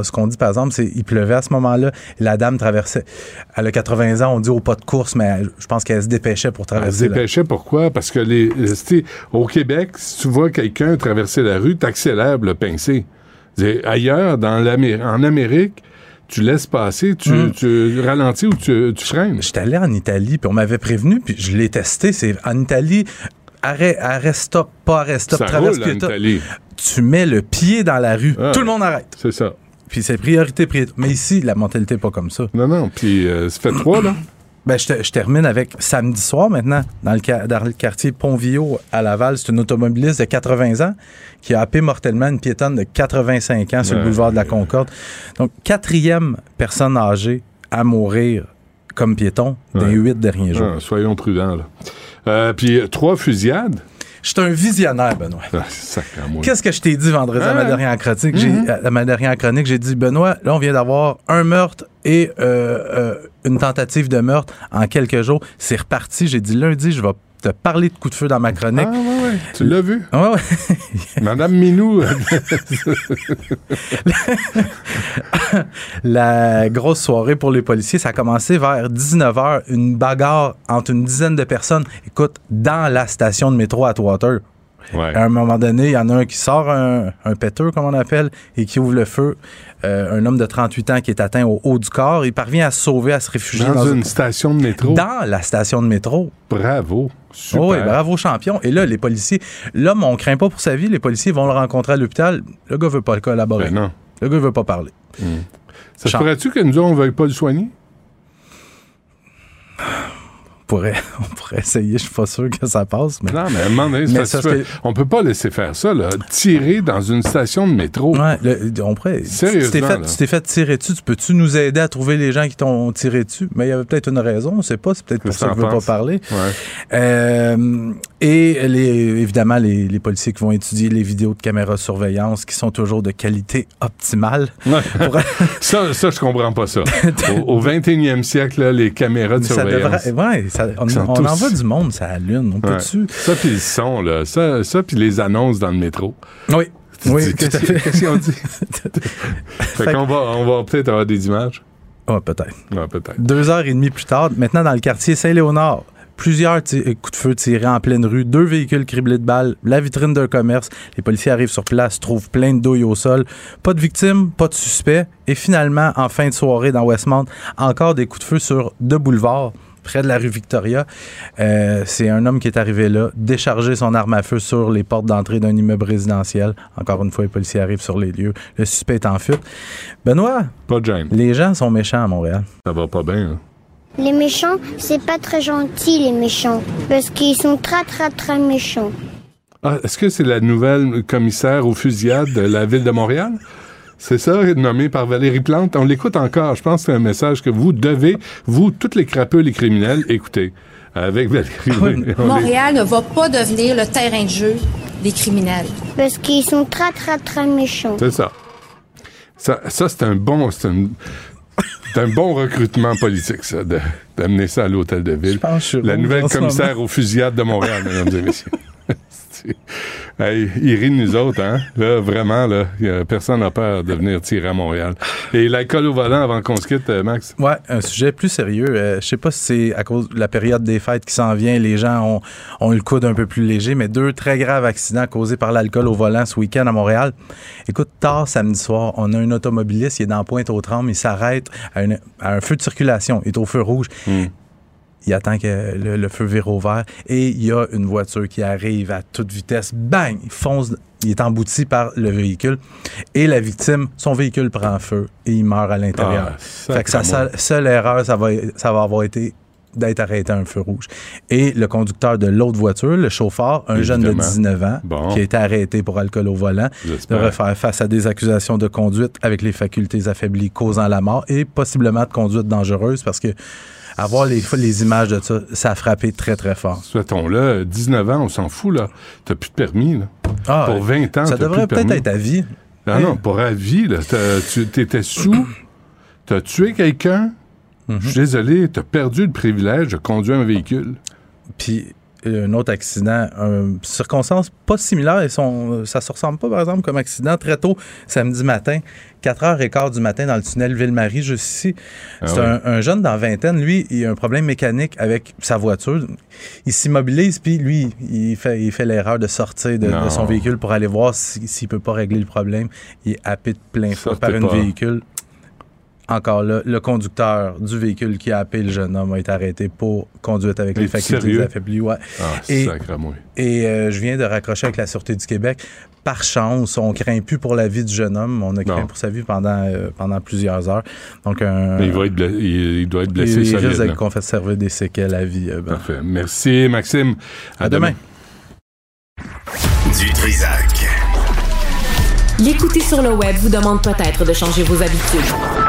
ce qu'on dit par exemple, c'est il pleuvait à ce moment-là. La dame traversait. Elle a 80 ans, on dit au pas de course, mais je pense qu'elle se dépêchait pour Elle se traverser. la- dépêchait, pourquoi? Parce que les, sais, au Québec, si tu vois quelqu'un traverser la rue, t'accélères le. C'est- Ailleurs, dans en Amérique, tu laisses passer, tu, Mm. tu ralentis ou tu, tu freines? J'étais allé en Italie, puis on m'avait prévenu, puis je l'ai testé. C'est en Italie. Arrêt, arrêt, stop, pas arrêt, stop, Ça traverse roule en. Italie. Tu mets le pied dans la rue. Ah. Tout le monde arrête. C'est ça. Puis c'est priorité, priorité. Mais ici, la mentalité n'est pas comme ça. Non, non. Puis, euh, ça fait trois, là. Ben, je, te- je termine avec samedi soir maintenant, dans le, dans le quartier Pontvillot à Laval. C'est une automobiliste de 80 ans qui a happé mortellement une piétonne de 85 ans sur le boulevard de la Concorde. Donc, quatrième personne âgée à mourir comme piéton dans les Ouais. huit derniers jours. Ah, soyons prudents, là. Euh, puis, trois fusillades. Je suis un visionnaire, Benoît. Ah. Qu'est-ce que je t'ai dit vendredi à ma Ah. dernière chronique? J'ai- Mm-hmm. À ma dernière chronique, j'ai dit, Benoît, là, on vient d'avoir un meurtre et euh, euh, une tentative de meurtre en quelques jours. C'est reparti. J'ai dit, lundi, je vais te parler de coups de feu dans ma chronique. Ah, ouais, ouais. Tu l'as vu? Ah ouais. Madame Minou. La grosse soirée pour les policiers, ça a commencé vers 19h, une bagarre entre une dizaine de personnes, écoute, dans la station de métro Atwater. Ouais. À un moment donné, il y en a un qui sort un, un péteur, comme on appelle, et qui ouvre le feu. Euh, un homme de 38 ans qui est atteint au haut du corps. Il parvient à se sauver, à se réfugier Dans, dans, une station de métro. dans la station de métro. Bravo. Super. Oh oui, bravo champion. Et là, les policiers, l'homme, on craint pas pour sa vie. Les policiers vont le rencontrer à l'hôpital. Le gars veut pas le collaborer. Ben non. Le gars, veut pas parler. Ça se pourrait-tu que nous, on ne veuille pas le soigner? On pourrait, on pourrait essayer, je suis pas sûr que ça passe, mais. Non, mais à un moment donné, c'est Mais parce ça, que c'est- on peut pas laisser faire ça, là. Tirer dans une station de métro. Ouais, le- on pourrait. Sérieusement, Tu t'es fait, là. tu t'es fait tirer dessus. Tu peux-tu nous aider à trouver les gens qui t'ont tiré dessus? Mais il y avait peut-être une raison, on sait pas. C'est peut-être pour que ça qu'il t'en veut pas parler. Ouais. Euh, et les, évidemment, les, les policiers qui vont étudier les vidéos de caméra surveillance qui sont toujours de qualité optimale. Ouais. Pour- ça, ça, je comprends pas ça. Au, au 21e siècle, là, les caméras de surveillance. Ouais, ça- on, on tous- envoie du monde, ça allume. On Ouais. peut-tu? Ça, puis le son, là. Ça, ça puis les annonces dans le métro. Oui. Tu Oui, dis, tout à Qu'est-ce ont dit? fait Fait qu'on va, on va peut-être avoir des images. Ouais, peut-être. Ouais, peut-être. Deux heures et demie plus tard, maintenant dans le quartier Saint-Léonard, plusieurs euh, coups de feu tirés en pleine rue, deux véhicules criblés de balles, la vitrine d'un commerce. Les policiers arrivent sur place, trouvent plein de douilles au sol. Pas de victimes, pas de suspects. Et finalement, en fin de soirée dans Westmount, encore des coups de feu sur deux boulevards près de la rue Victoria. Euh, c'est un homme qui est arrivé là, décharger son arme à feu sur les portes d'entrée d'un immeuble résidentiel. Encore une fois, les policiers arrivent sur les lieux. Le suspect est en fuite. Benoît, Pas de les gens sont méchants à Montréal. Ça va pas bien, là. Les méchants, c'est pas très gentil, les méchants. Parce qu'ils sont très, très, très méchants. Ah, est-ce que c'est la nouvelle commissaire aux fusillades de la ville de Montréal? C'est ça, nommée par Valérie Plante. On l'écoute encore. Je pense que c'est un message que vous devez, vous, toutes les crapeux, les criminels, écouter. Avec Valérie. Les- Montréal ne va pas devenir le terrain de jeu des criminels. Parce qu'ils sont très, très, très méchants. C'est ça. Ça, ça c'est un bon, c'est un, c'est un bon recrutement politique, ça, d'amener ça à l'hôtel de ville. Je pense que je suis La nouvelle commissaire aux fusillades de Montréal, mesdames et messieurs. Hey, ils rient de nous autres, hein? Là, vraiment, là, personne n'a peur de venir tirer à Montréal. Et l'alcool au volant avant qu'on se quitte, euh, Max? Ouais, un sujet plus sérieux. Euh, je sais pas si c'est à cause de la période des fêtes qui s'en vient, les gens ont, ont eu le coude un peu plus léger, mais deux très graves accidents causés par l'alcool au volant ce week-end à Montréal. Écoute, tard samedi soir, on a un automobiliste, il est dans Pointe-aux-Trembles, il s'arrête à, un feu de circulation, il est au feu rouge. Il attend que le, le feu vire au vert et il y a une voiture qui arrive à toute vitesse. Bang! Il fonce. Il est embouti par le véhicule. Et la victime, son véhicule prend feu et il meurt à l'intérieur. Ah, fait que sa seule, seule erreur, ça va, ça va avoir été d'être arrêté à un feu rouge. Et le conducteur de l'autre voiture, le chauffeur, un jeune de Évidemment. 19 ans, Bon. qui a été arrêté pour alcool au volant, devrait faire face à des accusations de conduite avec les facultés affaiblies causant la mort et possiblement de conduite dangereuse parce que avoir les, les images de ça, ça a frappé très, très fort. Souhaitons-le, 19 ans, on s'en fout, là. T'as plus de permis, là. Ah, pour 20 ans, ça devrait peut-être être à vie. Ah non, pour à vie, là. T'as- Tu étais sous, t'as tué quelqu'un. Mhm. Je suis désolé, t'as perdu le privilège de conduire un véhicule. Puis un autre accident, une circonstance pas similaire, et son, ça se ressemble pas, par exemple, comme accident très tôt, samedi matin, 4h15 du matin dans le tunnel Ville-Marie, juste ici. Ah C'est un, un jeune dans vingtaine, lui, il a un problème mécanique avec sa voiture. Il s'immobilise, puis lui, il fait, il fait l'erreur de sortir de, son véhicule pour aller voir si- s'il peut pas régler le problème. Il est happé de plein feu Sortez par un véhicule. Encore là, le conducteur du véhicule qui a happé le jeune homme a été arrêté pour conduite avec les facultés affaiblies. Ouais. Ah, Et-. Et euh, je viens de raccrocher avec la Sûreté du Québec. Par chance, on craint plus pour la vie du jeune homme. On a craint Non. pour sa vie pendant, euh, pendant plusieurs heures. Donc, un, Mais il, va être bla- il, il doit être blessé il, il risque d'être qu'on fait servir des séquelles à vie. euh, ben. Parfait. Merci, Maxime. À demain. Du Trisac. L'écouter sur le web vous demande peut-être de changer vos habitudes.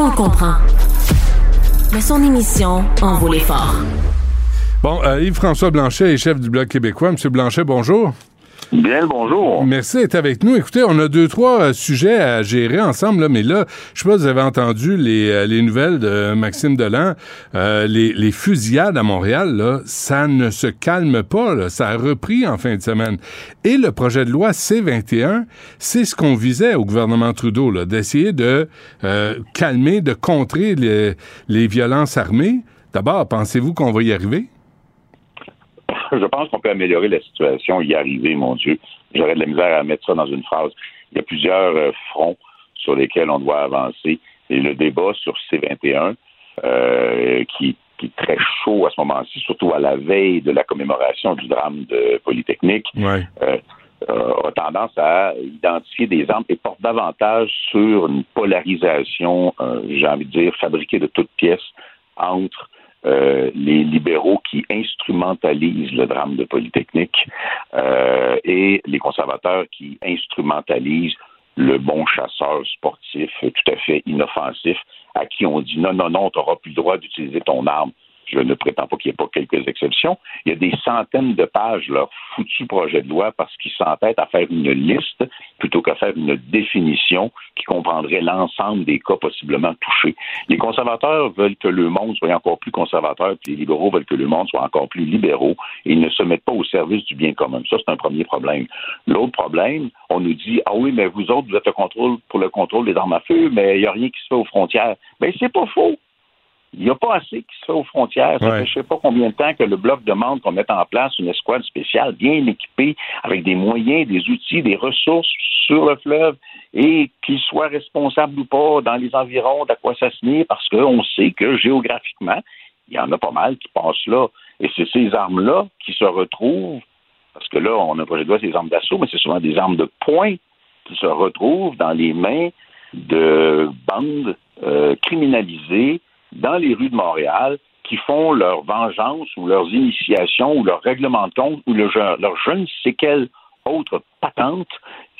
On comprend. Mais son émission en vaut l'effort. Bon, euh, Yves-François Blanchet est chef du Bloc québécois. Monsieur Blanchet, bonjour. Bien bonjour. Merci d'être avec nous. Écoutez, on a deux, trois euh, sujets à gérer ensemble, là, mais là, je sais pas si vous avez entendu les, euh, les nouvelles de Maxime Delan. Euh, les, fusillades à Montréal, ça ne se calme pas. Ça a repris en fin de semaine. Et le projet de loi C-21, c'est ce qu'on visait au gouvernement Trudeau, là, d'essayer de calmer, de contrer les, les violences armées. D'abord, pensez-vous qu'on va y arriver? Je pense qu'on peut améliorer la situation, y arriver, mon Dieu. J'aurais de la misère à mettre ça dans une phrase. Il y a plusieurs euh, fronts sur lesquels on doit avancer. Et le débat sur C21, euh, qui, qui est très chaud à ce moment-ci, surtout à la veille de la commémoration du drame de Polytechnique, Ouais. euh, euh, a tendance à identifier des armes et porte davantage sur une polarisation, j'ai envie de dire, fabriquée de toutes pièces entre euh, les libéraux qui instrumentalisent le drame de Polytechnique euh, et les conservateurs qui instrumentalisent le bon chasseur sportif tout à fait inoffensif à qui on dit non, non, non, tu n'auras plus le droit d'utiliser ton arme. Je ne prétends pas qu'il n'y ait pas quelques exceptions. Il y a des centaines de pages, leur foutu projet de loi, parce qu'ils s'entêtent à faire une liste plutôt qu'à faire une définition qui comprendrait l'ensemble des cas possiblement touchés. Les conservateurs veulent que le monde soit encore plus conservateur, puis les libéraux veulent que le monde soit encore plus libéraux, et ils ne se mettent pas au service du bien commun. Ça, c'est un premier problème. L'autre problème, on nous dit, ah oui, mais vous autres, vous êtes le contrôle pour le contrôle des armes à feu, mais il n'y a rien qui se fait aux frontières. Ben, c'est pas faux. Il n'y a pas assez qui se fait aux frontières. Ça fait je ne sais pas combien de temps que le Bloc demande qu'on mette en place une escouade spéciale bien équipée avec des moyens, des outils, des ressources sur le fleuve et qu'il soit responsable ou pas dans les environs d'Aquassassiné parce qu'on sait que géographiquement, il y en a pas mal qui passent là. Et c'est ces armes-là qui se retrouvent, parce que là, on a un projet de loi, des armes d'assaut, mais c'est souvent des armes de poing qui se retrouvent dans les mains de bandes euh, criminalisées dans les rues de Montréal qui font leur vengeance ou leurs initiations ou leur règlement de compte ou le, leur je ne sais quelle autre patente,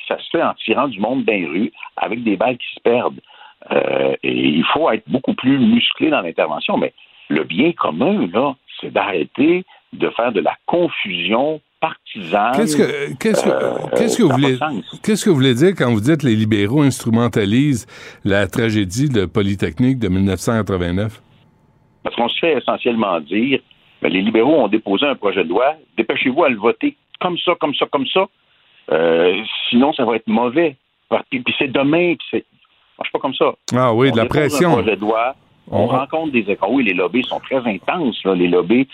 ça se fait en tirant du monde dans les rues avec des balles qui se perdent. Euh, et il faut être beaucoup plus musclé dans l'intervention. Mais le bien commun, là, c'est d'arrêter de faire de la confusion partisane. Qu'est-ce que, qu'est-ce que, euh, qu'est-ce que vous voulez, qu'est-ce que vous voulez dire quand vous dites les libéraux instrumentalisent la tragédie de Polytechnique de 1989? Parce qu'on se fait essentiellement dire, ben, les libéraux ont déposé un projet de loi, dépêchez-vous à le voter comme ça, comme ça, comme ça. Euh, sinon, ça va être mauvais. Puis, puis c'est demain, puis c'est. marche pas comme ça. Ah oui, On de la pression. Un projet de loi, on, On- rencontre des écoles. Oui, les lobbies sont très intenses, là, les lobbies.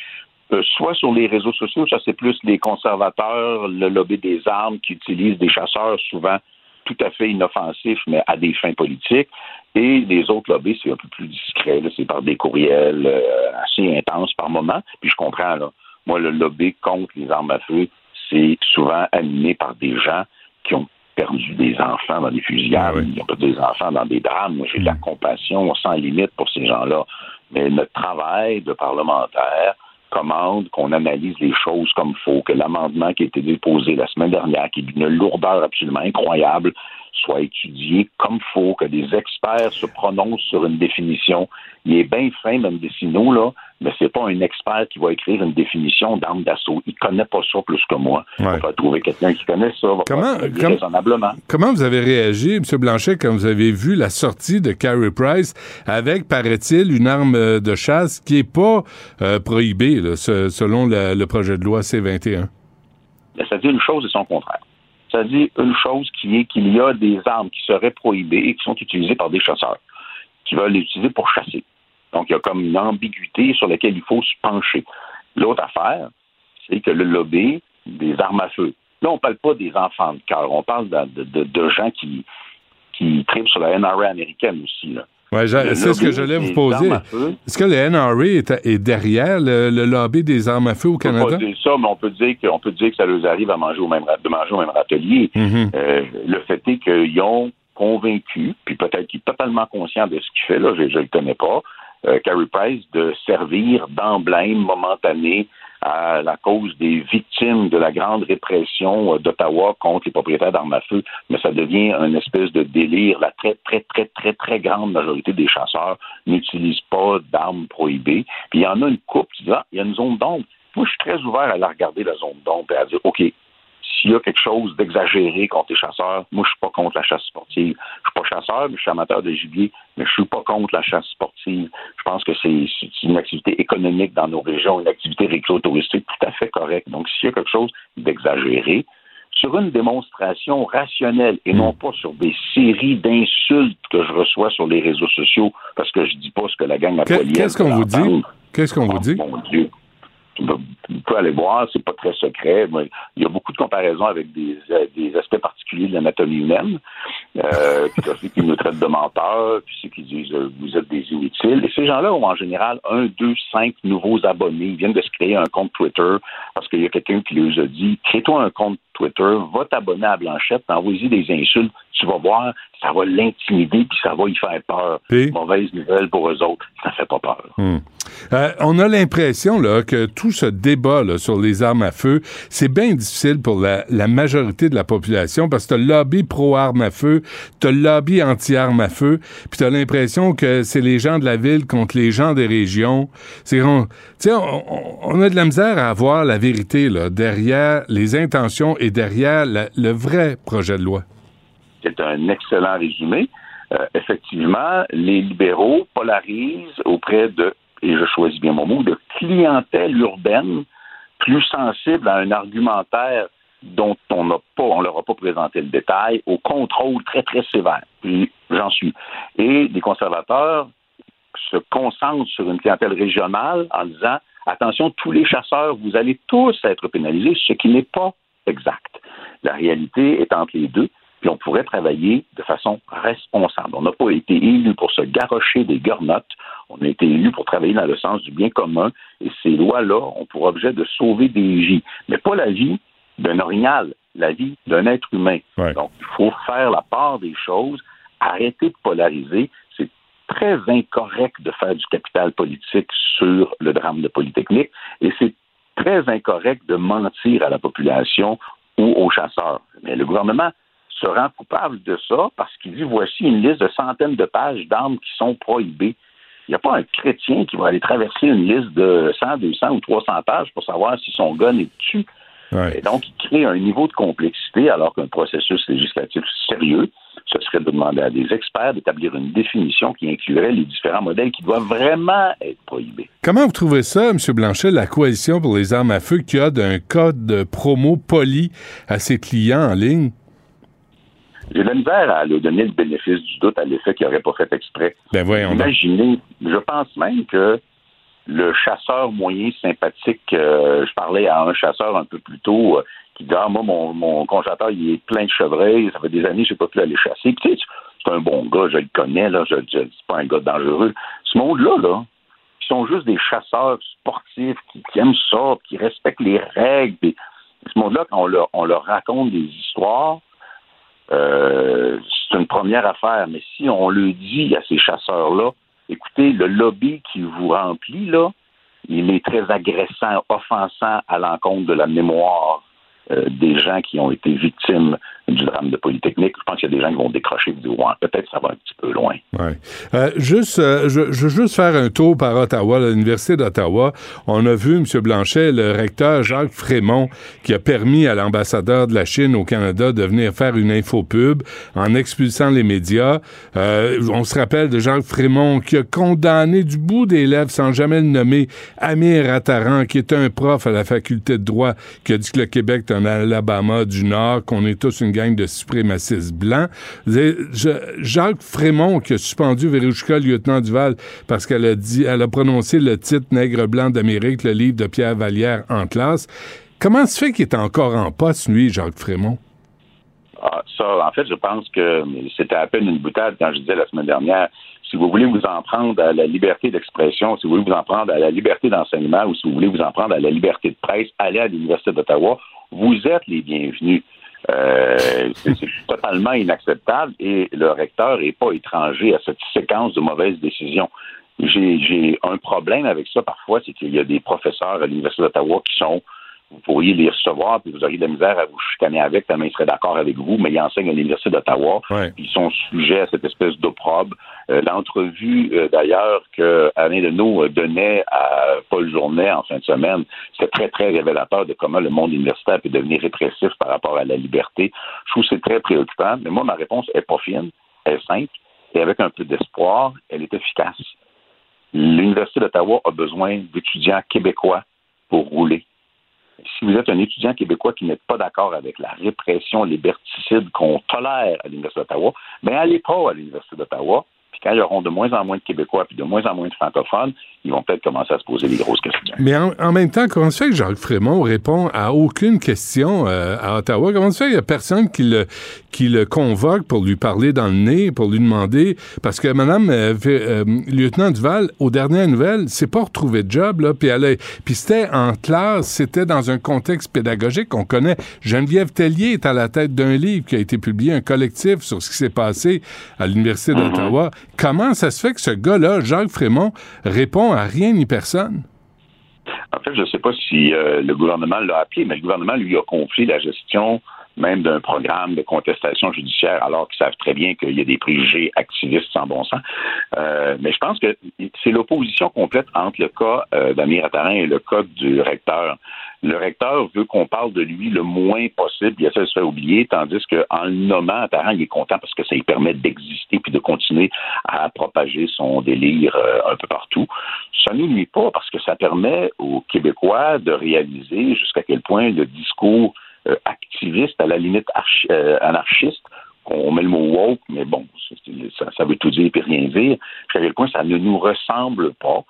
Euh, soit sur les réseaux sociaux, ça c'est plus les conservateurs, le lobby des armes qui utilisent des chasseurs souvent tout à fait inoffensifs, mais à des fins politiques. Et les autres lobbies, c'est un peu plus discret. là. C'est par des courriels euh, assez intenses par moment. Puis je comprends, là. Moi, le lobby contre les armes à feu, c'est souvent animé par des gens qui ont perdu des enfants dans des fusillades, qui ont perdu des enfants dans des drames. Moi, j'ai de la compassion sans limite pour ces gens-là. Mais notre travail de parlementaire qu'on analyse les choses comme il faut, que l'amendement qui a été déposé la semaine dernière, qui est d'une lourdeur absolument incroyable, soit étudié comme il faut, que des experts se prononcent sur une définition. Il est bien fin, Mendicino, là, mais c'est pas un expert qui va écrire une définition d'arme d'assaut. Il connaît pas ça plus que moi. Ouais. On va trouver quelqu'un qui connaît ça, va Comment- comme- raisonnablement. Comment vous avez réagi, M. Blanchet, quand vous avez vu la sortie de Carey Price avec, paraît-il, une arme euh, de chasse qui est pas euh, prohibée, là, selon la- le projet de loi C-21? Ben, ça dit une chose et son contraire. Ça dit une chose qui est qu'il y a des armes qui seraient prohibées et qui sont utilisées par des chasseurs, qui veulent les utiliser pour chasser. Donc, il y a comme une ambiguïté sur laquelle il faut se pencher. L'autre affaire, c'est que le lobby des armes à feu, là, on parle pas des enfants de cœur, on parle de, de- gens qui, qui sur la NRA américaine aussi. Là. Ouais, c'est ce que lobby j'allais vous poser. Est-ce que le NRA est, est derrière le, le lobby des armes à feu au on peut Canada? pas dire ça, mais on peut dire que, on peut dire que ça leur arrive à manger au même, de manger au même râtelier. Mhm. Euh, le fait est qu'ils ont convaincu, puis peut-être qu'il est totalement conscient de ce qu'il fait, là, je ne le connais pas, euh, Carey Price, de servir d'emblème momentané à la cause des victimes de la grande répression euh, d'Ottawa contre les propriétaires d'armes à feu, mais ça devient une espèce de délire. La très, très, très, très, très grande majorité des chasseurs n'utilisent pas d'armes prohibées. Puis il y en a une coupe qui dit, ah, il y a une zone d'ombre. Moi, je suis très ouvert à la regarder, la zone d'ombre, et à dire, OK, s'il y a quelque chose d'exagéré contre les chasseurs, moi, je suis pas contre la chasse sportive. Je suis pas chasseur, mais je suis amateur de gibier, mais je suis pas contre la chasse sportive. Je pense que c'est une activité économique dans nos régions, une activité récréotouristique tout à fait correcte. Donc, s'il y a quelque chose d'exagéré, sur une démonstration rationnelle et non pas sur des séries d'insultes que je reçois sur les réseaux sociaux parce que je dis pas ce que la gang Poilievre Qu'est-ce qu'on vous dit? Qu'est-ce qu'on vous dit? Mon Dieu. Vous pouvez aller voir, c'est pas très secret. Il y a beaucoup de comparaisons avec des, euh, aspects particuliers de l'anatomie humaine. Euh, puis ceux qui nous traitent de menteurs, puis ceux qui disent euh, vous êtes des inutiles. Et ces gens-là ont en général un, deux, cinq nouveaux abonnés. Ils viennent de se créer un compte Twitter parce qu'il y a quelqu'un qui lui a dit crée-toi un compte Twitter, va t'abonner à Blanchette, envoie-y des insultes, tu vas voir, ça va l'intimider puis ça va y faire peur. Mauvaise nouvelle pour eux autres, ça fait pas peur. Hmm. Euh, on a l'impression là, que tout ce débat là, sur les armes à feu, c'est bien difficile pour la, la, majorité de la population parce que t'as le lobby pro-armes à feu, t'as le lobby anti-armes à feu, puis t'as l'impression que c'est les gens de la ville contre les gens des régions. C'est on, on, on a de la misère à avoir la vérité là, derrière les intentions et derrière le vrai projet de loi. C'est un excellent résumé. Euh, effectivement, les libéraux polarisent auprès de, et je choisis bien mon mot, de clientèle urbaine plus sensible à un argumentaire dont on n'a pas, on leur a pas présenté le détail, au contrôle très, très sévère. Puis j'en suis. Et les conservateurs se concentrent sur une clientèle régionale en disant attention, tous les chasseurs, vous allez tous être pénalisés, ce qui n'est pas exact. La réalité est entre les deux, puis on pourrait travailler de façon responsable. On n'a pas été élu pour se garrocher des gurnottes, on a été élu pour travailler dans le sens du bien commun, et ces lois-là ont pour objet de sauver des vies, mais pas la vie d'un orignal, la vie d'un être humain. Donc, il faut faire la part des choses, arrêter de polariser. C'est très incorrect de faire du capital politique sur le drame de Polytechnique, et c'est très incorrect de mentir à la population ou aux chasseurs. Mais le gouvernement se rend coupable de ça parce qu'il dit voici une liste de centaines de pages d'armes qui sont prohibées. Il n'y a pas un chrétien qui va aller traverser une liste de 100, 200 ou 300 pages pour savoir si son gun est dessus. Et donc, il crée un niveau de complexité alors qu'un processus législatif sérieux, ce serait de demander à des experts d'établir une définition qui inclurait les différents modèles qui doivent vraiment être prohibés. Comment vous trouvez ça, M. Blanchet, la coalition pour les armes à feu qui a d'un code de promo poli à ses clients en ligne? J'ai la misère à lui donner le bénéfice du doute à l'effet qu'il n'aurait pas fait exprès. Ben voyons Imaginez, je pense même que le chasseur moyen sympathique, euh, je parlais à un chasseur un peu plus tôt, euh, qui dit Ah, moi, mon, mon congélateur, il est plein de chevreuils, ça fait des années que je n'ai pas pu aller chasser. Puis, tu sais, c'est un bon gars, je le connais, là, je, je c'est pas un gars dangereux. Ce monde-là, là, ils sont juste des chasseurs sportifs qui, aiment ça, qui respectent les règles. Puis, ce monde-là, quand on leur, on leur raconte des histoires, euh, c'est une première affaire. Mais si on le dit à ces chasseurs-là, écoutez, le lobby qui vous remplit, là, il est très agressant, offensant à l'encontre de la mémoire euh, des gens qui ont été victimes du drame de Polytechnique. Je pense qu'il y a des gens qui vont décrocher et dire peut-être ça va un petit peu loin. Ouais. Euh, juste, euh, je, je, veux juste faire un tour par Ottawa, l'Université d'Ottawa. On a vu, M. Blanchet, le recteur Jacques Frémont, qui a permis à l'ambassadeur de la Chine au Canada de venir faire une infopub en expulsant les médias. on se rappelle de Jacques Frémont qui a condamné du bout des lèvres, sans jamais le nommer, Amir Attaran, qui était un prof à la faculté de droit, qui a dit que le Québec en Alabama du Nord, qu'on est tous une gang de suprémacistes blancs. Jacques Frémont, qui a suspendu Verouchka, lieutenant Duval, parce qu'elle a prononcé le titre Nègre blanc d'Amérique, le livre de Pierre Vallière en classe. Comment se fait qu'il est encore en poste, lui, Jacques Frémont? Ah, ça, en fait, je pense que c'était à peine une boutade quand je disais la semaine dernière si vous voulez vous en prendre à la liberté d'expression, si vous voulez vous en prendre à la liberté d'enseignement ou si vous voulez vous en prendre à la liberté de presse, allez à l'Université d'Ottawa vous êtes les bienvenus. Euh, c'est totalement inacceptable et le recteur n'est pas étranger à cette séquence de mauvaises décisions. J'ai un problème avec ça parfois, c'est qu'il y a des professeurs à l'Université d'Ottawa qui sont vous pourriez les recevoir, puis vous auriez de la misère à vous chicaner avec, tellement ils seraient d'accord avec vous, mais ils enseignent à l'Université d'Ottawa, ils sont sujets à cette espèce d'opprobre. Euh, l'entrevue, euh, d'ailleurs, que Alain Deneau euh, donnait à Paul Journet en fin de semaine, c'est très, très révélateur de comment le monde universitaire peut devenir répressif par rapport à la liberté. Je trouve que c'est très préoccupant, mais moi, ma réponse est pas fine, elle est simple, et avec un peu d'espoir, elle est efficace. L'Université d'Ottawa a besoin d'étudiants québécois pour rouler si vous êtes un étudiant québécois qui n'est pas d'accord avec la répression liberticide qu'on tolère à l'Université d'Ottawa, bien, allez pas à l'Université d'Ottawa, Puis quand ils auront de moins en moins de Québécois puis de moins en moins de francophones, ils vont peut-être commencer à se poser des grosses questions. Mais en, même temps, comment se fait que Jacques Frémont répond à aucune question euh, à Ottawa? Comment se fait qu'il n'y a personne qui le, qui le convoque pour lui parler dans le nez, pour lui demander? Parce que Mme euh, euh, Lieutenant Duval, aux dernières nouvelles, s'est pas retrouvé de job, là, puis, elle puis c'était en classe, c'était dans un contexte pédagogique. On connaît Geneviève Tellier est à la tête d'un livre qui a été publié, un collectif sur ce qui s'est passé à l'Université mm-hmm. d'Ottawa. Comment ça se fait que ce gars-là, Jacques Frémont, répond à rien ni personne? En fait, je ne sais pas si euh, le gouvernement l'a appelé, mais le gouvernement lui a confié la gestion même d'un programme de contestation judiciaire, alors qu'ils savent très bien qu'il y a des préjugés activistes sans bon sens. Euh, mais je pense que c'est l'opposition complète entre le cas euh, d'Amir Attarin et le cas du recteur. Le recteur veut qu'on parle de lui le moins possible, il essaie de se faire oublier, tandis qu'en le nommant Attaran, il est content parce que ça lui permet d'exister puis de continuer à propager son délire euh, un peu partout. Ça ne nuit pas parce que ça permet aux Québécois de réaliser jusqu'à quel point le discours activiste, à la limite euh, anarchiste, qu'on met le mot woke, mais bon, ça, veut tout dire et rien dire. Jusqu'à quel point ça ne nous ressemble pas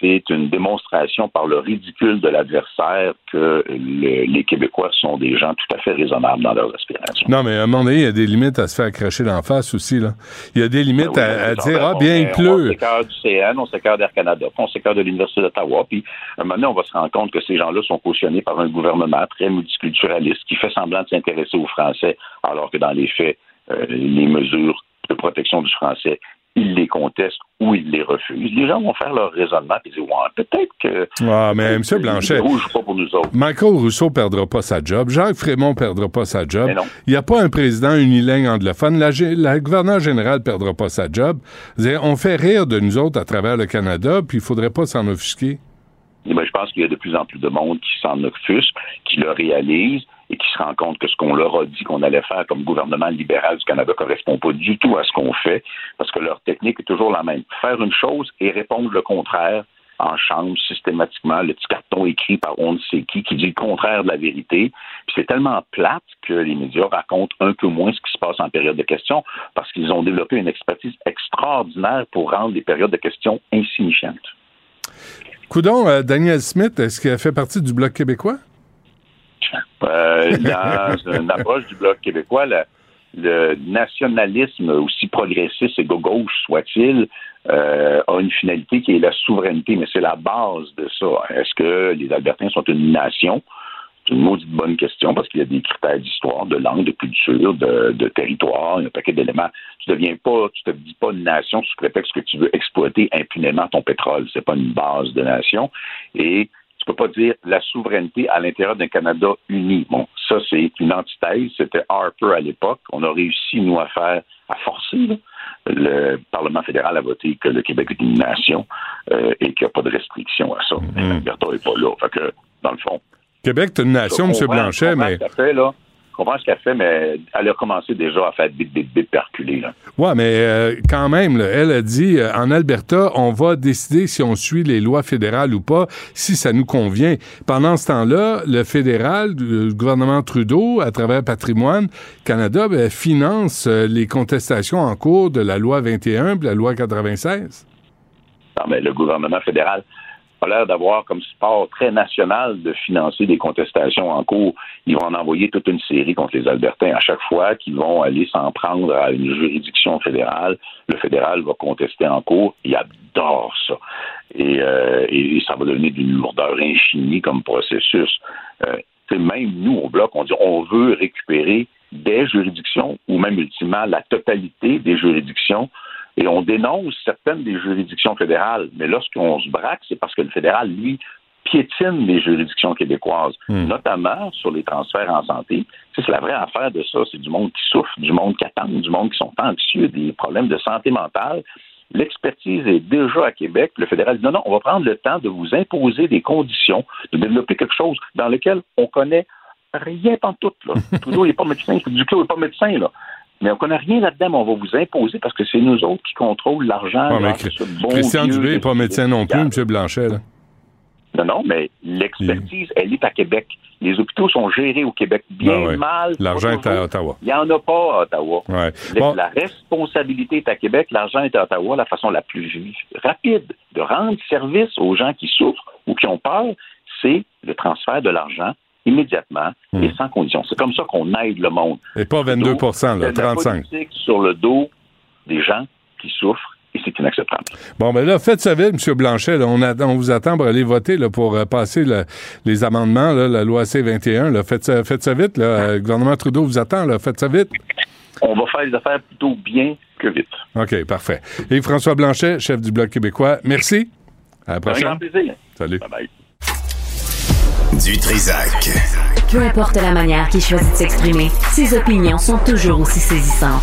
c'est une démonstration par le ridicule de l'adversaire que les Québécois sont des gens tout à fait raisonnables dans leurs aspirations. Non, mais à un moment donné, il y a des limites à se faire cracher d'en face aussi. Là. Il y a des limites ben à, dire, ah, bien, il pleut. On s'écarte du CN, on s'écarte d'Air Canada, on s'écarte de l'Université d'Ottawa. Puis, à un moment donné, on va se rendre compte que ces gens-là sont cautionnés par un gouvernement très multiculturaliste qui fait semblant de s'intéresser aux Français, alors que dans les faits, euh, les mesures de protection du français ils les contestent ou ils les refusent. Les gens vont faire leur raisonnement et dire ouais, peut-être que. Ah, mais M. Blanchet. Pas pour nous autres. Michael Rousseau perdra pas sa job. Jacques Frémont perdra pas sa job. Il n'y a pas un président unilingue anglophone. La, la gouverneure générale perdra pas sa job. On fait rire de nous autres à travers le Canada, puis il faudrait pas s'en offusquer. Ben, je pense qu'il y a de plus en plus de monde qui s'en offusque, qui le réalise et qui se rend compte que ce qu'on leur a dit qu'on allait faire comme gouvernement libéral du Canada correspond pas du tout à ce qu'on fait, parce que leur technique est toujours la même. Faire une chose et répondre le contraire en chambre systématiquement le petit carton écrit par on ne sait qui qui dit le contraire de la vérité. Puis c'est tellement plate que les médias racontent un peu moins ce qui se passe en période de questions parce qu'ils ont développé une expertise extraordinaire pour rendre les périodes de questions insignifiantes. Coudon, euh, Daniel Smith, est-ce qu'il a fait partie du Bloc québécois? Euh, dans une approche du Bloc québécois, le, nationalisme, aussi progressiste et gauche soit-il, euh, a une finalité qui est la souveraineté, mais c'est la base de ça. Est-ce que les Albertains sont une nation? C'est une maudite bonne question parce qu'il y a des critères d'histoire, de langue, de culture, de, de territoire, un paquet d'éléments. Tu deviens pas, tu te dis pas une nation sous prétexte que tu veux exploiter impunément ton pétrole. C'est pas une base de nation. Et tu peux pas dire la souveraineté à l'intérieur d'un Canada uni. Bon, ça, c'est une antithèse. C'était Harper à l'époque. On a réussi, nous, à faire, à forcer le Parlement fédéral à voter que le Québec est une nation euh, et qu'il n'y a pas de restriction à ça. Mm n'est pas là. Fait que, dans le fond. Québec, c'est une nation, M. Blanchet, mais. Fait, là, comprends ce qu'elle fait, mais elle a commencé déjà à faire perculer. Là. Ouais, mais euh, quand même, elle a dit euh, en Alberta, on va décider si on suit les lois fédérales ou pas, si ça nous convient. Pendant ce temps-là, le fédéral, le gouvernement Trudeau, à travers Patrimoine Canada, ben, finance euh, les contestations en cours de la loi 21 et la loi 96. Non, mais le gouvernement fédéral a l'air d'avoir comme sport très national de financer des contestations en cours. Ils vont en envoyer toute une série contre les Albertains à chaque fois qu'ils vont aller s'en prendre à une juridiction fédérale. Le fédéral va contester en cours. Il adore ça. Et, euh, ça va donner d'une lourdeur infinie comme processus. Euh, même nous, au Bloc, on dit on veut récupérer des juridictions ou même ultimement la totalité des juridictions et on dénonce certaines des juridictions fédérales. Mais lorsqu'on se braque, c'est parce que le fédéral, lui, piétine les juridictions québécoises, hmm. notamment sur les transferts en santé. C'est la vraie affaire de ça. C'est du monde qui souffre, du monde qui attend, du monde qui sont anxieux, des problèmes de santé mentale. L'expertise est déjà à Québec. Le fédéral dit non, non, on va prendre le temps de vous imposer des conditions, de développer quelque chose dans lequel on connaît rien en tout. Là. Trudeau n'est pas médecin, Duclos n'est pas médecin. Là. Mais on ne connaît rien là-dedans, mais on va vous imposer parce que c'est nous autres qui contrôlons l'argent. Christian Dubé n'est pas médecin non plus, M. Blanchet. Non, non, mais l'expertise, elle est à Québec. Les hôpitaux sont gérés au Québec bien Ah ouais. mal. L'argent est à. Ottawa. Il n'y en a pas à Ottawa. Ouais. La- Bon. La responsabilité est à Québec, l'argent est à Ottawa. La façon la plus rapide de rendre service aux gens qui souffrent ou qui ont peur, c'est le transfert de l'argent immédiatement Hmm. et sans condition. C'est comme ça qu'on aide le monde. Et pas 22 là, C'est de la 35 politique sur le dos des gens qui souffrent et c'est inacceptable. Bon, ben là, faites ça vite, M. Blanchet. là. on, on vous attend pour aller voter là, pour euh, passer le- les amendements, là, la loi C-21. là. Faites, ça, faites ça vite. Euh, Le gouvernement Trudeau vous attend. Faites ça vite. On va faire les affaires plutôt bien que vite. OK, parfait. Et François Blanchet, chef du Bloc québécois, merci. À la prochaine. grand plaisir. Salut. Bye bye. Du Trisac. Peu importe la manière qu'il choisit de s'exprimer, ses opinions sont toujours aussi saisissantes.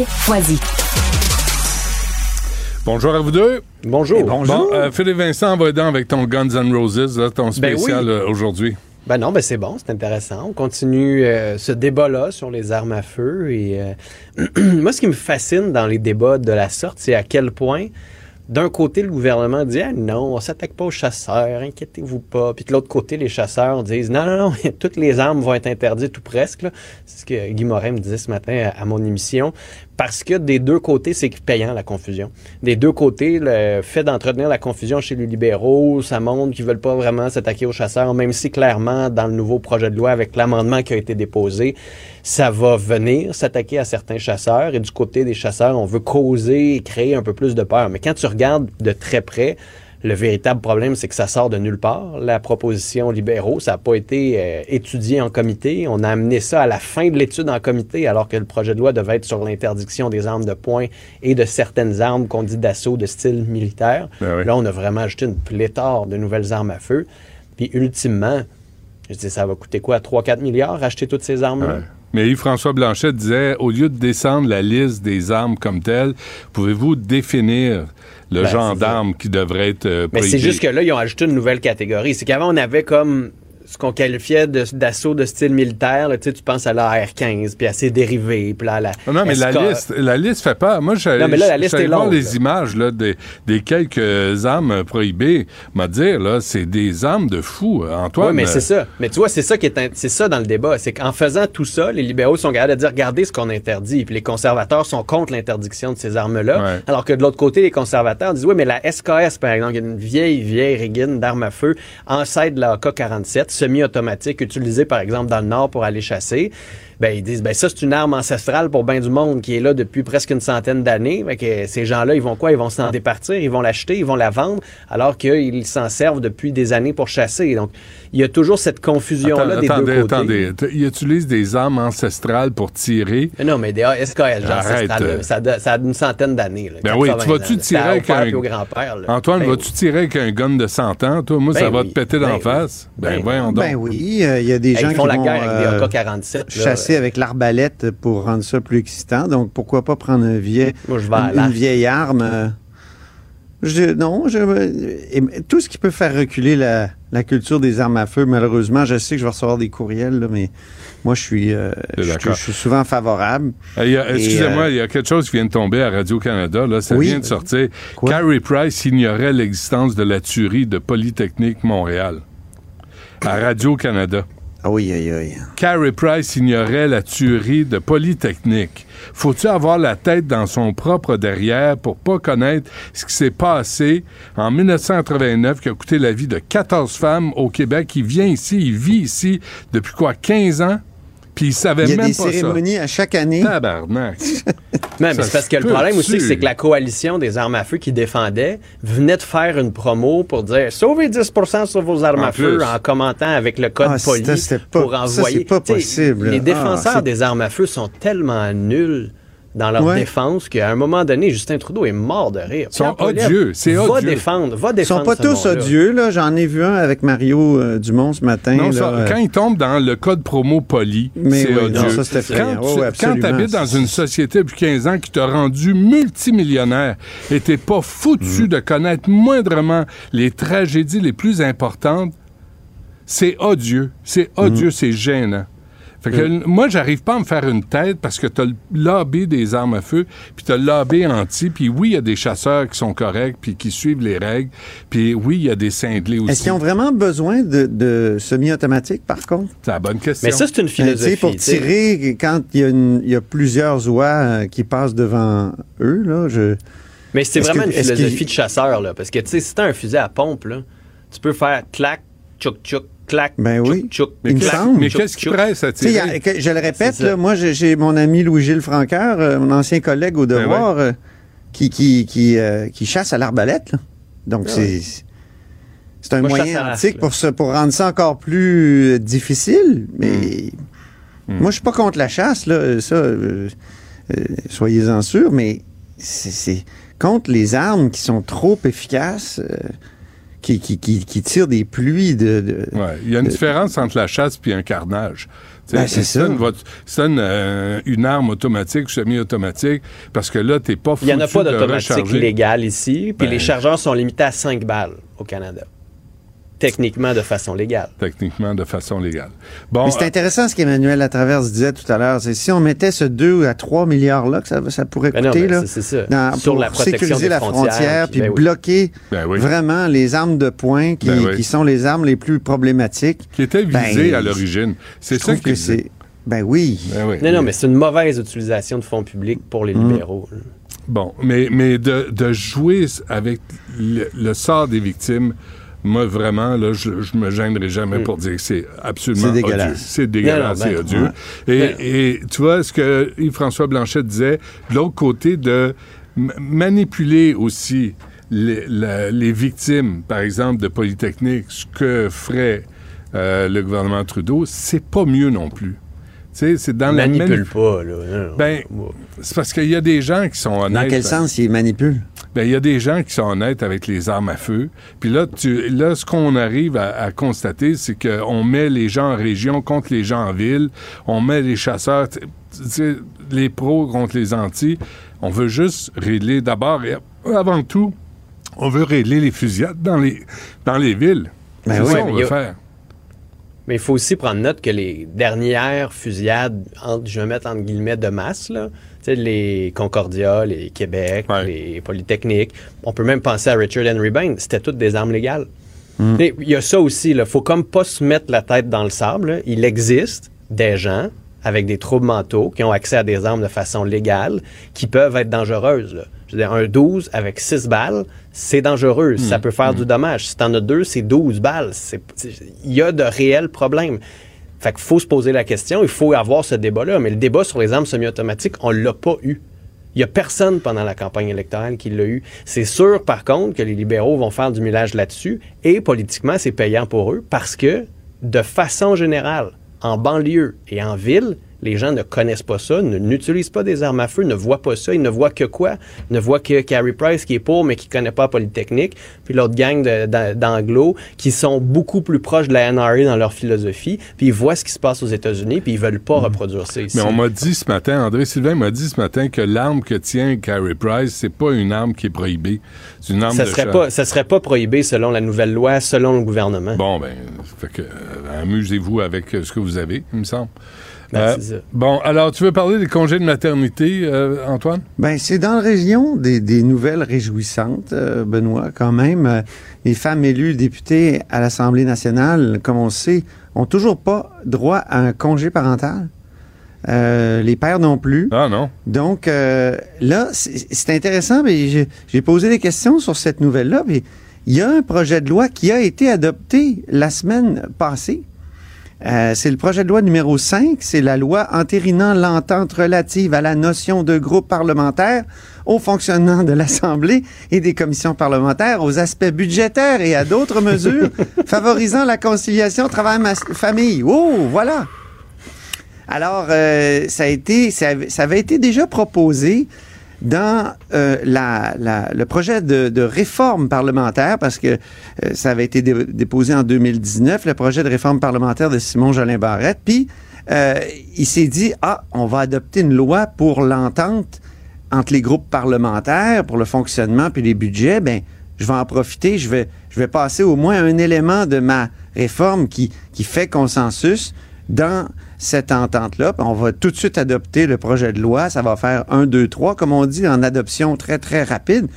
Foisy. Bonjour à vous deux. Bonjour. Bon, euh, Philippe Vincent, on va aider avec ton Guns N' Roses, là, ton Ben spécial oui. euh, aujourd'hui. Ben non, ben c'est bon, c'est intéressant. On continue euh, ce débat-là sur les armes à feu. Et euh, moi, ce qui me fascine dans les débats de la sorte, c'est à quel point, d'un côté, le gouvernement dit ah non, on s'attaque pas aux chasseurs, inquiétez-vous pas. Puis de l'autre côté, les chasseurs disent non, non, non, toutes les armes vont être interdites ou presque. C'est ce que Guy Morin me disait ce matin à, à mon émission. Parce que des deux côtés, c'est payant la confusion. Des deux côtés, le fait d'entretenir la confusion chez les libéraux, ça montre qu'ils veulent pas vraiment s'attaquer aux chasseurs, même si clairement, dans le nouveau projet de loi, avec l'amendement qui a été déposé, ça va venir s'attaquer à certains chasseurs. Et du côté des chasseurs, on veut causer et créer un peu plus de peur. Mais quand tu regardes de très près, le véritable problème, c'est que ça sort de nulle part. La proposition libéraux, ça n'a pas été euh, étudié en comité. On a amené ça à la fin de l'étude en comité, alors que le projet de loi devait être sur l'interdiction des armes de poing et de certaines armes qu'on dit d'assaut de style militaire. Ben oui. Là, on a vraiment ajouté une pléthore de nouvelles armes à feu. Puis ultimement, je dis, ça va coûter quoi? 3-4 milliards acheter toutes ces armes-là? Ouais. Mais Yves-François Blanchet disait, au lieu de descendre la liste des armes comme telle, pouvez-vous définir le Ben, genre d'armes qui devrait être euh, Mais c'est juste que là, ils ont ajouté une nouvelle catégorie. C'est qu'avant, on avait comme ce qu'on qualifiait d'assaut de, style militaire. là. Tu sais, tu penses à la R-15, puis à ses dérivés, puis là, à la Non, mais la liste, la liste fait peur. Moi, j'allais voir longue, les là. images là, des, des quelques armes prohibées. M'a dire, là, c'est des armes de fou, euh, Antoine. Oui, mais c'est ça. Mais tu vois, c'est ça qui est, c'est ça dans le débat. C'est qu'en faisant tout ça, les libéraux sont capables de dire, regardez ce qu'on interdit. Puis les conservateurs sont contre l'interdiction de ces armes-là. Ouais. Alors que de l'autre côté, les conservateurs disent, oui, mais la SKS, par exemple, qui est une vieille, vieille régine d'armes à feu, ancêtre de la AK-47, semi-automatique, utilisée, par exemple, dans le Nord pour aller chasser. Ben, ils disent, ben, ça, c'est une arme ancestrale pour bien du monde qui est là depuis presque une centaine d'années. Que ces gens-là, ils vont quoi? Ils vont s'en départir, ils vont l'acheter, ils vont la vendre, alors qu'ils s'en servent depuis des années pour chasser. Donc, il y a toujours cette confusion-là Attends- des attendez, deux côtés. attendez. Ils utilisent des armes ancestrales pour tirer. Mais non, mais des Arrête, ancestrales, euh. ça, a- ça a une centaine d'années. Ben oui, 80 tu vas-tu tirer avec un... Antoine, Ben vas-tu tirer avec un gun de 100 ans? Toi, moi, ça Ben va oui. te péter Ben d'en oui. face. Ben, Ben voyons donc. Ben oui, euh, il y a des Hey, gens ils font qui la vont guerre avec des euh, AK-47. là. Avec l'arbalète pour rendre ça plus excitant. Donc, pourquoi pas prendre un vieil, Moi, je une, vieille arme? euh, je- non, je, tout ce qui peut faire reculer la, la culture des armes à feu, malheureusement, je sais que je vais recevoir des courriels, là, mais moi, je suis, euh, je, suis souvent favorable. Euh, Excusez-moi, il y a quelque chose qui vient de tomber à Radio-Canada. Là, ça Oui. vient de sortir. Quoi? Carrie Price ignorait l'existence de la tuerie de Polytechnique Montréal. À Radio-Canada. Oui, aïe, aïe. Carrie Price ignorait la tuerie de Polytechnique. Faut-tu avoir la tête dans son propre derrière pour pas connaître ce qui s'est passé en 1989 qui a coûté la vie de 14 femmes au Québec? Il vient ici, il vit ici depuis quoi, 15 ans? Puis il savait Il y a même des pas cérémonies à chaque année. ça. Tabarnak. Non, mais Ça c'est parce que le problème aussi, c'est que la coalition des armes à feu qui défendait venait de faire une promo pour dire sauvez 10% sur vos armes En à feu plus. en commentant avec le code Ah, poli c'était- c'était pas- pour ça, envoyer. c'est pas possible. Les Ah, défenseurs des armes à feu sont tellement nuls dans leur Ouais. défense qu'à un moment donné, Justin Trudeau est mort de rire. Ils sont odieux, c'est Va odieux. défendre, va Ils défendre sont pas ce tous odieux, là. J'en ai vu un avec Mario euh, Dumont ce matin. Non, là, ça, euh, quand ils tombent dans le code promo poli, c'est oui, odieux. non, ça, c'est. Quand tu habites dans une société depuis 15 ans qui t'a rendu multimillionnaire et t'es pas Mm. foutu de connaître moindrement les tragédies les plus importantes, c'est odieux. C'est odieux, Mm. c'est gênant. Fait que moi, j'arrive pas à me faire une tête parce que t'as le lobby des armes à feu, puis t'as le lobby anti, puis oui, il y a des chasseurs qui sont corrects, puis qui suivent les règles, puis oui, il y a des cinglés aussi. Est-ce qu'ils ont vraiment besoin de, de semi-automatique, par contre? C'est la bonne question. Mais ça, c'est une Ben, sais, philosophie. pour tirer, quand il y, a y plusieurs oies euh, qui passent devant eux, là, je... Mais c'est vraiment que- une philosophie de chasseur, là. Parce que, tu sais, si t'as un fusil à pompe, là, tu peux faire clac, tchouk, tchouk, clac, Ben oui. tchouk, tchouk, Mais il me qu'est-ce- semble. mais qu'est-ce qui presse à a- tirer? que- je le répète, là, moi, j'ai mon ami Louis-Gilles Francaire, euh, mon ancien collègue au Ben devoir, euh, qui, qui, qui, euh, qui chasse à l'arbalète. là. Donc, Ah c'est c'est un Moi, moyen antique pour, se- pour rendre ça encore plus euh, difficile. Mais Hmm. moi, je suis pas contre la chasse, là, ça, euh, euh, soyez-en sûrs, mais c'est- c'est contre les armes qui sont trop efficaces, euh, qui, qui, qui, qui tirent des pluies de... de- Ouais, il y a une différence entre la chasse et un carnage. Ben, c'est ça. une, euh, une arme automatique semi-automatique parce que là, t'es pas Il n'y en a pas d'automatique légale ici, puis Ben. les chargeurs sont limités à 5 balles au Canada. Techniquement, de façon légale. Techniquement, de façon légale. Bon, Mais c'est intéressant ce qu'Emmanuel Latraverse disait tout à l'heure. C'est si on mettait ce 2 à 3 milliards-là, que ça, ça pourrait Ben non, coûter, ben là, c'est- c'est ça. dans- Sur pour la sécuriser la frontière, puis puis ben oui. bloquer Ben oui. vraiment les armes de poing qui, Ben oui. qui sont les armes les plus problématiques. qui était visé Ben, à l'origine. C'est ça qui que c'est... Ben oui. Ben oui. Non, non, mais c'est une mauvaise utilisation de fonds publics pour les Mm. libéraux. Bon, mais, mais de, de jouer avec le, le sort des victimes, moi, vraiment, là, je, je me gênerai jamais pour dire que c'est absolument C'est dégueulasse. C'est dégueulasse, c'est ben, odieux. ouais. Et, Ben- et tu vois, ce que Yves-François Blanchet disait, de l'autre côté, de manipuler aussi les, la- les victimes, par exemple, de Polytechnique, ce que ferait euh, le gouvernement Trudeau, c'est pas mieux non plus. C'est dans la Manipule pas, là. Non, non. Ben, c'est parce qu'il y a des gens qui sont honnêtes. Dans quel sens il manipule? Ben, il y a des gens qui sont honnêtes avec les armes à feu. Puis là, tu, là, ce qu'on arrive à, à constater, c'est qu'on met les gens en région contre les gens en ville. On met les chasseurs, les pros contre les antis. On veut juste régler d'abord et avant tout, on veut régler les fusillades dans les, dans les villes. Ben c'est oui, ça qu'on il y veut a- faire. Mais il faut aussi prendre note que les dernières fusillades, entre, je vais mettre entre guillemets de masse, là, les Concordia, les Québec, Ouais. les Polytechniques, on peut même penser à Richard Henry Bain, c'était toutes des armes légales. Mm. Il y a ça aussi, il faut comme pas se mettre la tête dans le sable. là. Il existe des gens avec des troubles mentaux qui ont accès à des armes de façon légale qui peuvent être dangereuses. là. Je veux dire, un 12 avec 6 balles, c'est dangereux. Ça peut faire du dommage. Si t'en as deux, c'est 12 balles. Il y a de réels problèmes. Fait qu'il faut se poser la question, il faut avoir ce débat-là. Mais le débat sur les armes semi-automatiques, on l'a pas eu. Il n'y a personne pendant la campagne électorale qui l'a eu. C'est sûr, par contre, que les libéraux vont faire du millage là-dessus et politiquement, c'est payant pour eux parce que, de façon générale, en banlieue et en ville, les gens ne connaissent pas ça, ne- n'utilisent pas des armes à feu, ne voient pas ça. Ils ne voient que quoi? Ils ne voient que Carrie Price qui est pour, mais qui ne connaît pas la Polytechnique, puis l'autre gang d'anglo qui sont beaucoup plus proches de la NRA dans leur philosophie, puis ils voient ce qui se passe aux États-Unis, puis ils veulent pas reproduire ça ici. Mais on m'a dit ce matin, André Sylvain m'a dit ce matin que l'arme que tient Carrie Price, c'est pas une arme qui est prohibée. C'est une arme ça de serait pas ça serait pas prohibé selon la nouvelle loi, selon le gouvernement. Bon, ben, fait que, euh, amusez-vous avec euh, ce que vous avez, il me semble. Ben, Euh, bon, alors, tu veux parler des congés de maternité, euh, Antoine? Ben, c'est dans la région des, des nouvelles réjouissantes, euh, Benoît, quand même. Les femmes élues députées à l'Assemblée nationale, comme on le sait, ont toujours pas droit à un congé parental. Euh, les pères non plus. Ah non. Donc, euh, là, c'est intéressant. mais j'ai- J'ai posé des questions sur cette nouvelle-là. puis Il y a un projet de loi qui a été adopté la semaine passée. Euh, c'est le projet de loi numéro 5. C'est la loi entérinant l'entente relative à la notion de groupe parlementaire, au fonctionnement de l'Assemblée et des commissions parlementaires, aux aspects budgétaires et à d'autres mesures favorisant la conciliation travail-famille. Oh, voilà! Alors, euh, ça, a été, ça, avait- ça avait été déjà proposé dans euh, la, la- le projet de, de réforme parlementaire, parce que euh, ça avait été dé- déposé en 2019, le projet de réforme parlementaire de Simon Jolin Barrette. Puis, euh, il s'est dit, ah, on va adopter une loi pour l'entente entre les groupes parlementaires, pour le fonctionnement puis les budgets. Ben, je vais en profiter, je vais, je vais passer au moins un élément de ma réforme qui, qui fait consensus dans cette entente-là. On va tout de suite adopter le projet de loi. Ça va faire un, deux, trois, comme on dit, en adoption très, très rapide.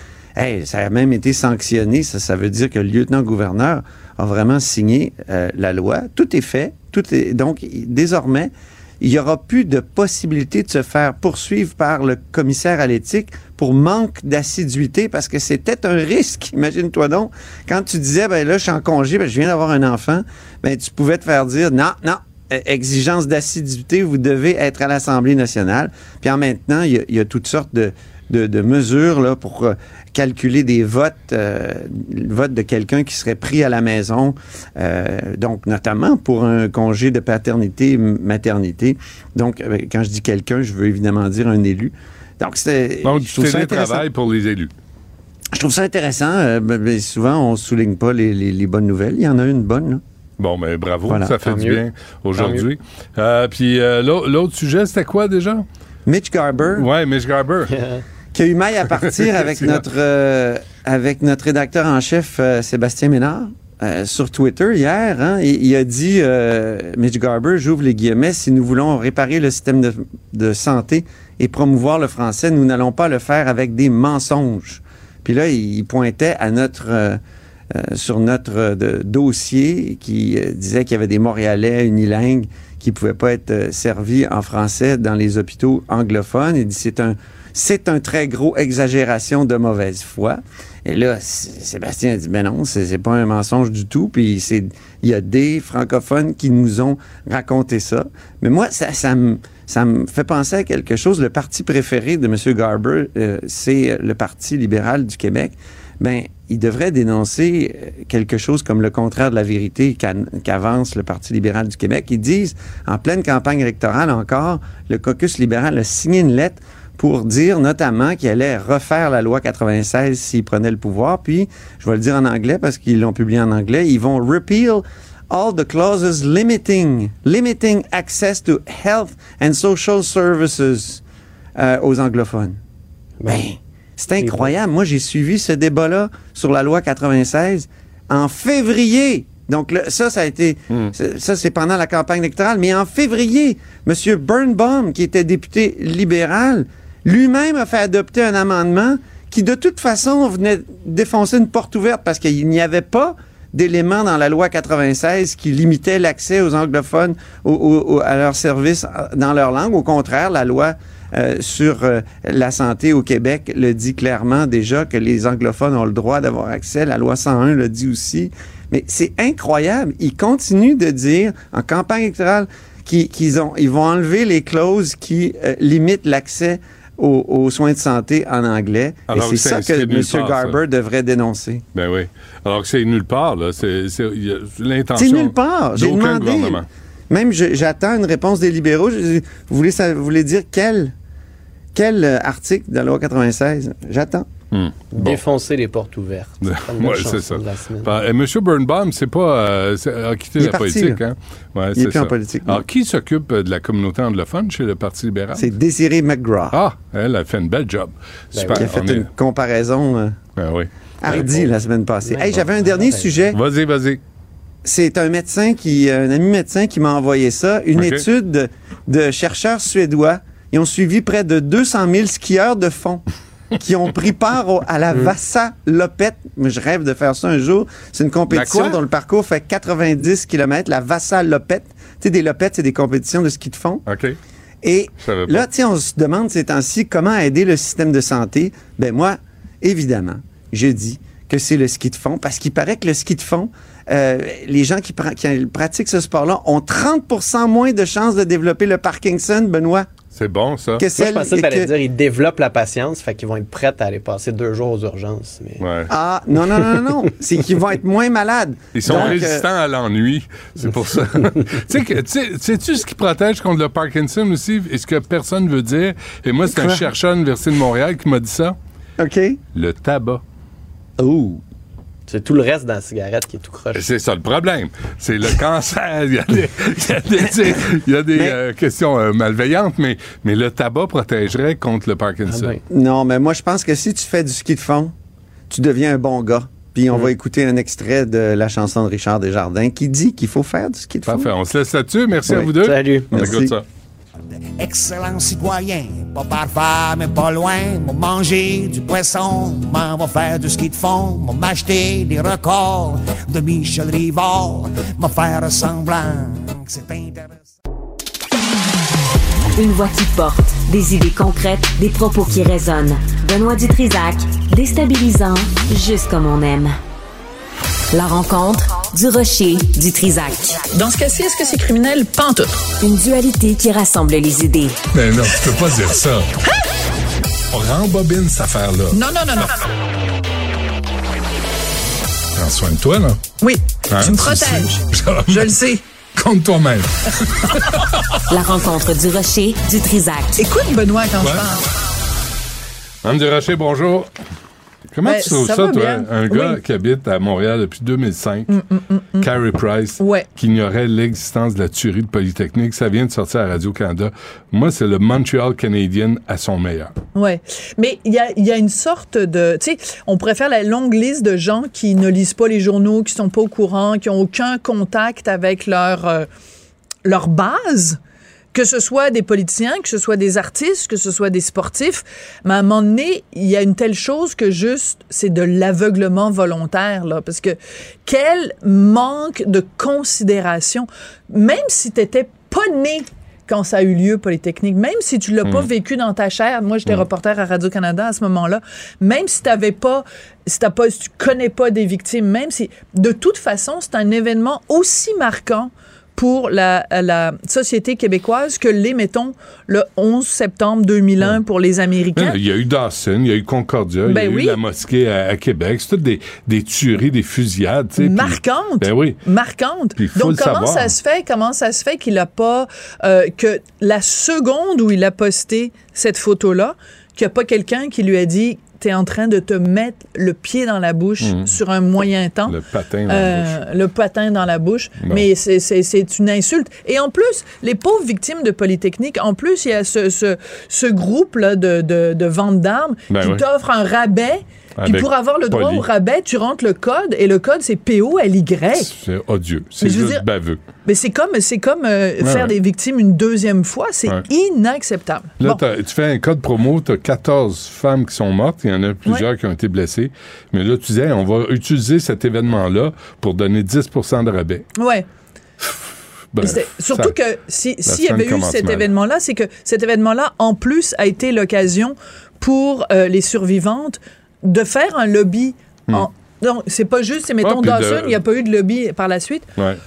Ça a même été sanctionné. Ça, veut dire que le lieutenant-gouverneur a vraiment signé euh, la loi. Tout est fait. Tout est, donc, désormais, il n'y aura plus de possibilité de se faire poursuivre par le commissaire à l'éthique pour manque d'assiduité parce que c'était un risque. Imagine-toi donc, quand tu disais, ben là, je suis en congé, ben, je viens d'avoir un enfant, ben tu pouvais te faire dire, non, non, exigence d'assiduité, vous devez être à l'Assemblée nationale. Puis en maintenant, il y a, il y a toutes sortes de, de, de mesures là, pour euh, calculer des votes, euh, le vote de quelqu'un qui serait pris à la maison, euh, donc notamment pour un congé de paternité, maternité. Donc, quand je dis quelqu'un, je veux évidemment dire un élu. Donc, c'est. Donc, du télétravail pour les élus. Je trouve ça intéressant. euh, ben, souvent, on souligne pas les, les- les bonnes nouvelles. Il y en a une bonne, là. Bon, mais bravo, Voilà. ça fait du mieux. bien aujourd'hui. Euh, puis euh, l'au- l'autre sujet, c'était quoi déjà? Mitch Garber. Ouais, Mitch Garber. qui a eu maille à partir avec notre, euh, avec notre rédacteur en chef, euh, Sébastien Ménard. euh, sur Twitter hier, hein, il, il a dit, euh, Mitch Garber, j'ouvre les guillemets, si nous voulons réparer le système de, de santé et promouvoir le français, nous n'allons pas le faire avec des mensonges. Puis là, il, pointait à notre, euh, sur notre euh, dossier qui euh, disait qu'il y avait des Montréalais unilingues qui pouvaient pas être euh, servis en français dans les hôpitaux anglophones. Il dit c'est un c'est un très gros exagération de mauvaise foi. Et là, Sébastien a dit, ben non, c'est pas un mensonge du tout. Puis il y a des francophones qui nous ont raconté ça. Mais moi, ça, ça me, ça me fait penser à quelque chose. Le parti préféré de M. Garber, euh, c'est le Parti libéral du Québec. Ben, il devrait dénoncer euh, quelque chose comme le contraire de la vérité qu'avance le Parti libéral du Québec. Ils disent, en pleine campagne électorale encore, le caucus libéral a signé une lettre pour dire notamment qu'il allait refaire la loi 96 s'il prenait le pouvoir. Puis, je vais le dire en anglais parce qu'ils l'ont publié en anglais, ils vont repeal all the clauses limiting, limiting access to health and social services euh, aux anglophones. Ben, c'est incroyable. Moi, j'ai suivi ce débat-là sur la loi 96 en février. Donc ça, ça a été, c'est- ça c'est pendant la campagne électorale, mais en février, M. Birnbaum, qui était député libéral, lui-même a fait adopter un amendement qui, de toute façon, venait défoncer une porte ouverte parce qu'il n'y avait pas d'éléments dans la loi 96 qui limitait l'accès aux anglophones au- au- au- à leurs services euh, dans leur langue. Au contraire, la loi euh, sur euh, la santé au Québec le dit clairement déjà que les anglophones ont le droit d'avoir accès. La loi 101 le dit aussi. Mais c'est incroyable. Ils continuent de dire en campagne électorale qu'ils qu'ils ont, ils vont enlever les clauses qui euh, limitent l'accès aux, aux soins de santé en anglais. Alors Et c'est ça que M. part, ça. Garber devrait dénoncer. Ben oui. Alors que c'est nulle part, là. C'est l'intention. C'est nulle part. J'ai demandé. gouvernement. Même j'attends une réponse des libéraux. Je- vous, voulez, ça- vous voulez dire quel, quel euh, article de la loi 96? J'attends. Hmm. Bon. Défoncer les portes ouvertes. notre c'est ça. Bah, et M. Birnbaum, c'est pas, euh, a quitté la parti, politique, hein? Ouais, Il est plus en politique, Alors, qui s'occupe euh, de la communauté anglophone chez le Parti libéral? C'est Désiré McGraw. Ah, elle a fait une belle job. Super. qui a fait on est- une comparaison euh, Ben oui. hardie la semaine passée. Hey, bon. J'avais un dernier sujet. Vas-y, vas-y. C'est un médecin qui, un ami médecin qui m'a envoyé ça. Une étude de, de chercheurs suédois. Ils ont suivi près de 200 000 skieurs de fond qui ont pris part au- à la Vassa Lopette. Mais Je rêve de faire ça un jour. C'est une compétition dont le parcours fait 90 km. La Vassa Lopette. Tu sais, des lopettes, c'est des compétitions de ski de fond. OK. Et là, tu sais, on se demande ces temps-ci comment aider le système de santé. Ben moi, évidemment, je dis que c'est le ski de fond parce qu'il paraît que le ski de fond, euh, les gens qui, pra- qui pratiquent ce sport-là ont 30% moins de chances de développer le Parkinson, Benoît. C'est bon, ça. Moi, je pensais que t'allais dire ils développent la patience, fait qu'ils vont être prêts à aller passer deux jours aux urgences. Mais... Ah, non, non, non, non. c'est qu'ils vont être moins malades. Ils sont Donc, euh, résistants à l'ennui. C'est pour ça. tu sais que- tu sais- sais-tu ce qui protège contre le Parkinson aussi? Et ce que personne veut dire? Et moi, c'est un chercheur à l'Université de Montréal qui m'a dit ça. OK. Le tabac. Oh. C'est tout le reste dans la cigarette qui est tout croche. C'est ça le problème. C'est le cancer. Il y a des, il y a des- tu sais, il y a des, euh, questions euh, malveillantes, mais, mais le tabac protégerait contre le Parkinson. Non, mais moi, je pense que si tu fais du ski de fond, tu deviens un bon gars. Puis on va écouter un extrait de la chanson de Richard Desjardins qui dit qu'il faut faire du ski de fond. Parfait. On se laisse là-dessus. Merci à vous deux. Salut. On Merci. écoute ça. Excellent citoyen, pas parfait, mais pas loin. M'en manger du poisson, m'en faire du ski de fond, m'en m'acheter des records de Michel Rivard, m'en faire semblant c'est intéressant. Une voix qui porte, des idées concrètes, des propos qui résonnent. Benoît Dutrisac, déstabilisant, juste comme on aime. La rencontre du rocher du Trisac. Dans ce cas-ci, est-ce que c'est criminel? Tout. Une dualité qui rassemble les idées. Mais non, tu peux pas dire ça. On rembobine cette affaire-là. Non, non, non, non. Prends soin de toi, là. Oui, Hein, tu me protèges. Je le sais. Compte toi-même. La rencontre du rocher du Trisac. Écoute, Benoît, quand Ouais. je parle. Anne Durocher, bonjour. Comment Ben, tu trouves ça toi, bien. un gars Oui. qui habite à Montréal depuis 2005, Mm, mm, mm. Carey Price, Ouais. qui ignorait l'existence de la tuerie de Polytechnique, ça vient de sortir à Radio-Canada. Moi, c'est le Montreal Canadian à son meilleur. Ouais, mais il y a, il y a une sorte de, tu sais, on préfère la longue liste de gens qui ne lisent pas les journaux, qui sont pas au courant, qui ont aucun contact avec leur euh, leur base, que ce soit des politiciens, que ce soit des artistes, que ce soit des sportifs. Mais à un moment donné, il y a une telle chose que juste, c'est de l'aveuglement volontaire, là. Parce que quel manque de considération. Même si tu n'étais pas né quand ça a eu lieu, Polytechnique, même si tu l'as pas Mm. vécu dans ta chair, moi j'étais Mm. reporter à Radio-Canada à ce moment-là, même si t'avais pas, si t'as pas, si tu connais pas des victimes, même si, de toute façon, c'est un événement aussi marquant pour la, la société québécoise que les, mettons, le 11 septembre 2001 pour les Américains. Il y a eu Dawson, il y a eu Concordia, il y a Ben eu la mosquée à, à Québec. C'est toutes des, des tueries, des fusillades. tu sais, puis- marquante. Ben oui. Marquante. Puis il faut Donc comment ça se fait comment ça se fait qu'il a pas euh, que la seconde où il a posté cette photo là, qu'il n'y a pas quelqu'un qui lui a dit t'es en train de te mettre le pied dans la bouche Mhm. sur un moyen temps. Le patin dans la Euh, le patin dans la bouche. Bon. Mais c'est- une insulte. Et en plus, les pauvres victimes de Polytechnique, en plus, il y a ce, ce, ce groupe-là de, de, d'armes Ben qui ouais. t'offre un rabais. Puis pour avoir le droit Poly. au rabais, tu rentres le code et le code, c'est P-O-L-Y. C'est odieux. C'est juste dire- baveux. Mais c'est comme, c'est comme euh, Ouais, faire ouais. des victimes une deuxième fois. C'est Ouais. inacceptable. Là, Bon. tu fais un code promo, tu as 14 femmes qui sont mortes, il y en a plusieurs qui ont été blessées. Mais là, tu disais, on va utiliser cet événement-là pour donner 10% de rabais. Ouais. Bref, surtout ça- que si- s'il y avait eu cet événement-là, c'est que cet événement-là, en plus, a été l'occasion pour euh, les survivantes de faire un lobby. En, non, c'est pas juste, c'est mettons de- Dawson, il n'y a pas eu de lobby par la suite. Ouais.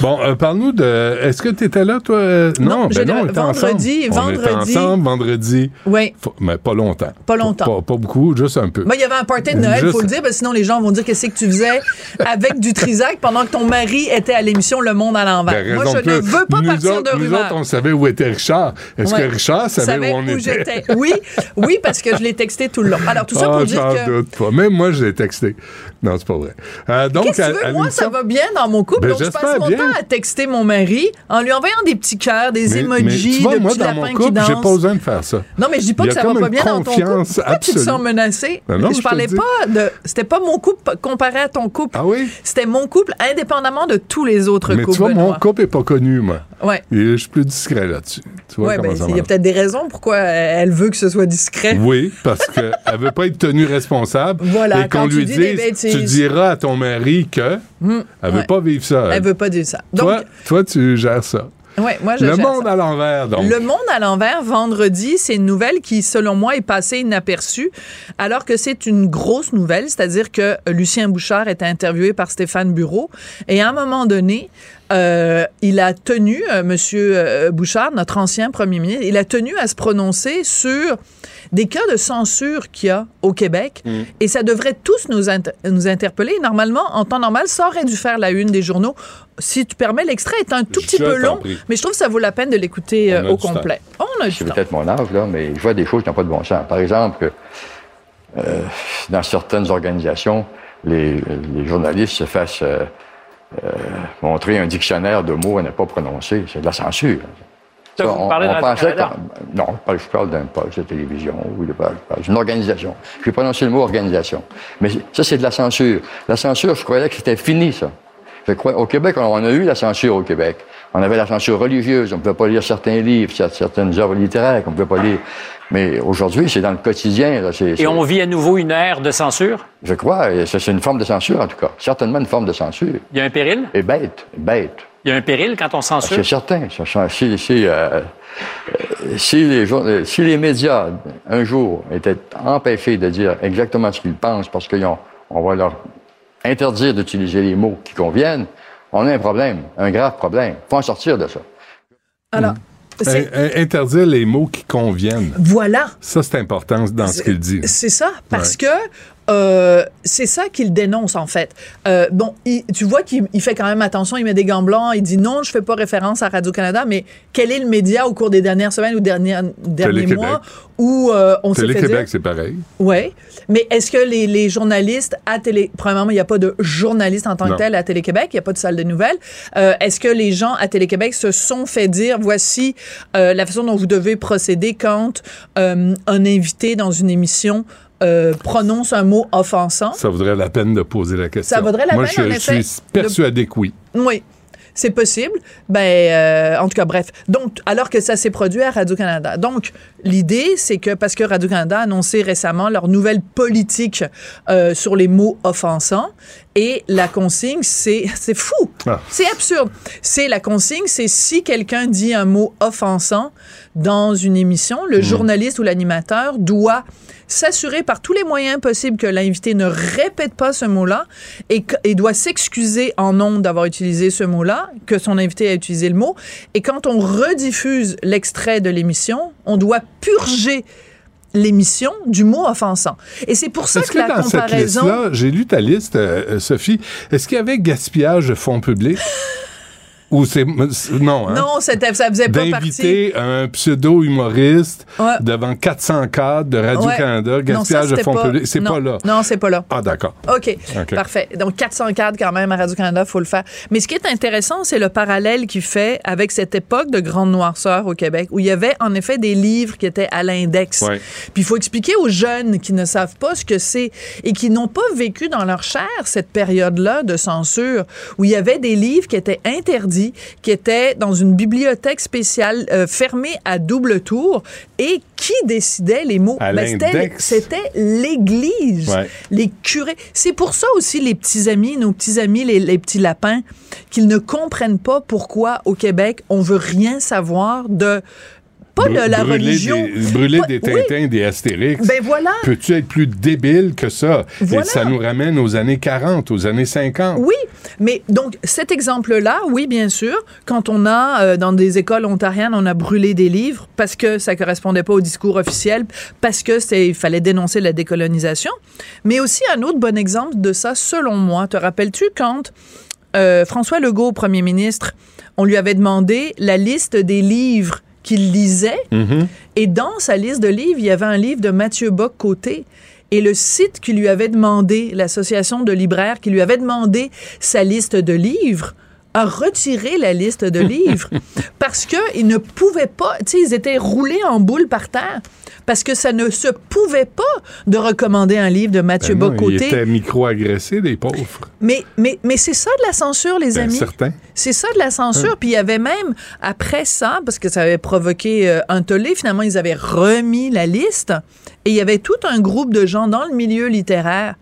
Bon, euh, parle-nous de. Est-ce que tu étais là, toi? Euh, Non, ben j'étais non, on vendredi, ensemble. On était vendredi. ensemble vendredi. Oui. Faut- mais pas longtemps. Pas longtemps. Pas, pas beaucoup, juste un peu. Il y avait un party de Noël, il Juste- faut le dire, parce que sinon les gens vont dire qu'est-ce que tu faisais avec du Trisac pendant que ton mari était à l'émission Le Monde à l'envers? Ben, Moi, je ne veux pas nous partir autres, de Nous rumeurs. autres, on savait où était Richard. Est-ce Ouais. que Richard savait où on où était? Oui, oui, parce que je l'ai texté tout le long. Alors, tout ça Ah, pour dire que. doute pas. Même moi, je l'ai texté. Non, c'est pas vrai. Euh, donc, à- tu veux? à Moi, ça va bien dans mon couple. Ben, donc, je passe mon bien. temps à texter mon mari en lui envoyant des petits cœurs, des Mais- emojis, mais tu vois, de moi, petits dans lapins mon qui couple, j'ai pas besoin de faire ça. Non, mais je dis pas que ça va pas bien dans ton couple. Pourquoi tu te sens menacé? Ben non, je je parlais pas de. C'était pas mon couple comparé à ton couple. Ah oui? C'était mon couple indépendamment de tous les autres Mais couples. tu vois, mon couple est pas connu, moi. Ouais. Et je suis plus discret là-dessus. Tu vois Ouais, comment ben, ça il y a peut-être des raisons pourquoi elle veut que ce soit discret. Oui, parce qu'elle veut pas être tenue responsable. Voilà, et quand lui bêtises. Tu diras à ton mari que elle veut ouais. pas vivre ça. Elle veut pas dire ça. Donc, toi, toi, tu gères ça. ouais, moi, je Le monde ça. à l'envers, donc. Le monde à l'envers, vendredi, c'est une nouvelle qui, selon moi, est passée inaperçue, alors que c'est une grosse nouvelle, c'est-à-dire que Lucien Bouchard était interviewé par Stéphane Bureau, et à un moment donné, euh, il a tenu, euh, Monsieur euh, Bouchard, notre ancien premier ministre, il a tenu à se prononcer sur des cas de censure qu'il y a au Québec. Mm. Et ça devrait tous nous, inter- nous interpeller. Normalement, en temps normal, ça aurait dû faire la une des journaux. Si tu permets, l'extrait est un tout petit Je peu long, prie. mais je trouve que ça vaut la peine de l'écouter euh, au complet. On a du C'est temps. peut-être mon âge, là, mais je vois des choses qui n'ont pas de bon sens. Par exemple, euh, dans certaines organisations, les, les journalistes se fassent euh, euh, montrer un dictionnaire de mots à ne pas prononcer. C'est de la censure. Ça, vous parlez de qu'on- Non, je parle- d'un poste de télévision ou de, d'une organisation. Je vais prononcer le mot organisation. Mais ça, c'est de la censure. La censure, je croyais que c'était fini, ça. Je crois, au Québec, on, on a eu la censure au Québec. On avait la censure religieuse, on ne pouvait pas lire certains livres, cer- certaines œuvres littéraires qu'on ne pouvait pas lire. Mais aujourd'hui, c'est dans le quotidien. Là, c'est, Et c'est- on vit à nouveau une ère de censure? Je crois, et ça, c'est une forme de censure, en tout cas. Certainement une forme de censure. Il y a un péril? Et bête, bête. Il y a un péril quand on censure? C'est certain. Si, si, euh, euh, si les, jour- si les médias, un jour, étaient empêchés de dire exactement ce qu'ils pensent parce qu'on on va leur interdire d'utiliser les mots qui conviennent, on a un problème, un grave problème. Il faut en sortir de ça. Alors, Interdire les mots qui conviennent. Voilà. Ça, c'est important dans ce qu'il dit. C'est ça, parce Ouais. que euh, c'est ça qu'il dénonce, en fait. Euh, bon, il- tu vois qu'il il fait quand même attention, il met des gants blancs, il dit non, je fais pas référence à Radio-Canada, mais quel est le média au cours des dernières semaines ou dernières, derniers mois où euh, on s'est fait. Télé-Québec, c'est pareil. Oui, mais est-ce que les, les journalistes à Télé... Premièrement, il n'y a pas de journaliste en tant Non. que tel à Télé-Québec, il n'y a pas de salle de nouvelles. Est-ce que les gens à Télé-Québec se sont fait dire, voici la façon dont vous devez procéder quand un invité dans une émission euh, prononce un mot offensant? Ça vaudrait la peine de poser la question. Ça vaudrait la Moi, peine, je, en effet, je suis persuadé que oui. Oui. C'est possible. Ben, euh, en tout cas, bref. Donc, alors que ça s'est produit à Radio-Canada. Donc, l'idée, c'est que, parce que Radio-Canada a annoncé récemment leur nouvelle politique euh, sur les mots offensants, et la consigne, c'est, c'est fou. Ah. C'est absurde. C'est la consigne, c'est si quelqu'un dit un mot offensant dans une émission, le Hmm. journaliste ou l'animateur doit s'assurer par tous les moyens possibles que l'invité ne répète pas ce mot-là et, doit s'excuser en nom d'avoir utilisé ce mot-là, que son invité a utilisé le mot. Et quand on rediffuse l'extrait de l'émission, on doit purger l'émission du mot offensant. Et c'est pour ça que, la dans cette comparaison... j'ai lu ta liste, euh, Sophie, est-ce qu'il y avait gaspillage de fonds publics? Ou c'est... Non, hein? Non, ça faisait pas partie. D'inviter un pseudo-humoriste Ouais. devant 400 cadres de Radio-Canada, Ouais. Non, ça, de fonds publics, c'est pas là. Non, c'est pas là. Ah, d'accord. OK. OK. Parfait. Donc, 400 cadres quand même à Radio-Canada, faut le faire. Mais ce qui est intéressant, c'est le parallèle qu'il fait avec cette époque de grande noirceur au Québec, où il y avait en effet des livres qui étaient à l'index. Ouais. Puis il faut expliquer aux jeunes qui ne savent pas ce que c'est et qui n'ont pas vécu dans leur chair cette période-là de censure, où il y avait des livres qui étaient interdits, qui étaient dans une bibliothèque spéciale euh, fermée à double tour et qui décidait les mots. Ben, c'était- l'Église Ouais. les curés. C'est pour ça aussi les petits amis, nos petits amis, les, les petits lapins, qu'ils ne comprennent pas pourquoi au Québec on veut rien savoir de pas la brûler religion. Des, brûler Pas- des oui. Tintins, des Astérix. Ben voilà. Peux-tu être plus débile que ça? Voilà. Et ça nous ramène aux années 40, aux années 50. Oui, mais donc cet exemple-là, oui, bien sûr, quand on a euh, dans des écoles ontariennes, on a brûlé des livres parce que ça correspondait pas au discours officiel, parce que il fallait dénoncer la décolonisation, mais aussi un autre bon exemple de ça, selon moi. Te rappelles-tu quand euh, François Legault, premier ministre, on lui avait demandé la liste des livres qu'il lisait Mhm. et dans sa liste de livres, il y avait un livre de Mathieu Bock-Côté. Et le site qui lui avait demandé, l'association de libraires qui lui avait demandé sa liste de livres, a retiré la liste de livres parce qu'ils ne pouvaient pas, tu sais, ils étaient roulés en boule par terre parce que ça ne se pouvait pas de recommander un livre de Mathieu Ben non, Bock-Côté. Ils étaient micro-agressés, les pauvres. Mais, mais, mais c'est ça de la censure, les Ben, amis. certain. C'est ça de la censure. Hein. Puis il y avait même, après ça, parce que ça avait provoqué euh, un tollé, finalement, ils avaient remis la liste. Et il y avait tout un groupe de gens dans le milieu littéraire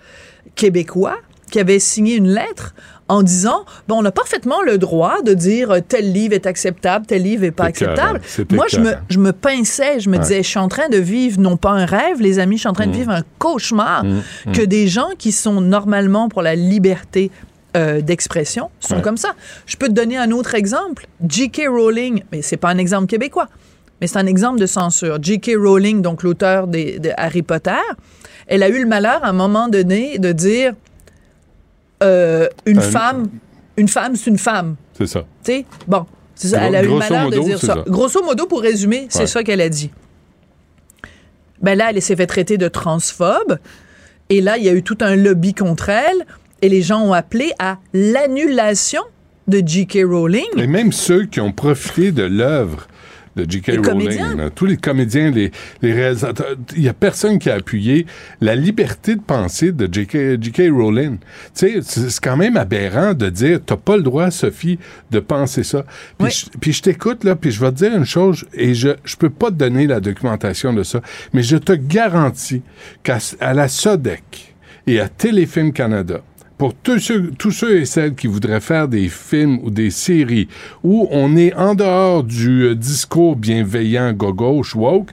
québécois qui avaient signé une lettre en disant bon on a parfaitement le droit de dire euh, tel livre est acceptable tel livre est pas acceptable moi je me je me pinçais je me Ouais. disais je suis en train de vivre non pas un rêve les amis je suis en train de Mm. vivre un cauchemar Mm. Mm. que des gens qui sont normalement pour la liberté euh, d'expression sont Ouais. comme ça. Je peux te donner un autre exemple. J.K. Rowling, mais c'est pas un exemple québécois, mais c'est un exemple de censure. J.K. Rowling, donc l'auteur de Harry Potter, elle a eu le malheur à un moment donné de dire euh, une Un- femme, une femme, c'est une femme. C'est ça. Tu sais, bon, c'est ça, elle a eu le malheur de dire ça. ça. Grosso modo, pour résumer, c'est Ouais. ça qu'elle a dit. Ben là, elle s'est fait traiter de transphobe. Et là, il y a eu tout un lobby contre elle. Et les gens ont appelé à l'annulation de J.K. Rowling. Et même ceux qui ont profité de l'œuvre de J.K. Rowling, là, tous les comédiens, les, les réalisateurs, il y a personne qui a appuyé la liberté de penser de J.K. Rowling. Tu sais, c'est quand même aberrant de dire, t'as pas le droit, Sophie, de penser ça. Puis je, t'écoute, là, puis je vais te dire une chose, et je, je peux pas te donner la documentation de ça, mais je te garantis qu'à à la SODEC et à Téléfilm Canada, pour tous ceux, tous ceux et celles qui voudraient faire des films ou des séries où on est en dehors du euh, discours bienveillant gauche woke,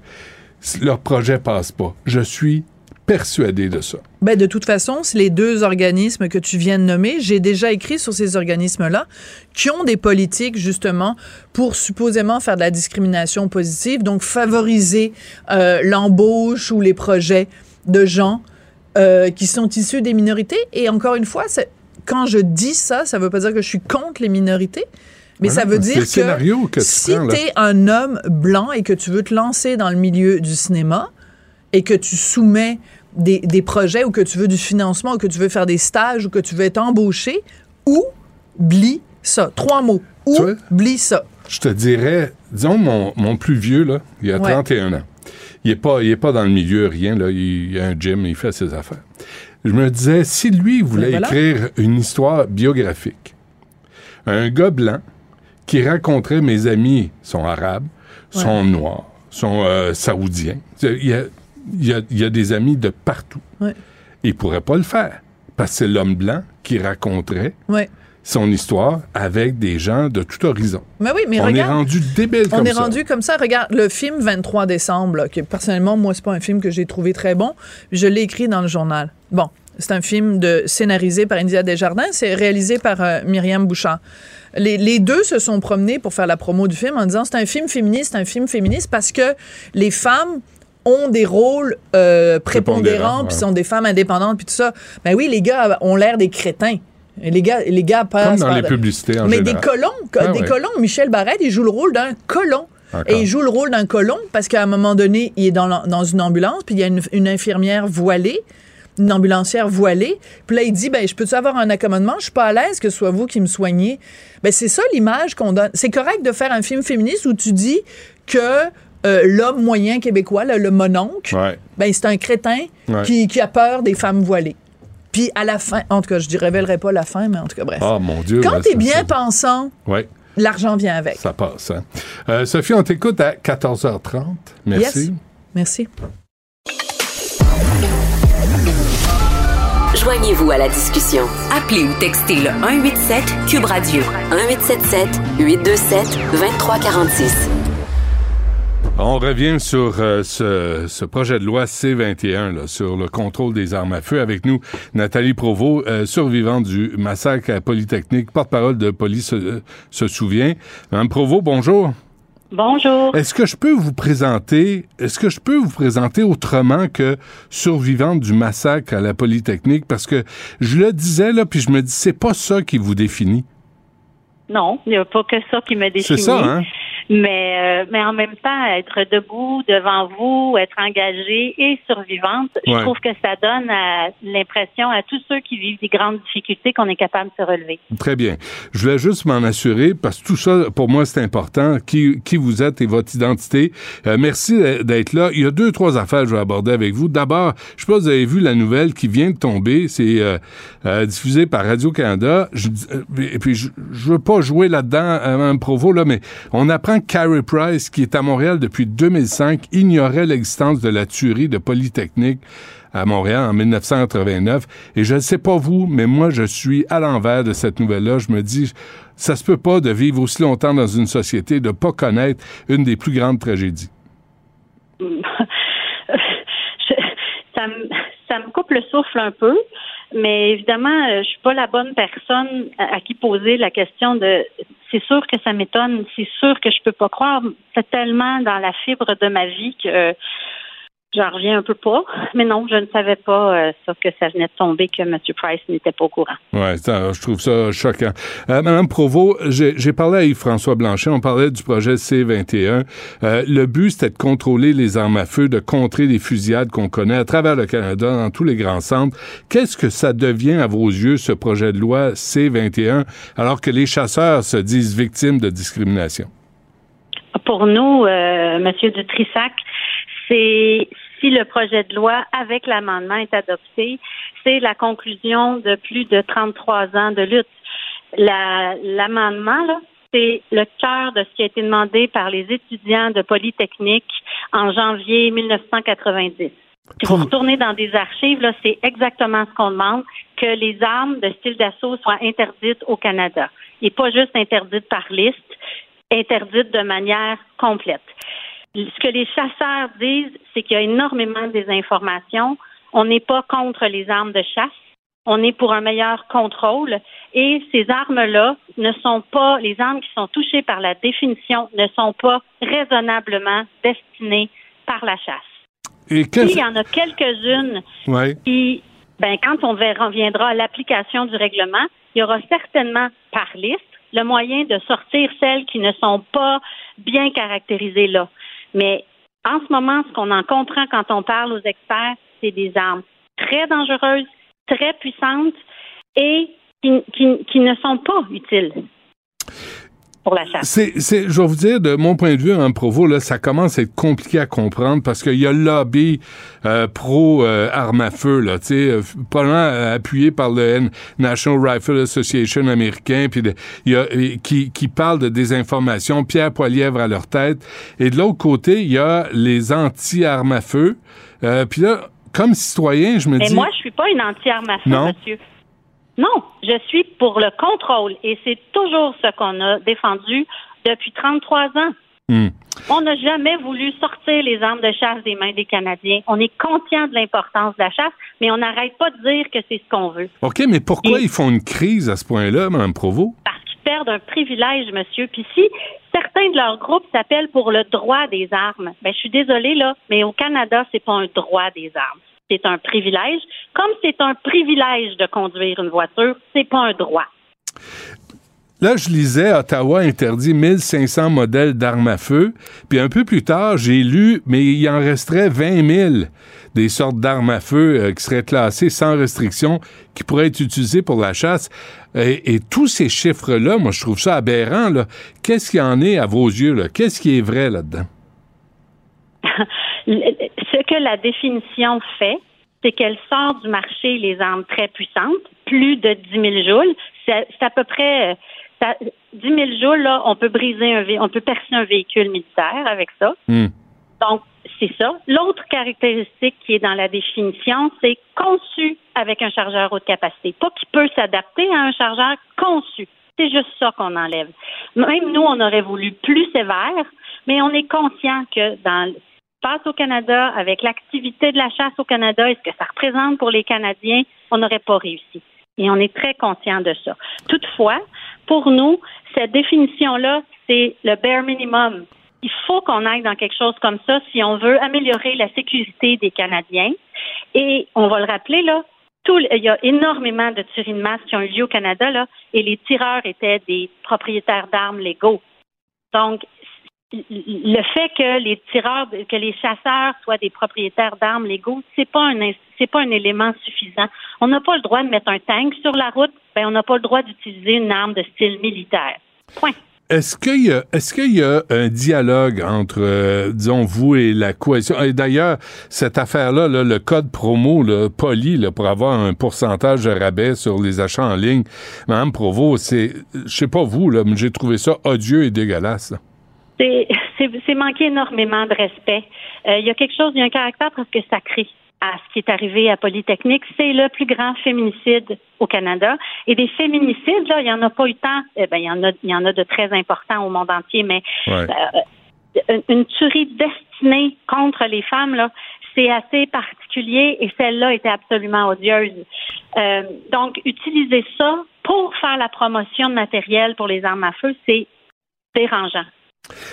leur projet passe pas. Je suis persuadé de ça. Ben, de toute façon, c'est les deux organismes que tu viens de nommer. J'ai déjà écrit sur ces organismes-là qui ont des politiques, justement, pour supposément faire de la discrimination positive, donc favoriser euh, l'embauche ou les projets de gens euh, qui sont issus des minorités. Et encore une fois, quand je dis ça, ça veut pas dire que je suis contre les minorités. Mais ça veut dire que que, tu si tu es un homme blanc et que tu veux te lancer dans le milieu du cinéma et que tu soumets des, des projets ou que tu veux du financement ou que tu veux faire des stages ou que tu veux être embauché, oublie ça. Trois mots. Oublie ça. Je te dirais, disons, mon, mon plus vieux, là, il a Ouais. 31 ans. Il est pas, il est pas dans le milieu, rien, là. Il, il a un gym, il fait ses affaires. Je me disais, si lui voulait voilà. écrire une histoire biographique, un gars blanc qui raconterait mes amis sont arabes, sont noirs, sont euh, saoudiens. Il y a, il y a- il y a des amis de partout. Ouais. Il pourrait pas le faire parce que c'est l'homme blanc qui raconterait Ouais. Son histoire avec des gens de tout horizon. Mais oui, mais On regarde. est rendu débile On comme est ça. rendu comme ça. Regarde, le film 23 décembre, là, que personnellement, moi, c'est pas un film que j'ai trouvé très bon. Je l'ai écrit dans le journal. Bon, c'est un film de, scénarisé par India Desjardins. C'est réalisé par euh, Myriam Bouchard. Les, les deux se sont promenés pour faire la promo du film en disant c'est un film féministe, un film féministe parce que les femmes ont des rôles euh, prépondérants, Prépondérants, puis ouais. sont des femmes indépendantes, puis tout ça. Ben oui, les gars ont l'air des crétins. Les gars, les gars passent Comme dans par- les publicités en Mais général. des colons, co- Ah des ouais. colons. Michel Barrette, il joue le rôle d'un colon. Encore. Et il joue le rôle d'un colon parce qu'à un moment donné, il est dans, la- dans une ambulance, puis il y a une, une infirmière voilée, une ambulancière voilée. Puis là, il dit, ben, je peux-tu avoir un accommodement? Je suis pas à l'aise que ce soit vous qui me soignez. Ben, c'est ça l'image qu'on donne. C'est correct de faire un film féministe où tu dis que euh, l'homme moyen québécois, le mononcle, Ouais. ben, c'est un crétin Ouais. qui, qui a peur des femmes voilées. Puis à la fin, en tout cas, je ne révélerai pas la fin, mais en tout cas, bref. Ah, mon Dieu. Quand ouais, tu es c'est bien ça. pensant, Ouais, l'argent vient avec. ça passe. hein. Euh, Sophie, on t'écoute à 14h30. Merci. Yes. Merci. Joignez-vous à la discussion. Appelez ou textez le 187 Cube Radio 1877 827 2346. On revient sur euh, ce, ce projet de loi C-21 là, sur le contrôle des armes à feu. Avec nous, Nathalie Provost, euh, survivante du massacre à Polytechnique, porte-parole de Police se, se souvient. Madame Provost, bonjour. Bonjour. Est-ce que je peux vous présenter, est-ce que je peux vous présenter autrement que survivante du massacre à la Polytechnique? Parce que je le disais là, puis je me dis, c'est pas ça qui vous définit. Non, il n'y a pas que ça qui me définit. C'est ça, hein? Mais, euh, mais en même temps, être debout devant vous, être engagée et survivante, je trouve que ça donne l'impression à tous ceux qui vivent des grandes difficultés qu'on est capable de se relever. Très bien. Je voulais juste m'en assurer parce que tout ça, pour moi, c'est important. Qui, qui vous êtes et votre identité. Euh, merci d'être là. Il y a deux, trois affaires que je vais aborder avec vous. D'abord, je sais pas si vous avez vu la nouvelle qui vient de tomber. C'est euh, euh, diffusé par Radio-Canada. Je, euh, et puis, je, je veux pas jouer là-dedans, euh, Mme Provo, là, mais on apprend Carrie Price, qui est à Montréal depuis 2005, ignorait l'existence de la tuerie de Polytechnique à Montréal en 1989. Et je ne sais pas vous, mais moi, je suis à l'envers de cette nouvelle-là. Je me dis, ça se peut pas de vivre aussi longtemps dans une société, de pas connaître une des plus grandes tragédies. Ça me coupe le souffle un peu. Mais évidemment, euh, je suis pas la bonne personne à, qui poser la question de. C'est sûr que ça m'étonne. C'est sûr que je peux pas croire. C'est tellement dans la fibre de ma vie que. J'en reviens un peu pas, mais non, je ne savais pas euh, ça que ça venait de tomber que M. Price n'était pas au courant. Ça, je trouve ça choquant. Euh, Madame Provo, j'ai parlé à Yves-François Blanchet, on parlait du projet C-21. Euh, le but, c'était de contrôler les armes à feu, de contrer les fusillades qu'on connaît à travers le Canada, dans tous les grands centres. Qu'est-ce que ça devient à vos yeux, ce projet de loi C-21, alors que les chasseurs se disent victimes de discrimination? Pour nous, euh, Monsieur Dutrissac, c'est si le projet de loi avec l'amendement est adopté, c'est la conclusion de plus de 33 ans de lutte. La- L'amendement, c'est le cœur de ce qui a été demandé par les étudiants de Polytechnique en janvier 1990. Si vous retournez dans des archives, là, c'est exactement ce qu'on demande, que les armes de style d'assaut soient interdites au Canada. Et pas juste interdites par liste, interdites de manière complète. Ce que les chasseurs disent, c'est qu'il y a énormément de désinformation. On n'est pas contre les armes de chasse. On est pour un meilleur contrôle. Et ces armes-là ne sont pas, les armes qui sont touchées par la définition ne sont pas raisonnablement destinées par la chasse. Et Puis, il y en a quelques-unes Ouais. qui, ben, quand on reviendra à l'application du règlement, il y aura certainement par liste le moyen de sortir celles qui ne sont pas bien caractérisées là. Mais en ce moment, ce qu'on en comprend quand on parle aux experts, c'est des armes très dangereuses, très puissantes et qui, ne sont pas utiles pour la chasse. C'est, c'est, je vais vous dire, de mon point de vue, en Provo, là, ça commence à être compliqué à comprendre parce qu'il y a le lobby euh, pro euh, armes à feu, là, tu sais, euh, probablement euh, appuyé par le National Rifle Association américain, puis il y a, qui, qui parle de désinformation, Pierre Poilièvre à leur tête. Et de l'autre côté, il y a les anti-armes à feu. Euh, puis là, comme citoyen, je me Mais dis... moi, je suis pas une anti-arme à feu, Non. monsieur. Non, je suis pour le contrôle et c'est toujours ce qu'on a défendu depuis 33 ans. Hmm. On n'a jamais voulu sortir les armes de chasse des mains des Canadiens. On est conscient de l'importance de la chasse, mais on n'arrête pas de dire que c'est ce qu'on veut. OK, mais pourquoi ils font une crise à ce point-là, Mme Provo? Parce qu'ils perdent un privilège, monsieur. Puis si certains de leurs groupes s'appellent pour le droit des armes, ben je suis désolée là, mais au Canada, c'est pas un droit des armes. C'est un privilège. Comme c'est un privilège de conduire une voiture, c'est pas un droit. Là, je lisais Ottawa interdit 1500 modèles d'armes à feu. Puis un peu plus tard, j'ai lu, mais il en resterait 20 000 des sortes d'armes à feu euh, qui seraient classées sans restriction, qui pourraient être utilisées pour la chasse. Et, tous ces chiffres-là, moi, je trouve ça aberrant. Qu'est-ce qu'il y en est à vos yeux? Qu'est-ce qui est vrai là-dedans? Ce que la définition fait, c'est qu'elle sort du marché les armes très puissantes, plus de 10 000 joules. C'est à peu près euh, ça- 10 000 joules, là, on peut briser un on peut percer un véhicule militaire avec ça. Hmm. Donc, c'est ça. L'autre caractéristique qui est dans la définition, c'est conçu avec un chargeur haute capacité. Pas qui peut s'adapter à un chargeur conçu. C'est juste ça qu'on enlève. Même nous, on aurait voulu plus sévère, mais on est conscient que dans passe au Canada, avec l'activité de la chasse au Canada et ce que ça représente pour les Canadiens, on n'aurait pas réussi. Et on est très conscient de ça. Toutefois, pour nous, cette définition-là, c'est le bare minimum. Il faut qu'on aille dans quelque chose comme ça si on veut améliorer la sécurité des Canadiens. Et on va le rappeler, là, il y a énormément de tueries de masse qui ont eu lieu au Canada, là, et les tireurs étaient des propriétaires d'armes légaux. Donc, le fait que les tireurs, que les chasseurs soient des propriétaires d'armes légaux, c'est pas un c'est pas un élément suffisant. On n'a pas le droit de mettre un tank sur la route, ben on n'a pas le droit d'utiliser une arme de style militaire. Point. Est-ce qu'il y a, est-ce qu'il y a un dialogue entre, euh, disons, vous et la coalition? Et d'ailleurs, cette affaire-là, là, le code promo, là, poli, là, pour avoir un pourcentage de rabais sur les achats en ligne, Mme Provo, c'est, je sais pas vous, là, mais j'ai trouvé ça odieux et dégueulasse. là. C'est manquer énormément de respect. Euh, il y a quelque chose, il y a un caractère presque sacré à ce qui est arrivé à Polytechnique. C'est le plus grand féminicide au Canada. Et des féminicides, là, il n'y en a pas eu tant. Eh ben, il y en a, il y en a de très importants au monde entier, mais Ouais. euh, une, une tuerie destinée contre les femmes, là, c'est assez particulier et celle-là était absolument odieuse. Euh, donc, utiliser ça pour faire la promotion de matériel pour les armes à feu, c'est dérangeant.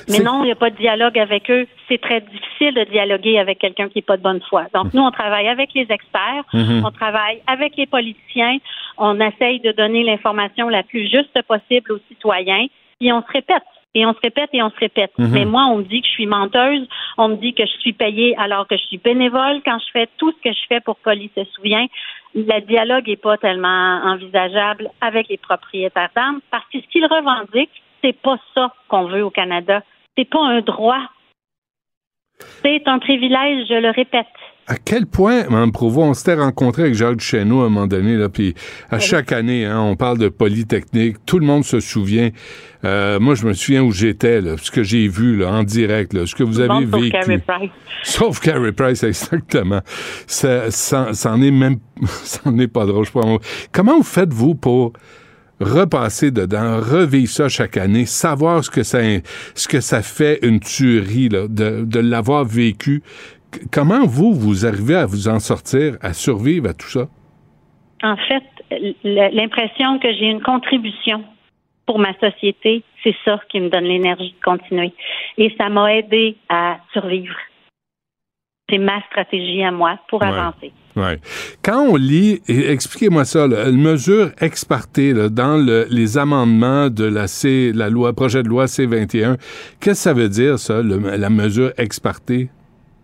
Mais non, il n'y a pas de dialogue avec eux. C'est très difficile de dialoguer avec quelqu'un qui n'est pas de bonne foi. Donc, nous, on travaille avec les experts, Mhm. on travaille avec les politiciens, on essaye de donner l'information la plus juste possible aux citoyens, puis on se répète. Et on se répète et on se répète. Mhm. Mais moi, on me dit que je suis menteuse, on me dit que je suis payée alors que je suis bénévole quand je fais tout ce que je fais pour Police se souvient. Le dialogue n'est pas tellement envisageable avec les propriétaires d'armes parce que ce qu'ils revendiquent, c'est pas ça qu'on veut au Canada. C'est pas un droit. C'est un privilège, je le répète. À quel point, Mme Provo, on s'était rencontré avec Jacques Chesneau à un moment donné, là, puis à chaque année, hein, on parle de Polytechnique, tout le monde se souvient. Euh, moi, je me souviens où j'étais, là, ce que j'ai vu là, en direct, là, ce que vous avez monde sauf vécu. Carey Price. Sauf Carey Price, exactement. Ça, ça, ça en est même, ça en est pas drôle. Je Comment vous faites, vous, pour repasser dedans, revivre ça chaque année, savoir ce que ça, ce que ça fait une tuerie, là, de, de l'avoir vécu. Comment vous, vous arrivez à vous en sortir, à survivre à tout ça? En fait, l'impression que j'ai une contribution pour ma société, c'est ça qui me donne l'énergie de continuer. Et ça m'a aidé à survivre. C'est ma stratégie à moi pour Ouais. avancer. Ouais. Quand on lit, expliquez-moi ça, là, une mesure ex parte là, dans le- les amendements de la C, la loi, projet de loi C21, qu'est-ce que ça veut dire, ça, le- la mesure ex parte?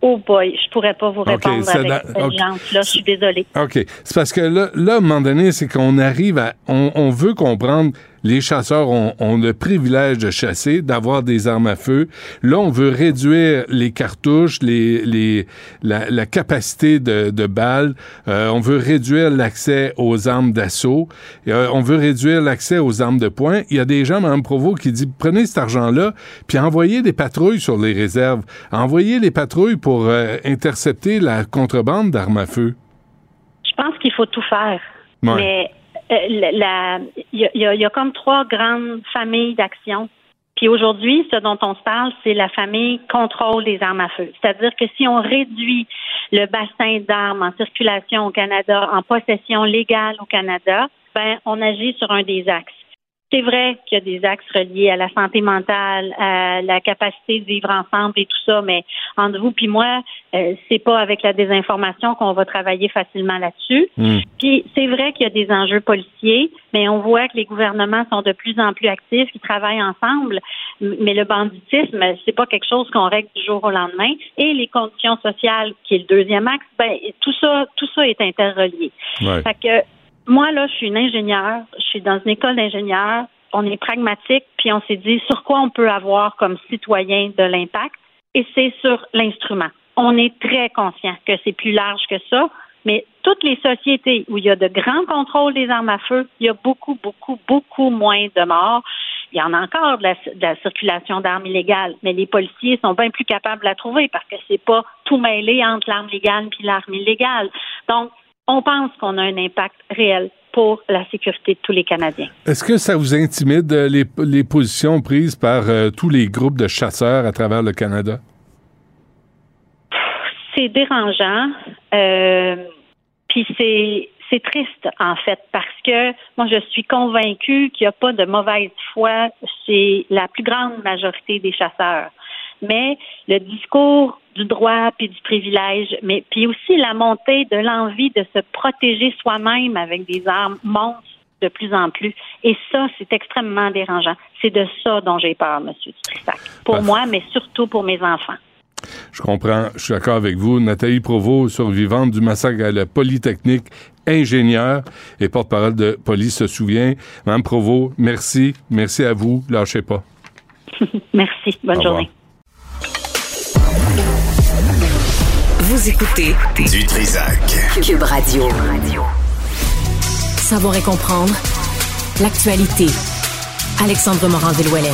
Oh boy, je pourrais pas vous répondre ça avec cette ok. là Je suis désolée. OK. C'est parce que là, là, à un moment donné, c'est qu'on arrive à. On, on veut comprendre. Les chasseurs ont, ont le privilège de chasser, d'avoir des armes à feu. Là, on veut réduire les cartouches, les, les, la, la capacité de, de balles. Euh, on veut réduire l'accès aux armes d'assaut. Euh, on veut réduire l'accès aux armes de poing. Il y a des gens, Mme Provo, qui disent prenez cet argent-là, puis envoyez des patrouilles sur les réserves. Envoyez les patrouilles pour euh, intercepter la contrebande d'armes à feu. Je pense qu'il faut tout faire. Ouais. Mais il y, a- il y a- il y a comme trois grandes familles d'actions. Puis aujourd'hui, ce dont on se parle, c'est la famille contrôle des armes à feu. C'est-à-dire que si on réduit le bassin d'armes en circulation au Canada, en possession légale au Canada, ben on agit sur un des axes. C'est vrai qu'il y a des axes reliés à la santé mentale, à la capacité de vivre ensemble et tout ça, mais entre vous puis moi, euh, c'est pas avec la désinformation qu'on va travailler facilement là-dessus. Puis c'est vrai qu'il y a des enjeux policiers, mais on voit que les gouvernements sont de plus en plus actifs, qu'ils travaillent ensemble. Mais le banditisme, c'est pas quelque chose qu'on règle du jour au lendemain. Et les conditions sociales, qui est le deuxième axe, ben tout ça, tout ça est interrelié. Ouais. Fait que moi là, je suis une ingénieure, je suis dans une école d'ingénieurs. On est pragmatique, puis on s'est dit sur quoi on peut avoir comme citoyen de l'impact, et c'est sur l'instrument. On est très conscient que c'est plus large que ça, mais toutes les sociétés où il y a de grands contrôles des armes à feu, il y a beaucoup, beaucoup, beaucoup moins de morts. Il y en a encore de la, circulation d'armes illégales, mais les policiers sont bien plus capables de la trouver parce que c'est pas tout mêlé entre l'arme légale puis l'arme illégale. Donc, on pense qu'on a un impact réel pour la sécurité de tous les Canadiens. Est-ce que ça vous intimide euh, les, les positions prises par euh, tous les groupes de chasseurs à travers le Canada? c'est dérangeant. Euh, puis c'est c'est triste en fait parce que moi je suis convaincue qu'il n'y a pas de mauvaise foi chez la plus grande majorité des chasseurs. Mais le discours du droit puis du privilège, mais puis aussi la montée de l'envie de se protéger soi-même avec des armes monte de plus en plus. Et ça, c'est extrêmement dérangeant. C'est de ça dont j'ai peur, Monsieur Trissac. Pour Parfait. moi, mais surtout pour mes enfants. Je comprends, je suis d'accord avec vous. Nathalie Provo, survivante du massacre à la Polytechnique, ingénieure et porte-parole de police se souvient. Mme Provo, merci. Merci à vous. Lâchez pas. Merci. Bonne Au revoir. Vous écoutez Du Trisac. Cube Radio. Savoir et comprendre l'actualité. Alexandre Morand-Villouellette.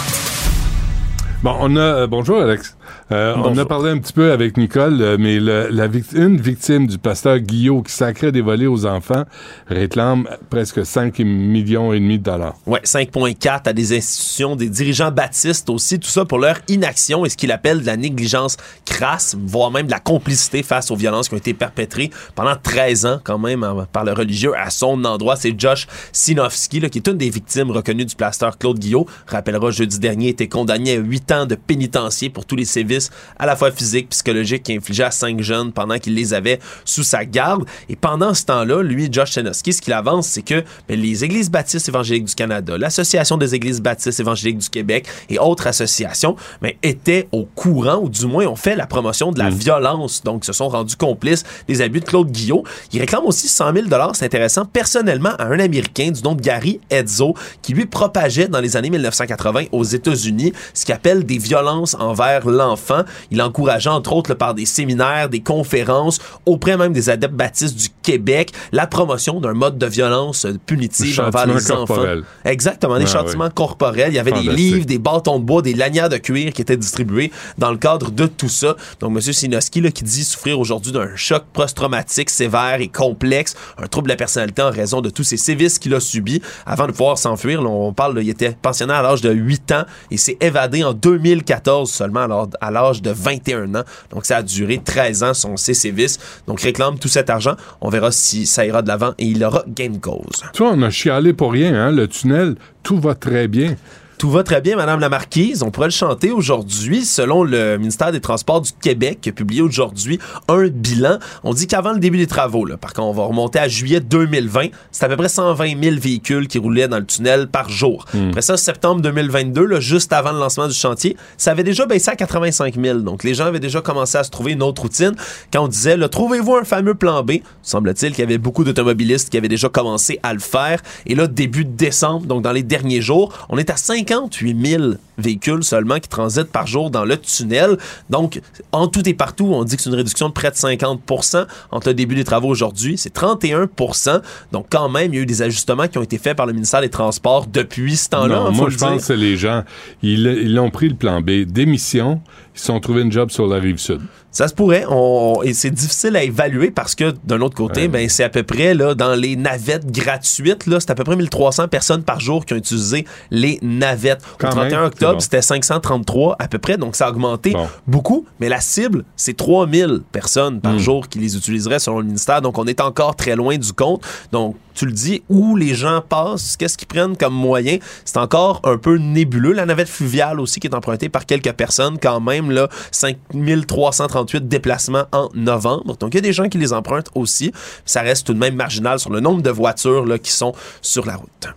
Bon, on a euh, bonjour Alex. Euh, on a parlé un petit peu avec Nicole, euh, mais le- la une victime du pasteur Guillot qui sacrait des volets aux enfants réclame presque 5 millions et demi de dollars. Ouais, 5.4 à des institutions, des dirigeants baptistes aussi, tout ça pour leur inaction et ce qu'il appelle de la négligence crasse, voire même de la complicité face aux violences qui ont été perpétrées pendant 13 ans quand même en- par le religieux à son endroit. C'est Josh Sinofsky, là, qui est une des victimes reconnues du pasteur Claude Guillot. Rappellera, jeudi dernier, était condamné à 8 ans de pénitencier pour tous les sévices à la fois physiques, psychologiques qu'il infligeait à cinq jeunes pendant qu'il les avait sous sa garde. Et pendant ce temps-là, lui, Josh Sinofsky, ce qu'il avance, c'est que ben, les églises baptistes évangéliques du Canada, l'Association des églises baptistes évangéliques du Québec et autres associations ben, étaient au courant, ou du moins ont fait la promotion de la violence, donc se sont rendus complices des abus de Claude Guillot. Il réclame aussi 100 000 c'est intéressant, personnellement à un Américain du nom de Gary Edzo, qui lui propageait dans les années 1980 aux États-Unis ce qu'il appelle des violences envers l'enfant. Il encourageait entre autres par des séminaires, des conférences, auprès même des adeptes baptistes du Québec, la promotion d'un mode de violence punitive envers les enfants. corporel. Exactement, des Ah, châtiments oui. corporels. Il y avait des livres, des bâtons de bois, des lanières de cuir qui étaient distribués dans le cadre de tout ça. Donc, M. Sinoski, qui dit souffrir aujourd'hui d'un choc post-traumatique sévère et complexe, un trouble de la personnalité en raison de tous ces sévices qu'il a subis avant de pouvoir s'enfuir. On parle, là, il était pensionnaire à l'âge de 8 ans et s'est évadé en 2014 seulement à l'âge- l'âge de 21 ans. Donc, ça a duré 13 ans, son ces sévices. Donc, réclame tout cet argent. On verra si ça ira de l'avant et il aura gain de cause. Tu vois, on a chialé pour rien, hein? Le tunnel, tout va très bien. Tout va très bien, Madame la Marquise. On pourrait le chanter aujourd'hui. Selon le ministère des Transports du Québec, qui a publié aujourd'hui un bilan, on dit qu'avant le début des travaux, là, par contre, on va remonter à juillet 2020, c'est à peu près 120 000 véhicules qui roulaient dans le tunnel par jour. Après ça, septembre 2022, là, juste avant le lancement du chantier, ça avait déjà baissé à 85 000. Donc, les gens avaient déjà commencé à se trouver une autre routine. Quand on disait, trouvez-vous un fameux plan B, semble-t-il qu'il y avait beaucoup d'automobilistes qui avaient déjà commencé à le faire. Et là, début décembre, donc dans les derniers jours, on est à 58 000 véhicules seulement qui transitent par jour dans le tunnel. Donc, en tout et partout, on dit que c'est une réduction de près de 50% entre le début des travaux aujourd'hui. C'est 31% Donc, quand même, il y a eu des ajustements qui ont été faits par le ministère des Transports depuis ce temps-là. Hein, moi, je pense que les gens. Ils ils l'ont pris le plan B. Démission, ils se sont trouvés une job sur la rive sud. Ça se pourrait. On, et c'est difficile à évaluer parce que d'un autre côté, ben c'est à peu près là dans les navettes gratuites là, c'est à peu près 1300 personnes par jour qui ont utilisé les navettes. Quand Au 31 même, octobre, bon. c'était 533 à peu près, donc ça a augmenté beaucoup. Mais la cible, c'est 3000 personnes par Hmm. jour qui les utiliseraient selon le ministère. Donc on est encore très loin du compte. Donc tu le dis, où les gens passent, qu'est-ce qu'ils prennent comme moyen, c'est encore un peu nébuleux. La navette fluviale aussi qui est empruntée par quelques personnes, quand même, là, 5338 déplacements en novembre. Donc, il y a des gens qui les empruntent aussi. Ça reste tout de même marginal sur le nombre de voitures là, qui sont sur la route.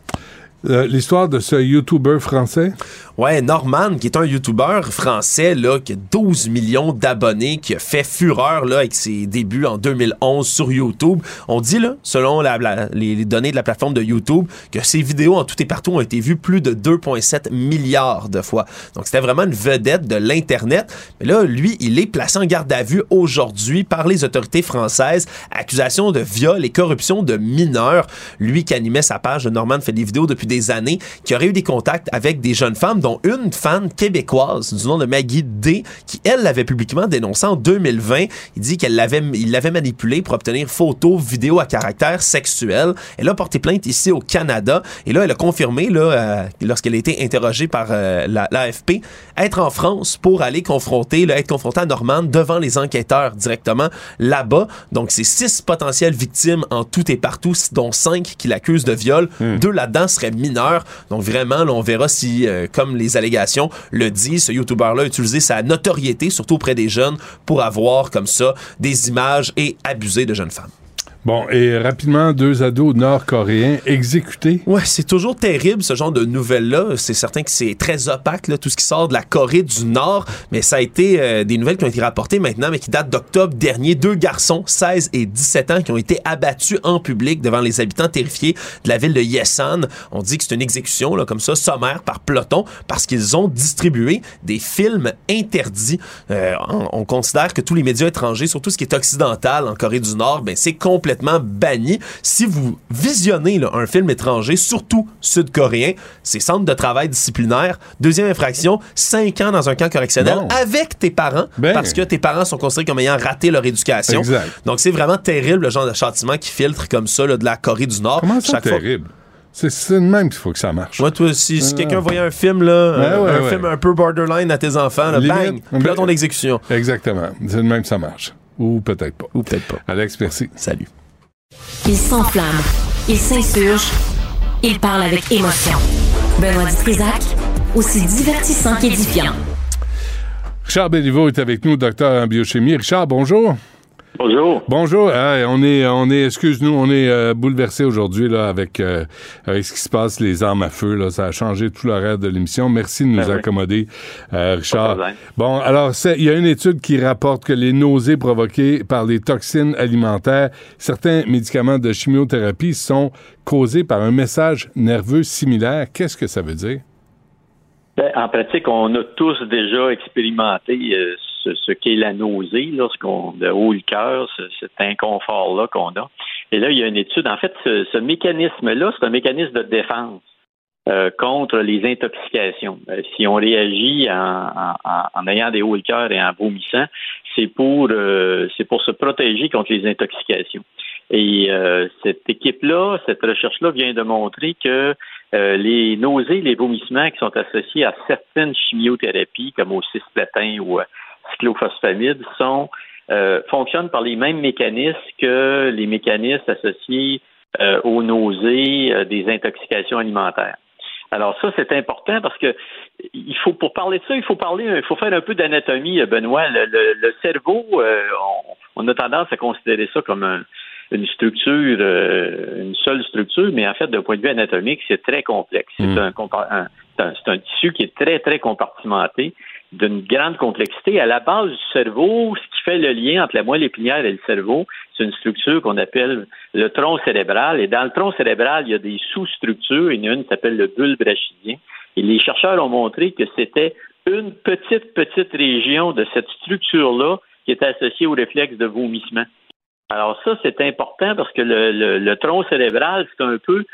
Euh, L'histoire de ce YouTuber français, Ouais, Norman, qui est un YouTuber français, là, qui a 12 millions d'abonnés, qui a fait fureur, là, avec ses débuts en 2011 sur YouTube. On dit, là, selon les données de la plateforme de YouTube, que ses vidéos en tout et partout ont été vues plus de 2,7 milliards de fois. Donc, c'était vraiment une vedette de l'Internet. Mais là, lui, il est placé en garde à vue aujourd'hui par les autorités françaises. Accusation de viol et corruption de mineurs. Lui qui animait sa page, Norman fait des vidéos depuis des années, qui aurait eu des contacts avec des jeunes femmes, dont une fan québécoise du nom de Maggie D, qui, elle, l'avait publiquement dénoncé en 2020. Il dit qu'elle l'avait, il l'avait manipulée pour obtenir photos, vidéos à caractère sexuel. Elle a porté plainte ici au Canada. Et là, elle a confirmé, là, euh, lorsqu'elle a été interrogée par euh, la, l'AFP, être en France pour aller confronter, là, être confrontée à Norman devant les enquêteurs directement là-bas. Donc, c'est six potentielles victimes en tout et partout, dont cinq qui l'accusent de viol. Deux là-dedans seraient mineurs. Donc, vraiment, là, on verra si, euh, comme les allégations le disent, ce YouTuber-là a utilisé sa notoriété, surtout auprès des jeunes, pour avoir comme ça des images et abuser de jeunes femmes. Bon, et rapidement, deux ados nord-coréens exécutés. Ouais, c'est toujours terrible ce genre de nouvelles-là. C'est certain que c'est très opaque, là, tout ce qui sort de la Corée du Nord, mais ça a été euh, des nouvelles qui ont été rapportées maintenant, mais qui datent d'octobre dernier. Deux garçons, 16 et 17 ans, qui ont été abattus en public devant les habitants terrifiés de la ville de Yesan. On dit que c'est une exécution, là, comme ça, sommaire par peloton, parce qu'ils ont distribué des films interdits. Euh, on, on considère que tous les médias étrangers, surtout ce qui est occidental en Corée du Nord, ben, c'est complètement complètement banni. Si vous visionnez là, un film étranger, surtout sud-coréen, c'est centre de travail disciplinaire. Deuxième infraction, 5 ans dans un camp correctionnel avec tes parents, Ben. parce que tes parents sont considérés comme ayant raté leur éducation. Exact. Donc c'est vraiment terrible le genre de châtiment qui filtre comme ça là, de la Corée du Nord. Comment ça, Chaque fois- terrible? C'est de même qu'il faut que ça marche. Moi, toi, si, si Ah. quelqu'un voyait un film, là, Ouais, un, ouais, un film un peu borderline à tes enfants, là, bang, Limite. puis là, ton exécution. Exactement. C'est de même que ça marche. Ou peut-être pas. Ou peut-être pas. Alex, merci. Salut. Il s'enflamme, il s'insurge, il parle avec émotion. Benoît Dutrisac, aussi divertissant qu'édifiant. Richard Béliveau est avec nous, docteur en biochimie. Richard, bonjour. Bonjour. Bonjour. On est, on est, excuse-nous, on est euh, bouleversé aujourd'hui là avec, euh, avec ce qui se passe, les armes à feu. Là, ça a changé tout l'horaire de l'émission. Merci de nous Ben accommoder, euh, Richard. Bon, alors il y a une étude qui rapporte que les nausées provoquées par les toxines alimentaires, certains médicaments de chimiothérapie sont causés par un message nerveux similaire. Qu'est-ce que ça veut dire? Ben, en pratique, on a tous déjà expérimenté euh, ce, qu'est la nausée, lorsqu'on le haut le cœur, ce- cet inconfort-là qu'on a. Et là, il y a une étude. En fait, ce, mécanisme-là, c'est un mécanisme de défense euh, contre les intoxications. Euh, si on réagit en, ayant des hauts le cœur et en vomissant, c'est pour euh, pour se protéger contre les intoxications. Et cette équipe-là, cette recherche-là vient de montrer que les nausées, les vomissements qui sont associés à certaines chimiothérapies, comme au cisplatin ou cyclophosphamide, sont euh, fonctionnent par les mêmes mécanismes que les mécanismes associés euh, aux nausées euh, des intoxications alimentaires. Alors ça, c'est important parce que il faut pour parler de ça, il faut parler, il faut faire un peu d'anatomie, Benoît. Le, le- le cerveau, on, on a tendance à considérer ça comme un- une structure, une seule structure, mais en fait, d'un point de vue anatomique, c'est très complexe. C'est un, compa- un- un tissu qui est très, très compartimenté, d'une grande complexité. À la base du cerveau, ce qui fait le lien entre la moelle épinière et le cerveau, c'est une structure qu'on appelle le tronc cérébral. Et dans le tronc cérébral, il y a des sous-structures. Il y en a une qui s'appelle le bulbe rachidien. Et les chercheurs ont montré que c'était une petite, petite région de cette structure-là qui était associée au réflexe de vomissement. Alors ça, c'est important parce que le, le- le tronc cérébral, c'est un peu,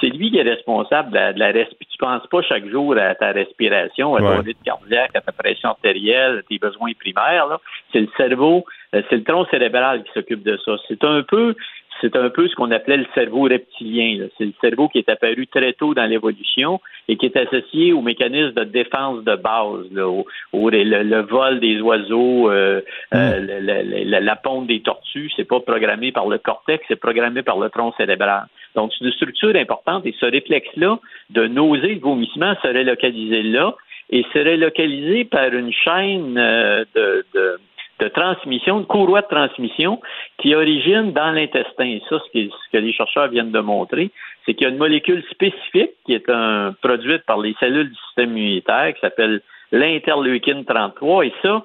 c'est lui qui est responsable de la, de la respiration. Tu penses pas chaque jour à ta respiration, à ton Ouais. rythme cardiaque, à ta pression artérielle, à tes besoins primaires. C'est le cerveau, euh, c'est le tronc cérébral qui s'occupe de ça. C'est un peu, c'est un peu ce qu'on appelait le cerveau reptilien. C'est le cerveau qui est apparu très tôt dans l'évolution et qui est associé au mécanisme de défense de base, là, au, au- le, le vol des oiseaux, euh, euh, le- le- le- la ponte des tortues. C'est pas programmé par le cortex, c'est programmé par le tronc cérébral. Donc, c'est une structure importante et ce réflexe-là de nausée, de vomissement serait localisé là et serait localisé par une chaîne euh, de, transmission, de courroie de transmission qui origine dans l'intestin. Et ça, ce, ce que les chercheurs viennent de montrer, c'est qu'il y a une molécule spécifique qui est un, produite par les cellules du système immunitaire qui s'appelle l'interleukine 33. Et ça,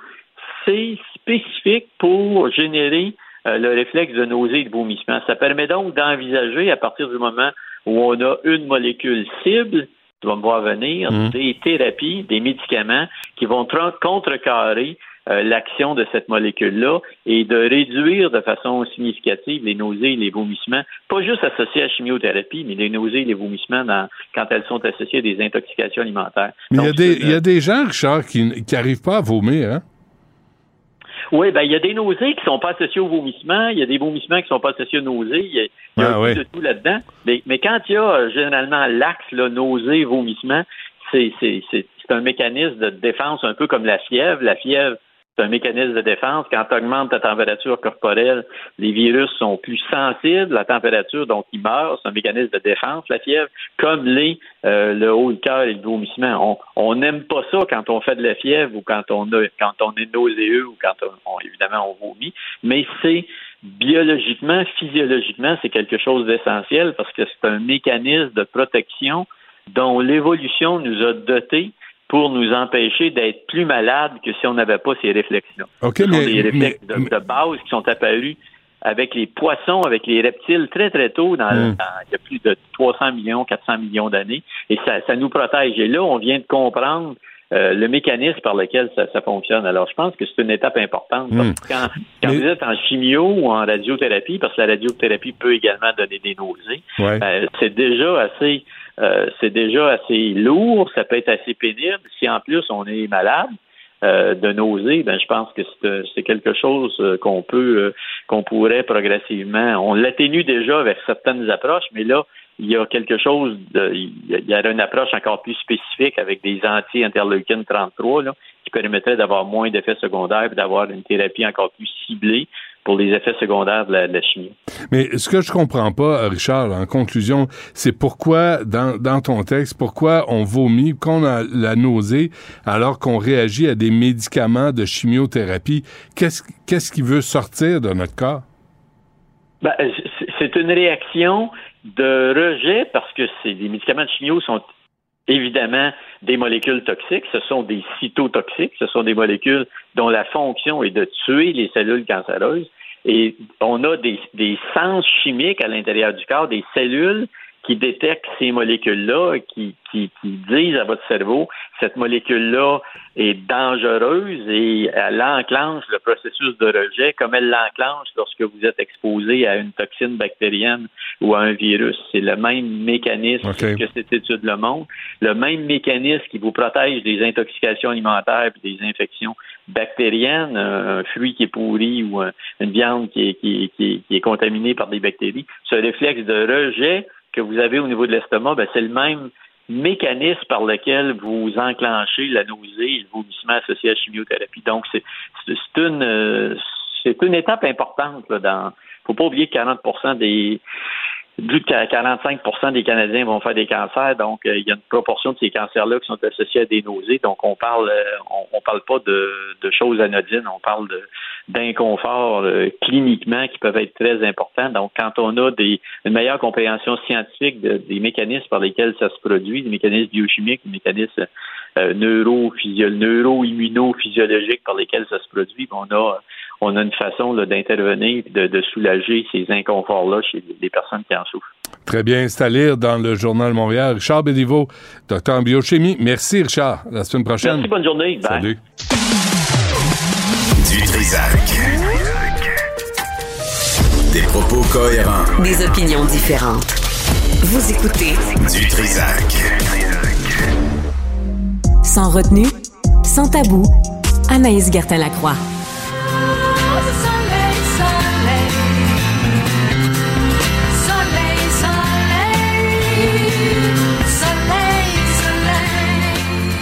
c'est spécifique pour générer le réflexe de nausée et de vomissement. Ça permet donc d'envisager, à partir du moment où on a une molécule cible, tu vas me voir venir, Mm. des thérapies, des médicaments qui vont contrecarrer euh, l'action de cette molécule-là et de réduire de façon significative les nausées et les vomissements, pas juste associés à la chimiothérapie, mais les nausées et les vomissements dans- quand elles sont associées à des intoxications alimentaires. Mais il y, a des- y a des gens, Richard, qui n'arrivent pas à vomir, hein? Oui, ben il y a des nausées qui sont pas associées au vomissement, il y a des vomissements qui sont pas associés aux nausées, il y a, y a Ah, un peu ouais. de tout là-dedans. Mais, mais quand il y a euh, généralement l'axe là, nausée, vomissement, c'est c'est- c'est- c'est un mécanisme de défense un peu comme la fièvre. La fièvre, c'est un mécanisme de défense. Quand tu augmentes ta température corporelle, les virus sont plus sensibles à la température, donc ils meurent. C'est un mécanisme de défense, la fièvre, comme les euh, le haut le cœur et le vomissement. On n'aime pas ça quand on fait de la fièvre ou quand on a quand on est nauséeux ou quand on, on- évidemment on vomit, mais c'est biologiquement, physiologiquement, c'est quelque chose d'essentiel parce que c'est un mécanisme de protection dont l'évolution nous a dotés pour nous empêcher d'être plus malades que si on n'avait pas ces réflexes-là. OK, Ce sont mais- des réflexes mais- de, de base qui sont apparus avec les poissons, avec les reptiles très très tôt, dans, Mm. dans- il y a plus de 300 millions, 400 millions d'années, et ça, ça nous protège. Et là, on vient de comprendre euh, le mécanisme par lequel ça, ça, fonctionne. Alors, je pense que c'est une étape importante. Hmm. quand, quand vous êtes en chimio ou en radiothérapie, parce que la radiothérapie peut également donner des nausées, Ouais. euh, c'est déjà assez euh, c'est déjà assez lourd, ça peut être assez pénible. Si en plus on est malade, euh, de nausées, ben je pense que c'est, euh, quelque chose euh, qu'on peut euh, qu'on pourrait progressivement. On l'atténue déjà avec certaines approches, mais là il y a quelque chose de il y a- il y a une approche encore plus spécifique avec des anti-interleukines 33 là, qui permettrait d'avoir moins d'effets secondaires et d'avoir une thérapie encore plus ciblée pour les effets secondaires de la, de la chimie. Mais ce que je comprends pas, Richard, en conclusion, c'est pourquoi, dans, dans ton texte, pourquoi on vomit, qu'on a la nausée, alors qu'on réagit à des médicaments de chimiothérapie. Qu'est-ce qui veut sortir de notre corps? Ben, c'est- une réaction de rejet parce que les médicaments de chimio sont évidemment des molécules toxiques, ce sont des cytotoxiques, ce sont des molécules dont la fonction est de tuer les cellules cancéreuses. Et on a des, des sens chimiques à l'intérieur du corps, des cellules qui détectent ces molécules-là, qui, qui, qui disent à votre cerveau, cette molécule-là est dangereuse et elle enclenche le processus de rejet comme elle l'enclenche lorsque vous êtes exposé à une toxine bactérienne ou à un virus. C'est le même mécanisme que cette étude le montre, le même mécanisme qui vous protège des intoxications alimentaires et des infections bactériennes, un, fruit qui est pourri ou un- une viande qui est, qui, qui est contaminée par des bactéries. Ce réflexe de rejet que vous avez au niveau de l'estomac, ben, c'est le même mécanisme par lequel vous enclenchez la nausée et le vomissement associé à la chimiothérapie. Donc, c'est une euh, une étape importante là, dans. Faut pas oublier que 40 des plus de 45 des Canadiens vont faire des cancers, donc euh, il y a une proportion de ces cancers-là qui sont associés à des nausées. Donc on parle, euh, on, parle pas de, de choses anodines, on parle d'inconfort euh, cliniquement qui peuvent être très importants. Donc quand on a des, une meilleure compréhension scientifique de- des mécanismes par lesquels ça se produit, des mécanismes biochimiques, des mécanismes neuro-immunophysiologiques par lesquels ça se produit, ben, on a on a une façon là, d'intervenir, de, de soulager ces inconforts-là chez les personnes qui en souffrent. Très bien, c'est à lire dans le Journal Montréal. Richard Béliveau, docteur en biochimie. Merci, Richard. À la semaine prochaine. Merci, bonne journée. Bye. Salut. Du Trisac. Des propos cohérents. Des opinions différentes. Vous écoutez Du Trisac. Sans retenue, sans tabou, Anaïs Gertin-Lacroix.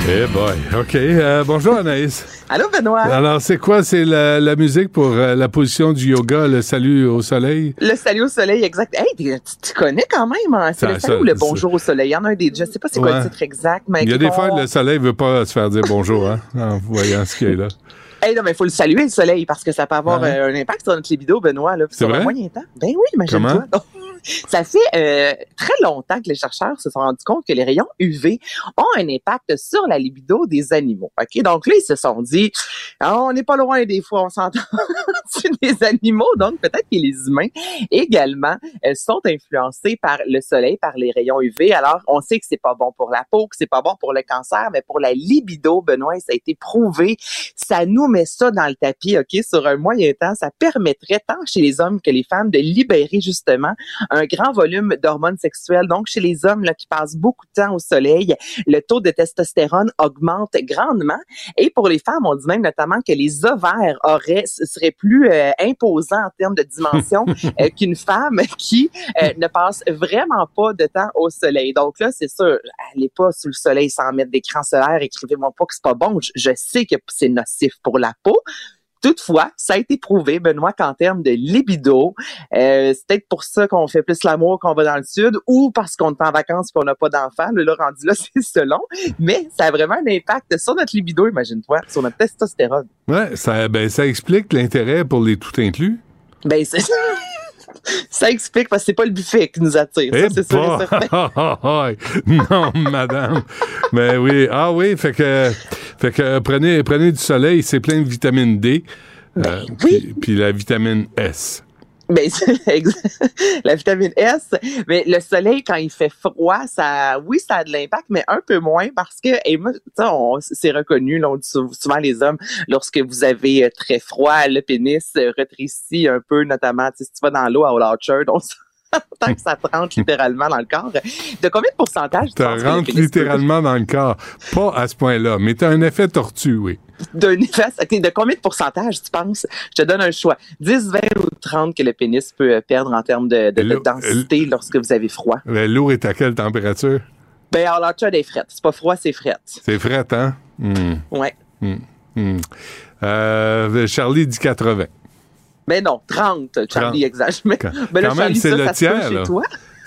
Eh boy, OK. Euh, bonjour, Anaïs. Allô, Benoît. Alors, c'est quoi? C'est la, la musique pour euh, la position du yoga, le salut au soleil? Le salut au soleil, exact. Hey, tu, tu connais quand même, hein? C'est le salut ou le bonjour au soleil? Il y en a un des. Je sais pas c'est quoi le titre exact, mais. Il y a des fois, le soleil veut pas se faire dire bonjour, hein, en voyant ce qu'il y a là. Hey, non, mais il faut le saluer, le soleil, parce que ça peut avoir Ah euh, un impact sur notre libido, Benoît, là, sur vrai? moyen temps. Ben oui, imagine-toi. Ça fait euh, très longtemps que les chercheurs se sont rendus compte que les rayons UV ont un impact sur la libido des animaux. OK? Donc là, ils se sont dit, Ah, on n'est pas loin des fois, on s'entend les animaux, donc peut-être que les humains également euh, sont influencés par le soleil, par les rayons UV. Alors, on sait que c'est pas bon pour la peau, que c'est pas bon pour le cancer, mais pour la libido, Benoît, ça a été prouvé. Ça nous met ça dans le tapis, OK, sur un moyen temps. Ça permettrait tant chez les hommes que les femmes de libérer justement un grand volume d'hormones sexuelles. Donc, chez les hommes là, qui passent beaucoup de temps au soleil, le taux de testostérone augmente grandement. Et pour les femmes, on dit même notamment que les ovaires auraient, seraient plus euh, imposants en termes de dimension euh, qu'une femme qui euh, ne passe vraiment pas de temps au soleil. Donc là, c'est sûr, allez pas sous le soleil sans mettre d'écran solaire. Écrivez-moi pas que c'est pas bon. Je, je sais que c'est nocif pour la peau. Toutefois, ça a été prouvé, Benoît, qu'en termes de libido, euh, c'est peut-être pour ça qu'on fait plus l'amour qu'on va dans le sud ou parce qu'on est en vacances et qu'on n'a pas d'enfants. Le là, rendu là, c'est selon. Mais ça a vraiment un impact sur notre libido, imagine-toi, sur notre testostérone. Ouais, ça, ben, ça explique l'intérêt pour les tout inclus. Ben, c'est ça explique parce que c'est pas le buffet qui nous attire. Eh ça, c'est sûr et certain. non, madame. Mais oui. Ah oui, fait que, fait que euh, prenez, prenez du soleil, c'est plein de vitamine D. euh, puis, puis la vitamine S. Ben, la vitamine S, mais le soleil, quand il fait froid, ça, oui, ça a de l'impact, mais un peu moins parce que, et moi, c'est reconnu, là, on dit souvent les hommes, lorsque vous avez euh, très froid, le pénis rétrécit un peu, notamment, si tu vas dans l'eau à Orchard, on tant que ça te rentre littéralement dans le corps. De combien de pourcentage tu rentre littéralement dans le corps. Pas à ce point-là, mais tu as un effet tortue, oui. D'un effet, de combien de pourcentage tu penses? Je te donne un choix. 10, 20 ou 30 que le pénis peut euh, perdre en termes de, densité lorsque vous avez froid. L'eau est à quelle température? Ben, alors, tu as des frettes. C'est pas froid, c'est frette. C'est frette, hein? Ouais. Euh, Charlie dit 80. Mais non, 30, Charlie, exagère. Mais, mais quand même, c'est le tiers.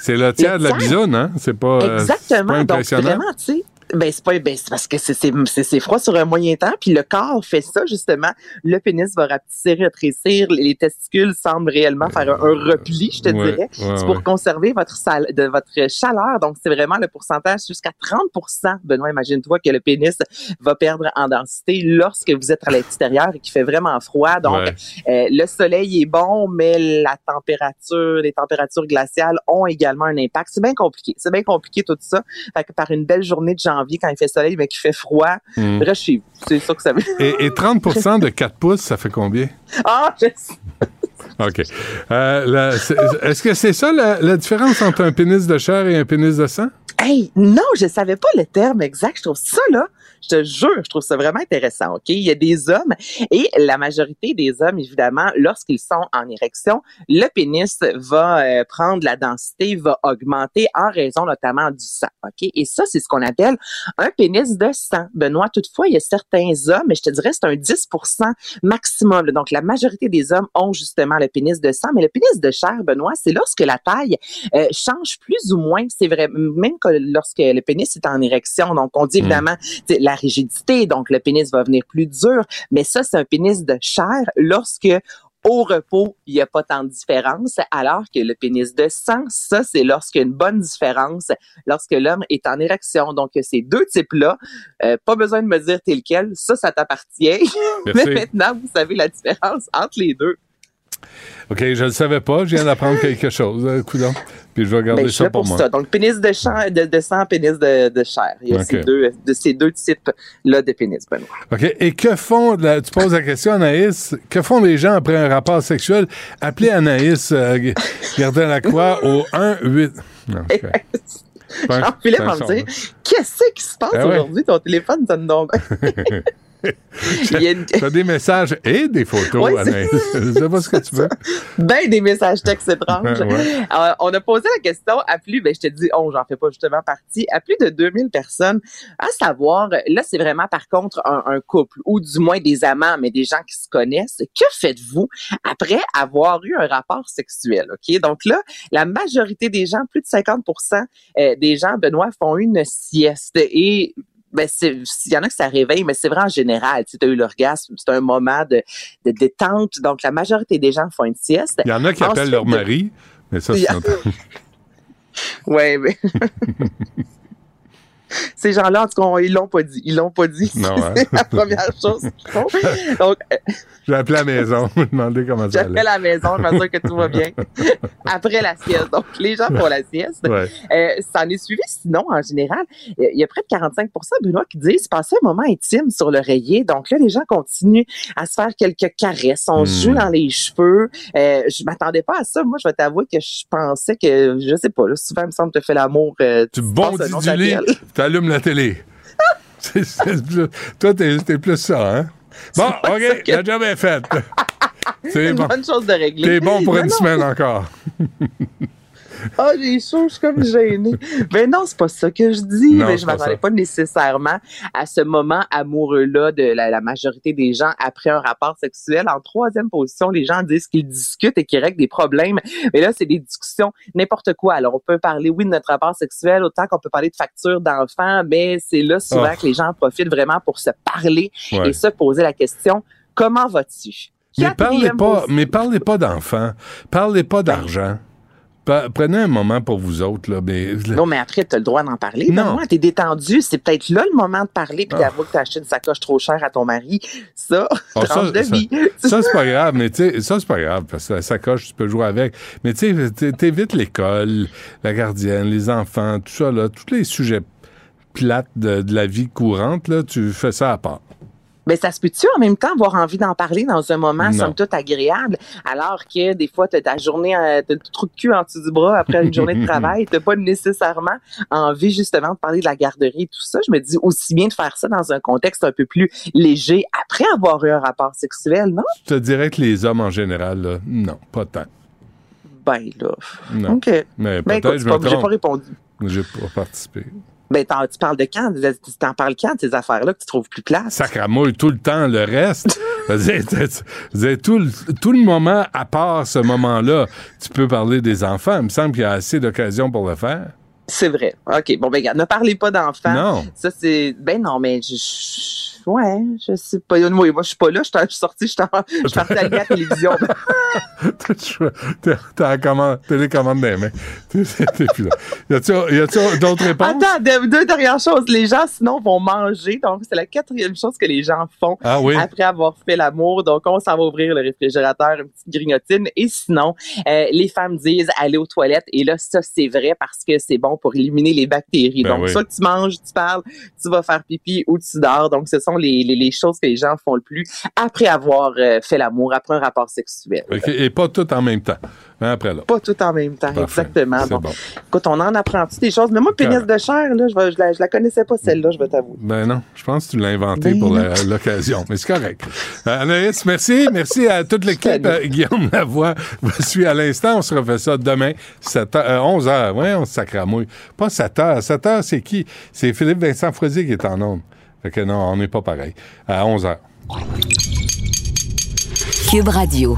C'est le tiers de la bisoune, hein? C'est pas, euh, Exactement. Pas Donc, vraiment, tu sais, ben c'est pas ben, c'est parce que c'est froid sur un moyen temps puis le corps fait ça justement. Le pénis va rapetisser rétrécir les testicules semblent réellement faire un, repli je te dirais. c'est pour conserver votre de votre chaleur. Donc c'est vraiment le pourcentage jusqu'à 30 Benoît. Imagine-toi que le pénis va perdre en densité lorsque vous êtes à l'extérieur et qu'il fait vraiment froid. Donc euh, le soleil est bon mais la température les températures glaciales ont également un impact. C'est bien compliqué c'est bien compliqué tout ça. Fait que par une belle journée de janvier quand il fait soleil, mais qu'il fait froid, mmh. reste chez vous. C'est ça que ça veut et, et 30 de 4 pouces, ça fait combien? Ah, je sais. OK. Euh, Est-ce que c'est ça la, la, différence entre un pénis de chair et un pénis de sang? Hey, non, je savais pas le terme exact. Je trouve ça, là, je te jure, je trouve ça vraiment intéressant, OK? Il y a des hommes et la majorité des hommes, évidemment, lorsqu'ils sont en érection, le pénis va euh, prendre la densité, va augmenter en raison notamment du sang, OK? Et ça, c'est ce qu'on appelle un pénis de sang. Benoît, toutefois, il y a certains hommes, mais je te dirais, c'est un 10 maximum. Donc, la majorité des hommes ont justement le pénis de sang, mais le pénis de chair, Benoît, c'est lorsque la taille euh, change plus ou moins. C'est vrai, même que lorsque le pénis est en érection. Donc, on dit mmh. La rigidité, donc le pénis va venir plus dur, mais ça, c'est un pénis de chair lorsque au repos, il n'y a pas tant de différence, alors que le pénis de sang, ça, c'est lorsqu'il y a une bonne différence, lorsque l'homme est en érection. Donc, ces deux types-là, euh, pas besoin de me dire tel quel, ça, ça t'appartient. Mais maintenant, vous savez la différence entre les deux. OK, je ne le savais pas. Je viens d'apprendre quelque chose. Euh, coudon. Puis je vais garder ben, ça pour, moi. Ça. Donc, pénis de, chair, de, de sang, pénis de, de chair. Il y a ces deux, de ces deux types-là de pénis, Benoît. OK. Et que font, tu poses la question, Anaïs, que font les gens après un rapport sexuel? Appelez Anaïs euh, la croix au 1-8. Jean-Philippe va me dire, qu'est-ce qui se passe ben aujourd'hui? Ton téléphone sonne donc. Tu as des messages et des photos, oui, Anaïs. Je sais pas ce que tu veux. Ben, des messages textes étranges. Alors, on a posé la question à plus, ben, je te dis, oh, j'en fais pas justement partie, à plus de 2000 personnes, à savoir, là, c'est vraiment par contre un, couple, ou du moins des amants, mais des gens qui se connaissent. Que faites-vous après avoir eu un rapport sexuel, OK? Donc là, la majorité des gens, plus de 50% euh, des gens, Benoît, font une sieste. Et ben il y en a que ça réveille, mais c'est vrai en général. Tu as eu l'orgasme, c'est un moment de, de, détente. Donc, la majorité des gens font une sieste. Il y en a qui appellent leur mari, mais ça, c'est... Oui, mais... Ces gens-là, en tout cas, ils l'ont pas dit. Ils l'ont pas dit. Non, hein? C'est la première chose qu'ils font. Donc, euh, J'ai appelé la maison, me demander comment ça allait. J'ai appelé la maison, je m'assure que tout va bien. Après la sieste. Donc, les gens font la sieste. Ouais. Euh, ça en est suivi, sinon, en général, il y a près de 45% Benoît, qui disent passer un moment intime sur l'oreiller. Donc là, les gens continuent à se faire quelques caresses. On se joue hmm. dans les cheveux. Euh, je m'attendais pas à ça. Moi, je vais t'avouer que je pensais que, je sais pas, là, souvent, il me semble que tu fais l'amour. Euh, tu bondis du lit t'allumes la télé. toi, t'es plus ça, hein? Bon, OK, la job est faite. C'est une bonne chose de régler. T'es bon pour une semaine encore. Ah, oh, j'ai chaud, je suis comme gênée. Mais non, c'est pas ça que je dis. mais je m'attendais pas nécessairement à ce moment amoureux-là de la, majorité des gens après un rapport sexuel. En troisième position, les gens disent qu'ils discutent et qu'ils règlent des problèmes. Mais là, c'est des discussions n'importe quoi. Alors, on peut parler, oui, de notre rapport sexuel, autant qu'on peut parler de factures d'enfants, mais c'est là souvent oh. que les gens profitent vraiment pour se parler et se poser la question, comment vas-tu? Mais parlez pas, mais parlez pas d'enfants. Parlez pas d'argent Prenez un moment pour vous autres. Là, mais, Non, mais après, tu as le droit d'en parler. Non. Non. t'es détendu. C'est peut-être là le moment de parler puis Ah. d'avouer que t'as acheté une sacoche trop chère à ton mari. Ça, Ah, tranche de ça, vie. ça, c'est pas grave, mais tu sais, ça, c'est pas grave, parce que la sacoche, tu peux jouer avec. Mais tu sais, t'é- t'évites l'école, la gardienne, les enfants, tout ça, là, tous les sujets plates de, de la vie courante, là, tu fais ça à part. Mais ça se peut-tu en même temps avoir envie d'en parler dans un moment, Non. somme toute, agréable, alors que des fois, t'as ta journée, euh, t'as le trou de cul en dessous du bras après une journée de travail, t'as pas nécessairement envie justement de parler de la garderie et tout ça. Je me dis aussi bien de faire ça dans un contexte un peu plus léger après avoir eu un rapport sexuel, non? Je te dirais que les hommes en général, là, non, pas tant. Ben là. Non. OK. Mais Ben peut-être je me pas- j'ai pas répondu. J'ai pas participé. Ben, tu parles de quand? Tu t'en parles quand de ces affaires-là que tu trouves plus place? Sacramouille tout le temps, le reste. Tout, le, tout le moment, à part ce moment-là, tu peux parler des enfants. Il me semble qu'il y a assez d'occasions pour le faire. C'est vrai. OK. Bon, ben, regarde, ne parlez pas d'enfants. Non. Ça, c'est. Ben, non, mais je. Ouais, je sais pas. Moi, moi je suis pas là. Je suis- sorti, je suis parti à la télévision. T'as la commande, télécommande des mains. T'es plus là. Y a-tu d'autres réponses? Attends, deux, deux dernières choses. Les gens, sinon, vont manger. Donc, c'est la quatrième chose que les gens font Ah oui? après avoir fait l'amour. Donc, on s'en va ouvrir le réfrigérateur, une petite grignotine. Et sinon, euh, les femmes disent aller aux toilettes. Et là, ça, c'est vrai parce que c'est bon pour éliminer les bactéries. Ben Donc, oui. soit tu manges, tu parles, tu vas faire pipi ou tu dors. Donc, ce sont les, les, les choses que les gens font le plus après avoir euh, fait l'amour, après un rapport sexuel. Et pas tout en même temps. Un après l'autre. Pas tout en même temps, Parfait. exactement. Bon. bon. Écoute, on en apprend-tu des choses? Mais moi, pénis de chair, là, je, vais- je, la, je la connaissais pas, celle-là, je vais t'avouer. Ben non, je pense que tu l'as inventé Ben pour l'occasion, mais c'est correct. Euh, Anaïs, merci. Merci à toute l'équipe. Euh, Guillaume Lavoie vous suit à l'instant. On se refait ça demain, 7 heures, euh, 11 h. Ouais, on se sacramouille. Pas 7 heures. 7 heures, c'est qui? C'est Philippe Vincent Froisier qui est en onde. Que non, on n'est pas pareil. À 11 heures. Cube Radio.